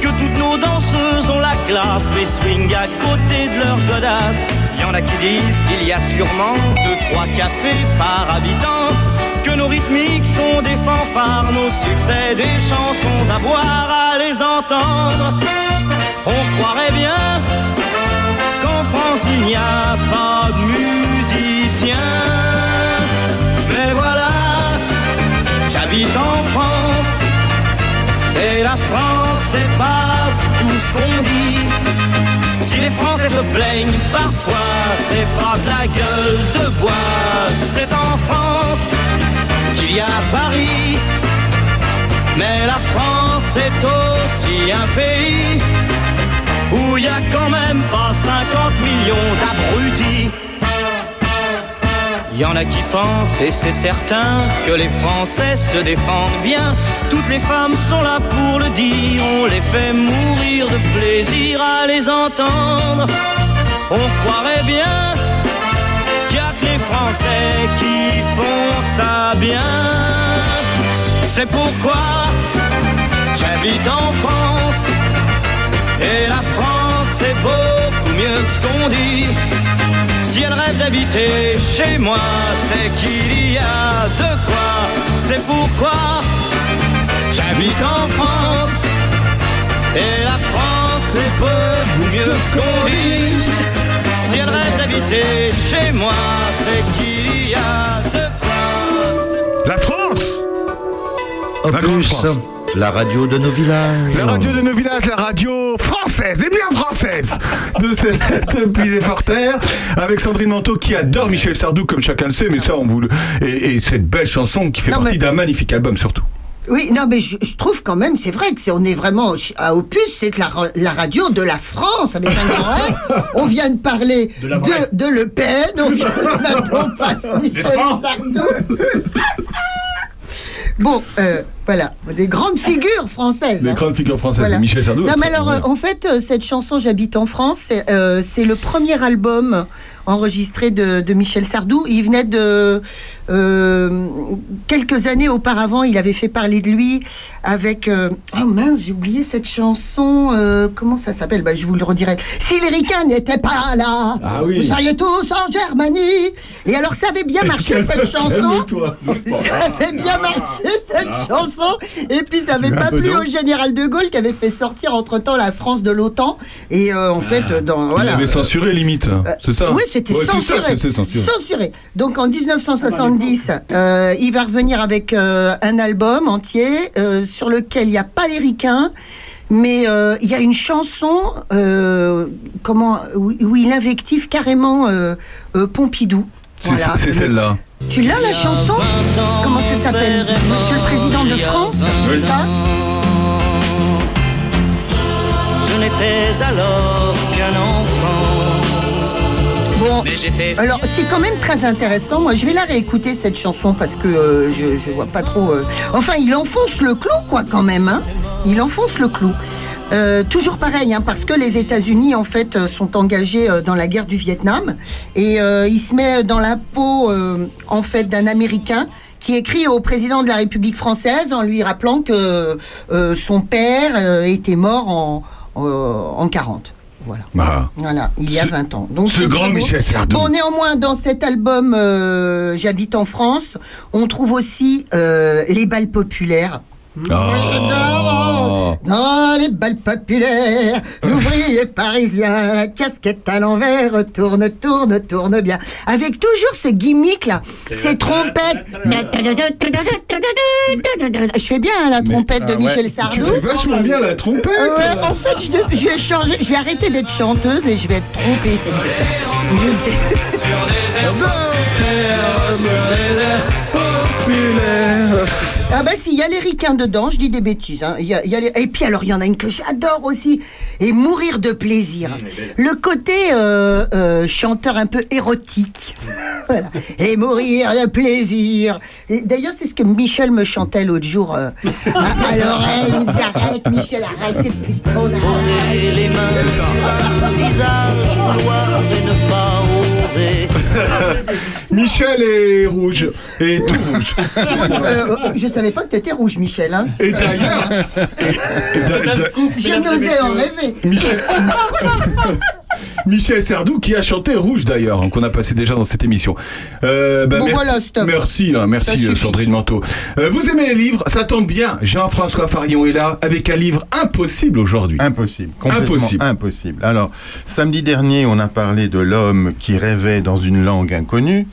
que toutes nos danseuses ont la classe, mais swing à côté de leur godasse. Y en a qui disent qu'il y a sûrement deux, trois cafés par habitant, que nos rythmiques sont des fanfares, nos succès des chansons à boire à les entendre. On croirait bien qu'en France il n'y a pas de musiciens. J'habite en France et la France c'est pas tout ce qu'on dit. Si les Français se plaignent parfois, c'est pas de la gueule de bois, c'est en France qu'il y a Paris. Mais la France c'est aussi un pays où il y a quand même pas 50 millions d'abrutis. Y en a qui pensent, et c'est certain, que les Français se défendent bien. Toutes les femmes sont là pour le dire, on les fait mourir de plaisir à les entendre. On croirait bien qu'il a que les Français qui font ça bien. C'est pourquoi j'habite en France. Et la France, c'est beaucoup mieux que ce qu'on dit. Si elle rêve d'habiter chez moi, c'est qu'il y a de quoi. C'est pourquoi j'habite en France. Et la France, c'est beaucoup mieux que ce qu'on dit. Si elle rêve d'habiter chez moi, c'est qu'il y a de quoi. La France Opus, la radio de nos villages. La radio de nos villages, la radio française, et bien française, de cette Puisée fort terre, avec Sandrine Manteau qui adore Michel Sardou, comme chacun le sait, mais ça, on vous le. Et, et cette belle chanson qui fait Non, partie mais- d'un magnifique album, surtout. Oui, non, mais je, je trouve quand même, c'est vrai que c'est, on est vraiment à Opus, c'est la, la radio de la France avec un grand R. On vient de parler de, vraie. de Le Pen, on vient on passe Michel pas Sardou. Bon, euh, voilà, des grandes figures françaises. Les hein. grandes figures françaises, Voilà. Michel Sardou. Non, mais alors, euh, en fait, euh, cette chanson J'habite en France, c'est euh, c'est le premier album enregistré de, de Michel Sardou. Il venait de. euh, quelques années auparavant, il avait fait parler de lui avec. oh mince, j'ai oublié cette chanson. comment ça s'appelle? Bah, Je vous le redirai. Si les ricains n'étaient pas là, Ah oui. vous seriez tous en Germanie. Et alors, ça avait bien marché cette chanson. Ça avait bien marché cette chanson. Et puis ça avait Un pas plu au général de Gaulle qui avait fait sortir entre temps la France de l'OTAN. Et euh, en fait, dans Il voilà. avait censuré limite, c'est ça Oui, c'était Ouais, censuré. censuré. Censuré. Donc en 1970, euh, il va revenir avec euh, un album entier euh, sur lequel il n'y a pas les ricains, mais euh, il y a une chanson euh, comment, où, où il invective carrément euh, euh, Pompidou. C'est Voilà. celle-là. Tu l'as la chanson Comment ça s'appelle Monsieur le Président de France C'est ça Je n'étais alors qu'un enfant. Bon, alors c'est quand même très intéressant. Moi, je vais la réécouter cette chanson parce que euh, je, je vois pas trop. euh, Enfin, il enfonce le clou, quoi, quand même. Hein il enfonce le clou. Euh, toujours pareil, hein, parce que les États-Unis en fait euh, sont engagés euh, dans la guerre du Vietnam et euh, il se met dans la peau en fait d'un Américain qui écrit au président de la République française en lui rappelant que son père était mort en, en 40. Voilà. Ah. Voilà, il y a Ce- 20 ans. Donc ce grand. Michel Sardou. Bon, néanmoins, dans cet album euh, J'habite en France, on trouve aussi euh, les balles populaires. Oh. Dans les balles populaires, l'ouvrier parisien, la casquette à l'envers, tourne, tourne, tourne bien. Avec toujours ce gimmick là, ces trompettes. Je fais bien hein, la trompette de Ah. Michel Tu Sardou. fais vachement bien la trompette. Ouais, en fait, je, de- je vais changer, je vais arrêter d'être chanteuse et je vais être trompettiste. Je sais. Ah bah si, il y a les ricains dedans, je dis des bêtises. hein. Il y a- il y a les- Et puis alors, il y en a une que j'adore aussi, et mourir de plaisir. Le côté euh, euh, chanteur un peu érotique. Voilà. Et mourir de plaisir. D'ailleurs, c'est ce que Michel me chantait l'autre jour euh, à, à l'oreille. Disait, arrête, Michel, arrête, c'est plus ton Poser les mains sur le visage, Michel est rouge. Et tout rouge. Euh, je savais pas que t'étais rouge, Michel. Hein. Et d'ailleurs. Je n'osais en rêver. Michel... Michel Sardou qui a chanté Rouge d'ailleurs, hein, qu'on a passé déjà dans cette émission. Euh, bah, Bon, merci, voilà, stop. merci, hein, merci euh, Sandrine Manteau. Euh, vous aimez les livres? Ça tombe bien. Jean-François Farion est là avec un livre impossible aujourd'hui. Impossible. Complètement Impossible. impossible. Alors, samedi dernier, on a parlé de l'homme qui rêvait dans une langue inconnue.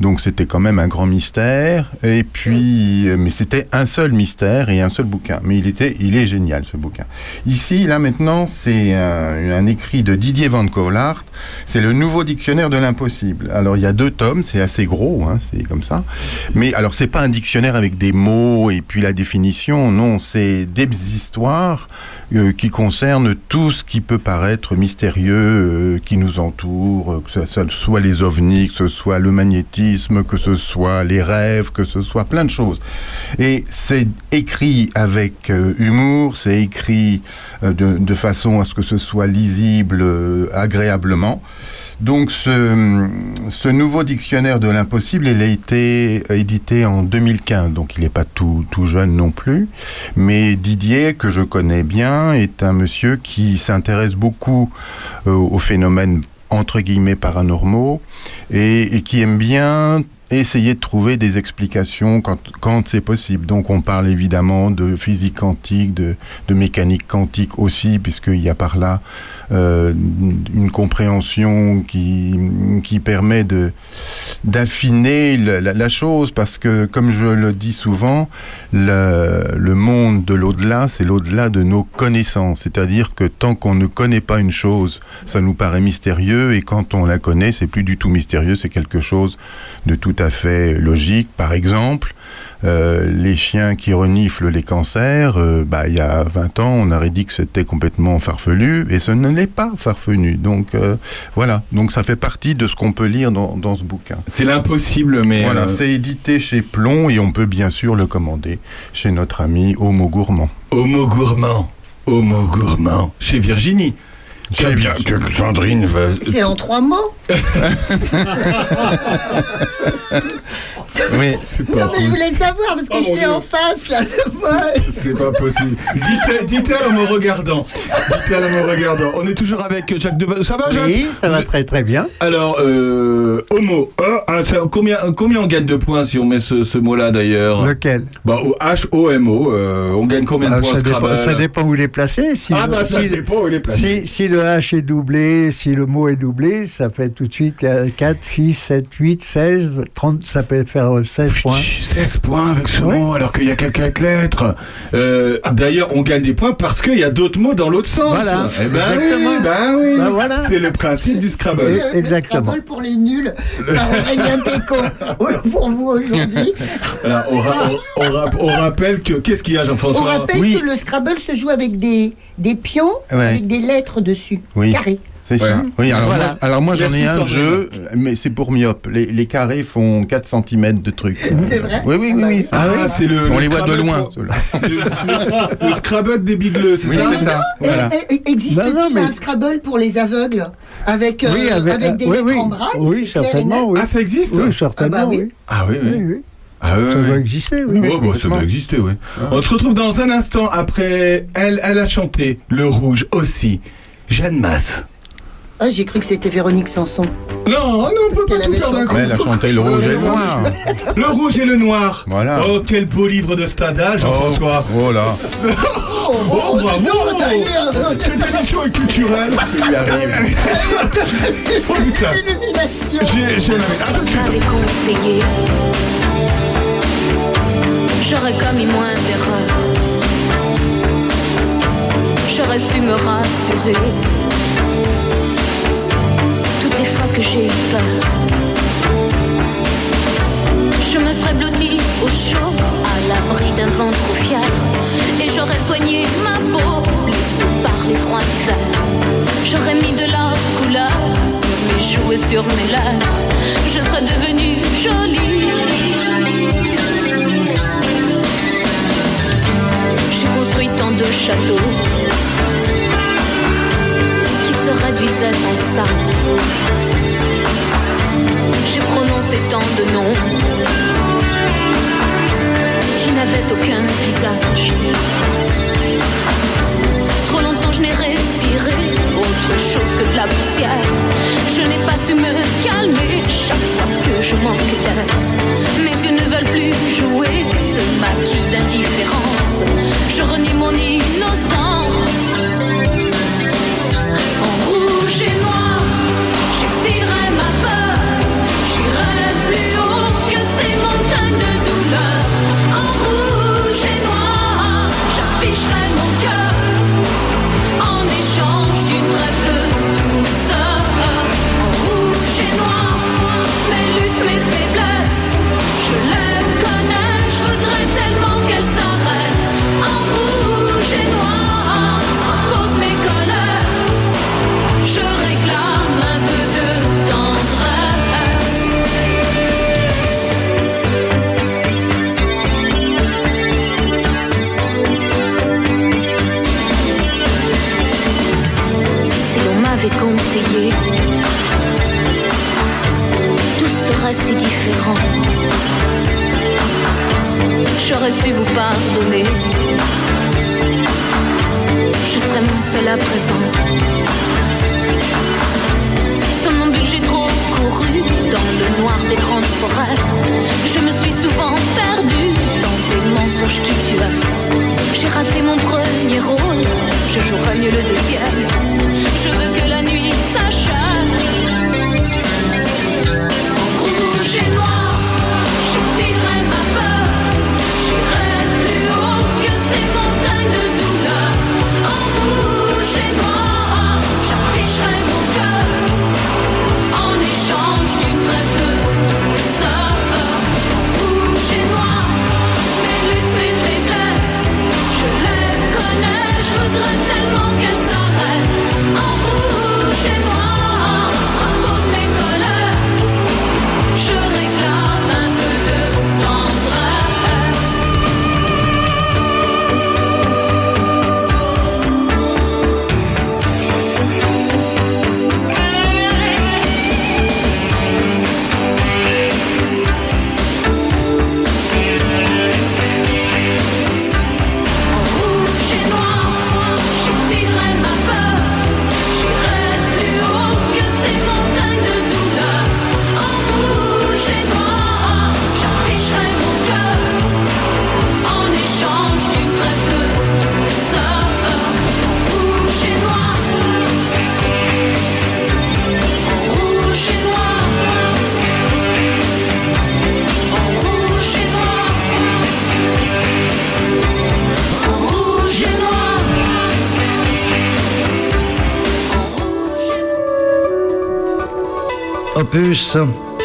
Donc, c'était quand même un grand mystère. Et puis, mais c'était un seul mystère et un seul bouquin. Mais il était, il est génial, ce bouquin. Ici, là, maintenant, c'est un, un écrit de Didier Van C'est le nouveau dictionnaire de l'impossible. Alors, il y a deux tomes. C'est assez gros, hein, c'est comme ça. Mais alors, c'est pas un dictionnaire avec des mots et puis la définition. Non, c'est des histoires euh, qui concernent tout ce qui peut paraître mystérieux, euh, qui nous entoure, euh, que ce soit les ovnis, que ce soit le magnétisme, que ce soit les rêves, que ce soit plein de choses. Et c'est écrit avec humour, c'est écrit de, de façon à ce que ce soit lisible euh, agréablement. Donc ce, nouveau dictionnaire de l'impossible, il a été édité en 2015, donc il n'est pas tout, tout jeune non plus. Mais Didier, que je connais bien, est un monsieur qui s'intéresse beaucoup euh, aux phénomènes entre guillemets paranormaux et qui aime bien essayer de trouver des explications quand, quand c'est possible. Donc on parle évidemment de physique quantique, de, de mécanique quantique aussi, puisqu'il y a par là une compréhension qui, qui permet de d'affiner la chose, parce que comme je le dis souvent, le, le monde de l'au-delà, c'est l'au-delà de nos connaissances. C'est-à-dire que tant qu'on ne connaît pas une chose, ça nous paraît mystérieux, et quand on la connaît, c'est plus du tout mystérieux, c'est quelque chose de tout à fait logique. Par exemple, euh, les chiens qui reniflent les cancers, euh, bah, il y a 20 ans, on aurait dit que c'était complètement farfelu, et ce ne l'est pas farfelu. Donc euh, voilà, donc ça fait partie de ce qu'on peut lire dans, dans ce bouquin. C'est l'impossible, mais. Voilà, c'est édité chez Plomb et on peut bien sûr le commander chez notre ami Homo Gourmand. Homo gourmand. Homo gourmand. Chez Virginie. Très bien que Sandrine va. C'est en trois mots. Oui. Non, mais je voulais savoir parce que Oh, mon j'étais en face là. C'est pas possible. Dites- Dites-elle en me regardant. Dites-elle en me regardant. On est toujours avec Jacques Deval. Ça va, Jacques Oui, ça va très très bien. Alors, euh, homo. combien, combien on gagne de points si on met ce, ce mot-là d'ailleurs Lequel bah, H-O-M-O. euh, on gagne combien de Ah, points ça, dépend, ça dépend où il est placé. Si Ah, le- bah, ça si- dépend où il est placé. Si, si le H est doublé, si le mot est doublé, ça fait tout de suite euh, 4, 6, 7, 8, 16, 30, ça peut faire euh, 16 points. 16 points avec ce mot alors qu'il y a que 4 lettres. Euh, D'ailleurs, on gagne des points parce qu'il y a d'autres mots dans l'autre sens. Voilà, Eh ben exactement. oui, ben oui. Ben voilà. C'est le principe du Scrabble. Le- Exactement. Le Scrabble pour les nuls par Aurélien Péco. Pour vous aujourd'hui. On, ra- on- on ra- on rappelle que. Qu'est-ce qu'il y a, On Jean-François rappelle que le Scrabble se joue avec des, des pions Ouais. avec des lettres dessus. Oui. Carrés. C'est ça. Ouais. Oui, alors, Voilà. moi, alors moi j'en ai un jeu, mais c'est pour myope. Les, les carrés font 4 cm de trucs. C'est vrai Oui, oui, oui. oui. Ah, c'est le. On le les voit de Scrabble loin. Le, le- le Scrabble des bigleux, c'est Oui, ça c'est ça. Voilà. et- et Existe-t-il mais- un Scrabble pour les aveugles avec, euh, Oui, avec, avec- des lettres oui. en braille Oui, certainement. Ah, ça existe Oui, certainement, Ah bah oui. oui. Ah oui, oui. Oui, oui. Ah oui, Ça oui. doit exister, oui. Oh, bah, ça doit exister, oui. On se retrouve dans un instant après. Elle, elle a chanté Le Rouge aussi. Jeanne Masse. Ah, j'ai cru que c'était Véronique Sanson. Non, non, on peut pas tout faire d'un coup. Mais elle a chanté le rouge et le noir. Le rouge et le noir. Voilà. Oh, quel beau livre de Stendhal, Jean-François. Oh, oh là. Oh, bravo Cette émission est culturelle. Il arrive. Oh putain J'ai m'avait conseillé, j'aurais commis moins d'erreurs. J'aurais su me rassurer toutes les fois que j'ai eu peur. Je me serais blottie au chaud, à l'abri d'un vent trop fier. Et j'aurais soigné ma peau, blessée par les froids d'hiver. J'aurais mis de la couleur sur mes joues et sur mes lèvres. Je serais devenue jolie. Tant de châteaux qui se réduisaient en sable. J'ai prononcé tant de noms qui n'avaient aucun visage. N'ai respiré autre chose que de la poussière. Je n'ai pas su me calmer chaque fois que je manque d'air. Mes yeux ne veulent plus jouer ce maquis d'indifférence. Je renie mon innocence. En rouge et noir, si différent. J'aurais su vous pardonner. Je serais moins seule à présent. Somnambule, j'ai trop couru dans le noir des grandes forêts. Je me suis souvent perdue dans des mensonges qui tuent. J'ai raté mon premier rôle, je jouerai mieux le deuxième. Je veux que la nuit s'achève. Et noir, j'exilerai ma peur.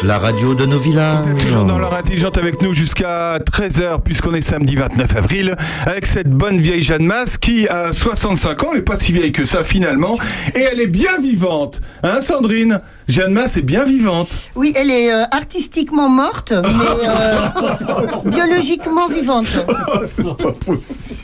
La radio de nos villages. Toujours dans l'heure intelligente avec nous jusqu'à 13h puisqu'on est samedi 29 avril avec cette bonne vieille Jeanne Masse qui a 65 ans, elle n'est pas si vieille que ça finalement et elle est bien vivante. Hein Sandrine? Jeanne Masse est bien vivante. Oui, elle est euh, artistiquement morte, mais euh, biologiquement vivante. c'est pas possible.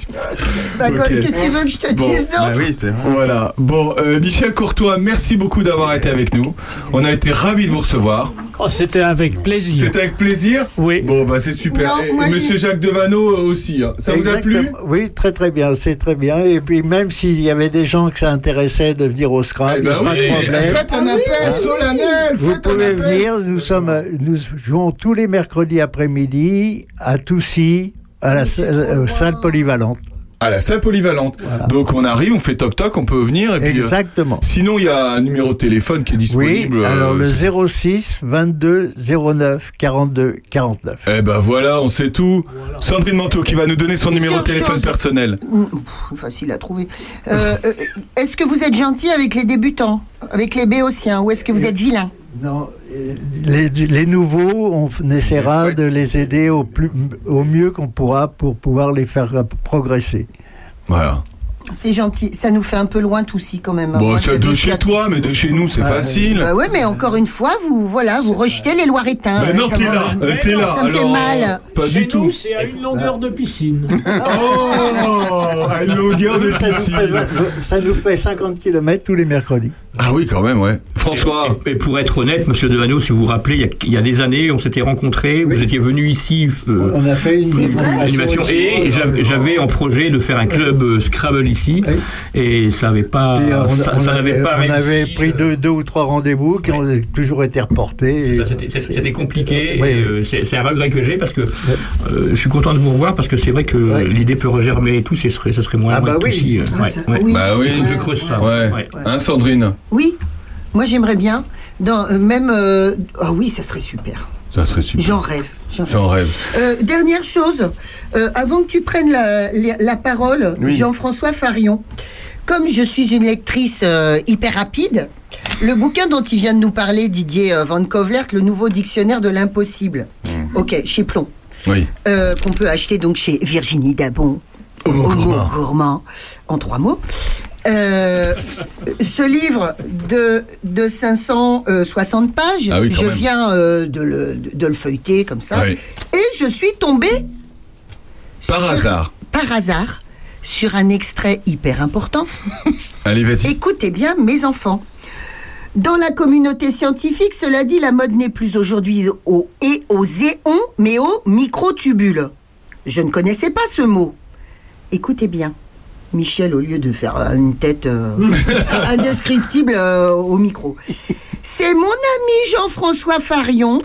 Bah. Qu'est-ce que tu veux que je te Bon. dise d'autre c'est vrai. Voilà. Bon, euh, Michel Courtois, merci beaucoup d'avoir été avec nous. On a été ravis de vous recevoir. Oh, C'était avec plaisir. C'était avec plaisir Oui. Bon, bah c'est super. Non, et moi, et j'ai- Monsieur Jacques Devano euh, aussi. hein. Ça vous a plu? Oui, très très bien, c'est très bien. Et puis même s'il y avait des gens que ça intéressait de venir au Scrabble, Eh il n'y ben a pas oui, de problème. faites un appel solennel. Vous faites un pouvez appel. venir, nous, sommes, nous jouons tous les mercredis après-midi à Toussy, à la salle, salle polyvalente. À la salle polyvalente. Donc on arrive, on fait toc toc, on peut venir. Et puis, euh, Exactement. sinon, il y a un numéro de téléphone qui est Oui, disponible. euh, alors le 06 22 09 42 49. Eh ben voilà, on sait tout. Sandrine Manteau qui va nous donner son numéro de téléphone personnel. Pff, Facile à trouver. Euh, euh, est-ce que vous êtes gentil avec les débutants, avec les béotiens, ou est-ce que vous êtes vilain? Non, les, les nouveaux, on essaiera de les aider au, plus, au mieux qu'on pourra pour pouvoir les faire progresser. Voilà. C'est gentil. Ça nous fait un peu loin tout quand même. hein. Bon, Moi, c'est de chez toi, mais de chez nous, c'est Ouais. facile. Bah ouais, mais encore une fois, vous voilà, vous rejetez les Loiretains. Mais Euh, non, t'es là, euh, t'es là. Ça me fait mal. Pas Chez du tout. nous, c'est à une longueur de piscine. Oh, à une longueur de piscine. ça nous fait 50 km tous les mercredis. Ah oui, quand même, ouais. François. Et pour être honnête, monsieur Devano, si vous vous rappelez, il y a, il y a des années, on s'était rencontrés, vous étiez venu ici. euh, On a fait une animation et j'avais- j'avais en projet de faire un club euh, Scrabble ici et ça n'avait pas on, ça, on ça avait, n'avait pas on réussi. avait pris deux, deux ou trois rendez-vous qui ont toujours été reportés. C'était compliqué. Oui, C'est un regret que j'ai parce que euh, je suis content de vous revoir parce que c'est vrai que l'idée peut regermer et tout, ce serait, ce serait moins Ah bah oui. Toussy, euh, Ah, ouais, ça- ouais. oui. Bah oui. Il faut que je creuse ça. Ouais. ouais. Hein, Sandrine? Oui, moi j'aimerais bien. Dans, euh, même. euh, Ah oui, ça serait super. Ça serait super. J'en rêve. j'en rêve. Euh, dernière chose, euh, avant que tu prennes la, la- la parole, Oui. Jean-François Farion, comme je suis une lectrice euh, hyper rapide, le bouquin dont il vient de nous parler, Didier euh, Van Kovlert, le nouveau dictionnaire de l'impossible, ok, chez Plomb, Oui. euh, qu'on peut acheter donc chez Virginie Dabon, Homo gourmand. gourmand, en trois mots. Euh, ce livre de, de 560 pages, Ah oui, je même. viens euh, de, le, de- le feuilleter comme ça, Oui. et je suis tombée Par sur- hasard. par hasard sur un extrait hyper important. Allez, vas-y. Écoutez bien, mes enfants. Dans la communauté scientifique, cela dit, la mode n'est plus aujourd'hui au et aux éons, mais aux microtubules. Je ne connaissais pas ce mot. Écoutez bien. Michel, au lieu de faire euh, une tête euh, indescriptible euh, au micro. C'est mon ami Jean-François Farion,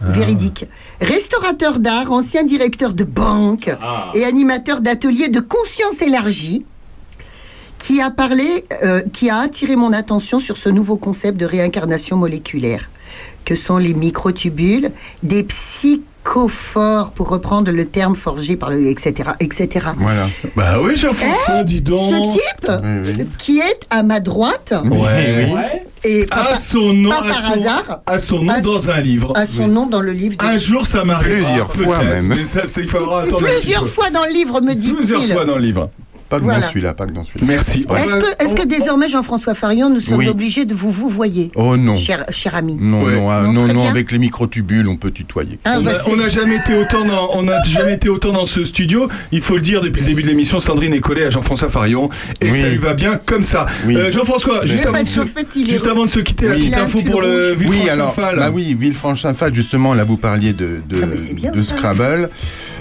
véridique, restaurateur d'art, ancien directeur de banque et animateur d'ateliers de conscience élargie, qui a parlé, euh, qui a attiré mon attention sur ce nouveau concept de réincarnation moléculaire, que sont les microtubules, des psychophores, pour reprendre le terme forgé par le, etc., etc. Voilà. Bah oui, Jean-François, dis donc. Ce type, Oui, oui. qui est à ma droite, Ouais. et pas, À par- son nom, à par son, hasard, à son nom à- dans un livre. à son nom dans le livre. de- Un jour, ça m'arrivera. Plusieurs fois peut-être, même. Mais ça, c'est il faudra attendre. Plusieurs fois dans le livre, me Plusieurs dit-il. fois dans le livre. Pas que Voilà. dans celui-là, pas que dans celui-là. Merci. Est-ce que, désormais, Jean-François Farion, nous sommes Oui. obligés de vous vous voyez, Oh non. cher, cher ami Non, Ouais. non, ah, Non, non, avec les microtubules, on peut tutoyer. Ah, On bah, n'a jamais été autant dans, on a jamais été autant dans ce studio. Il faut le dire depuis le début de l'émission, Sandrine est collée à Jean-François Farion et Oui. ça lui va bien comme ça. Oui. Euh, Jean-François, juste, avant de, se, juste avant de se quitter, la petite info pour le rouge. Villefranche Oui, alors, Saint-Phal. bah oui, Villefranche-Saint-Phal, justement, là vous parliez de, de, Ah, de. Scrabble.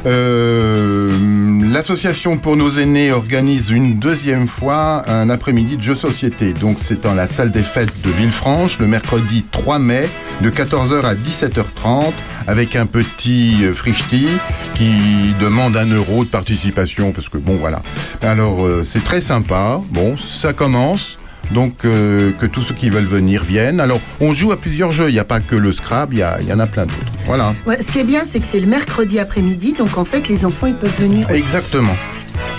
Euh, L'association pour nos aînés organise une deuxième fois un après-midi de jeux société. Donc c'est dans la salle des fêtes de Villefranche le mercredi 3 mai de 14h à 17h30 avec un petit euh, frichti qui demande un euro de participation parce que bon voilà. Alors euh, c'est très sympa. Bon, ça commence. Donc euh, que tous ceux qui veulent venir viennent. Alors on joue à plusieurs jeux, il n'y a pas que le Scrabble, il y, a- il y en a plein d'autres. Voilà. Ouais, ce qui est bien, c'est que c'est le mercredi après-midi, donc en fait, les enfants, ils peuvent venir. aussi.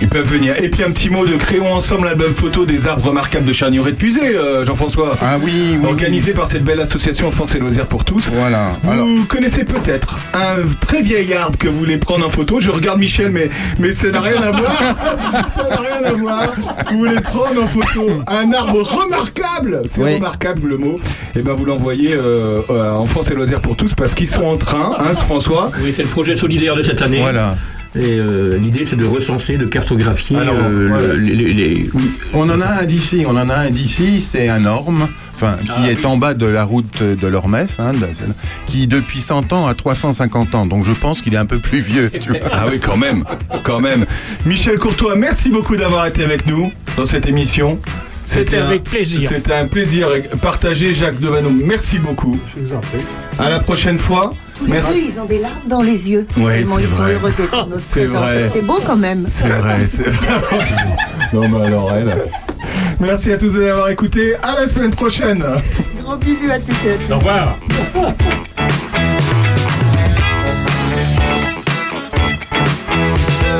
Ils peuvent venir. Et puis un petit mot de Créons ensemble l'album photo des arbres remarquables de Charnieret de Pusé, euh, Jean-François. Ah oui, oui, Organisé par cette belle association France et Loisirs pour tous. Voilà. Vous connaissez peut-être un très vieil arbre que vous voulez prendre en photo. Je regarde Michel, mais, mais ça n'a rien à voir. ça n'a rien à voir. Vous voulez prendre en photo un arbre remarquable. C'est Oui. remarquable le mot. Et ben vous l'envoyez euh, euh, en France et Loisirs pour tous parce qu'ils sont en train, hein, François. Oui, c'est le projet solidaire de cette année. Voilà. Et euh, l'idée, c'est de recenser, de cartographier Alors, euh, voilà. le- les, les- oui. On en a un d'ici, on en a un d'ici, c'est un orme, enfin, qui Ah, est en bas de la route de l'Ormès, hein, qui depuis 100 ans a 350 ans, donc je pense qu'il est un peu plus vieux. tu vois. Ah oui, quand même, quand même. Michel Courtois, merci beaucoup d'avoir été avec nous dans cette émission. C'était un- avec plaisir. C'était un plaisir partagé, Jacques Devaneau. Merci beaucoup. Je vous en prie. À la prochaine fois. Tous les deux, Merci. ils ont des larmes dans les yeux. Ouais, tellement ils sont heureux d'être notre présence. C'est beau quand même. C'est vrai. non, mais alors, elle. Merci à tous d'avoir écouté. À la semaine prochaine. Gros bisous à toutes et à tous. Au revoir.